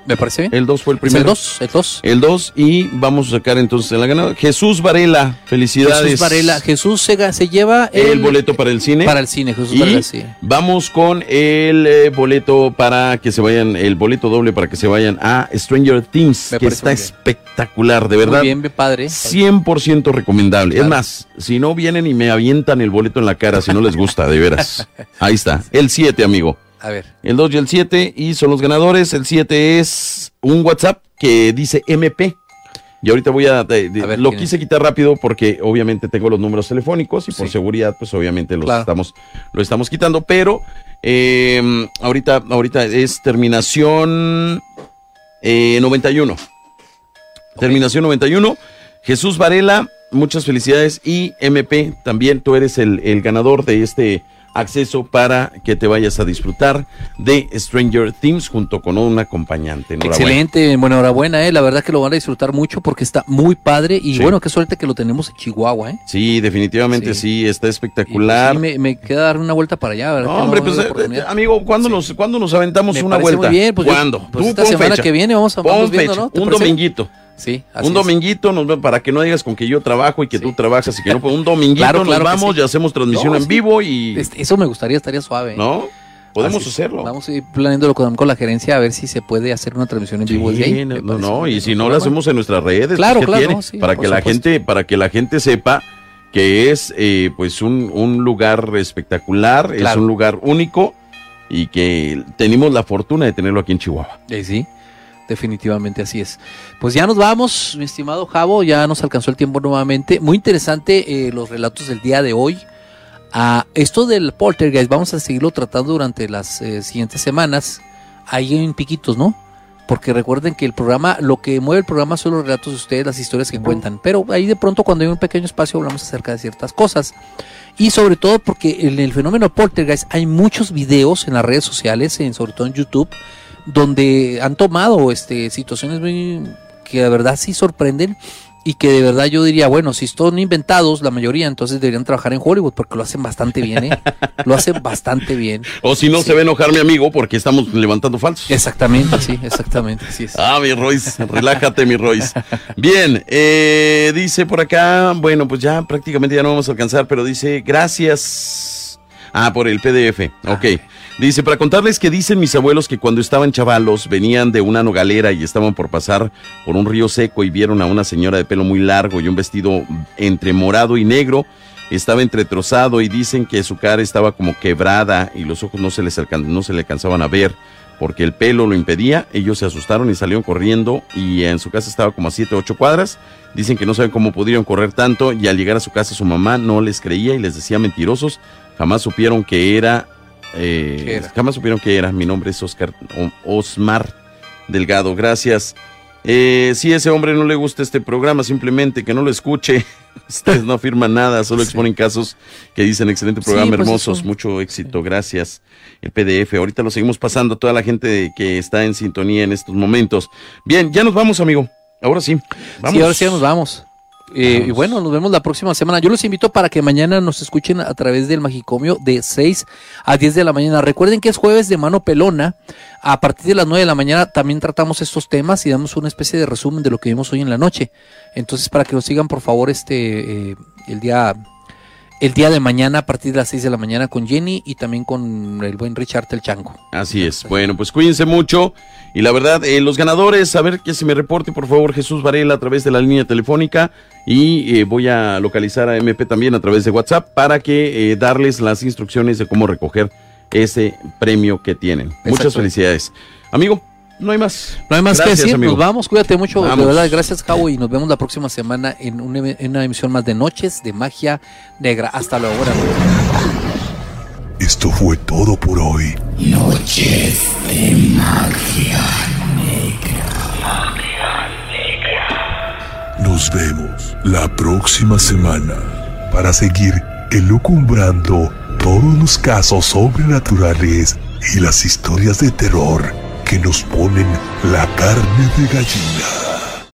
Me parece bien. El 2 fue el ¿Es primero. el 2? El 2. El 2 y vamos a sacar entonces en la ganadora. Jesús Varela, felicidades. Jesús Varela. Jesús se, se lleva El, boleto para el cine. Para el cine, Jesús Y Varela, sí. vamos con el eh, boleto para que se vayan, el boleto doble para que se vayan a Stranger Things, Me que está espectacular, de verdad. Muy bien, padre. 100% recomendable. Es más, si no vienen y me avientan el boleto en la cara, si no les gusta, de veras. <laughs> Ahí está, el 7, amigo. A ver. El 2 y el 7 y son los ganadores. El 7 es un WhatsApp que dice MP. Y ahorita voy a... de- de- A ver, lo ¿quién quise quitar rápido porque obviamente tengo los números telefónicos y por Sí. seguridad pues obviamente los Claro. estamos, lo estamos quitando. Pero eh, ahorita, ahorita es terminación eh, 91. terminación 91. Jesús Varela, muchas felicidades. Y MP, también tú eres el, el ganador de este acceso para que te vayas a disfrutar de Stranger Things junto con un acompañante. Excelente, bueno, enhorabuena, eh. la verdad que lo van a disfrutar mucho porque está muy padre y Sí. bueno, qué suerte que lo tenemos en Chihuahua, ¿eh? Sí, definitivamente sí, está espectacular. Sí, me, me queda dar una vuelta para allá, ¿verdad? No, hombre, no pues, eh, amigo, ¿cuándo, nos, ¿cuándo nos aventamos Me una vuelta? muy bien, pues ¿Cuándo? pues Tú esta semana fecha. que viene vamos a- vamos viendo, ¿no? ¿Te Un dominguito. Sí, así un dominguito, nos, para que no digas con que yo trabajo y que tú trabajas y que no, pues un <laughs> dominguito Claro, nos claro vamos sí. y hacemos transmisión No, en sí. vivo y... Eso me gustaría, estaría suave. ¿eh? ¿No? Podemos Así hacerlo. Vamos a ir planeándolo con, con la gerencia a ver si se puede hacer una transmisión en vivo ahí. Sí, no, no, y si no problema. hacemos en nuestras redes, Claro, pues, ¿qué claro, tiene? sí, para que la gente, para que la gente sepa que es eh, pues un, un lugar espectacular, es Claro. un lugar único y que tenemos la fortuna de tenerlo aquí en Chihuahua. Eh, sí, definitivamente así es. Pues ya nos vamos, mi estimado Javo, ya nos alcanzó el tiempo nuevamente. Muy interesante eh, los relatos del día de hoy. Ah, esto del poltergeist vamos a seguirlo tratando durante las eh, siguientes semanas, ahí en piquitos, ¿no? Porque recuerden que el programa, lo que mueve el programa son los relatos de ustedes, las historias que cuentan. Pero ahí de pronto cuando hay un pequeño espacio hablamos acerca de ciertas cosas. Y sobre todo porque en el fenómeno poltergeist hay muchos videos en las redes sociales, en, sobre todo en YouTube, donde han tomado este, situaciones muy que de verdad sí sorprenden y que de verdad yo diría, bueno, si son inventados la mayoría, entonces deberían trabajar en Hollywood porque lo hacen bastante bien, ¿eh? <laughs> Lo hacen bastante bien. O si no, se va a enojar mi amigo porque estamos levantando falsos. Exactamente, sí, exactamente, así es. Ah, mi Royce, relájate, mi Royce. Bien, eh, dice por acá, bueno, pues ya prácticamente ya no vamos a alcanzar, pero dice, gracias. Ah, por el PDF, ok. Dice, para contarles que dicen mis abuelos que cuando estaban chavalos venían de una nogalera y estaban por pasar por un río seco y vieron a una señora de pelo muy largo y un vestido entre morado y negro. Estaba entretrozado y dicen que su cara estaba como quebrada y los ojos no se, les no se le alcanzaban a ver porque el pelo lo impedía. Ellos se asustaron y salieron corriendo y en su casa estaba como a 7 o 8 cuadras. Dicen que no saben cómo pudieron correr tanto y al llegar a su casa su mamá no les creía y les decía mentirosos. Jamás supieron que era... eh. Jamás supieron que era. Mi nombre es Oscar Osmar Delgado. Gracias. Eh, si a ese hombre no le gusta este programa, simplemente que no lo escuche. <laughs> Ustedes no afirman nada, solo exponen casos que dicen excelente programa, Sí, pues hermosos, eso. mucho éxito, gracias. El PDF, ahorita lo seguimos pasando a toda la gente que está en sintonía en estos momentos. Bien, ya nos vamos, amigo. Ahora sí. Vamos. Sí, ahora sí ya nos vamos. Eh, y bueno, nos vemos la próxima semana. Yo los invito para que mañana nos escuchen a través del Magicomio de 6 a 10 de la mañana. Recuerden que es jueves de mano pelona. A partir de las 9 de la mañana también tratamos estos temas y damos una especie de resumen de lo que vimos hoy en la noche. Entonces, para que nos sigan, por favor, este eh, el día el día de mañana a partir de las 6 de la mañana con Jenny y también con el buen Richard el Chango. Así es. Bueno, pues cuídense mucho. Y la verdad, eh, los ganadores, a ver que se me reporte, por favor, Jesús Varela a través de la línea telefónica. Y eh, voy a localizar a MP también a través de WhatsApp para que eh, darles las instrucciones de cómo recoger ese premio que tienen. Muchas felicidades. Amigo, no hay más. No hay más Gracias, que decir, amigo. nos vamos, cuídate mucho, Vamos. de verdad, gracias Javo y nos vemos la próxima semana en una, en una emisión más de Noches de Magia Negra. Hasta luego. buenas noches. Esto fue todo por hoy. Noches de magia Nos vemos la próxima semana para seguir elucumbrando todos los casos sobrenaturales y las historias de terror que nos ponen la carne de gallina.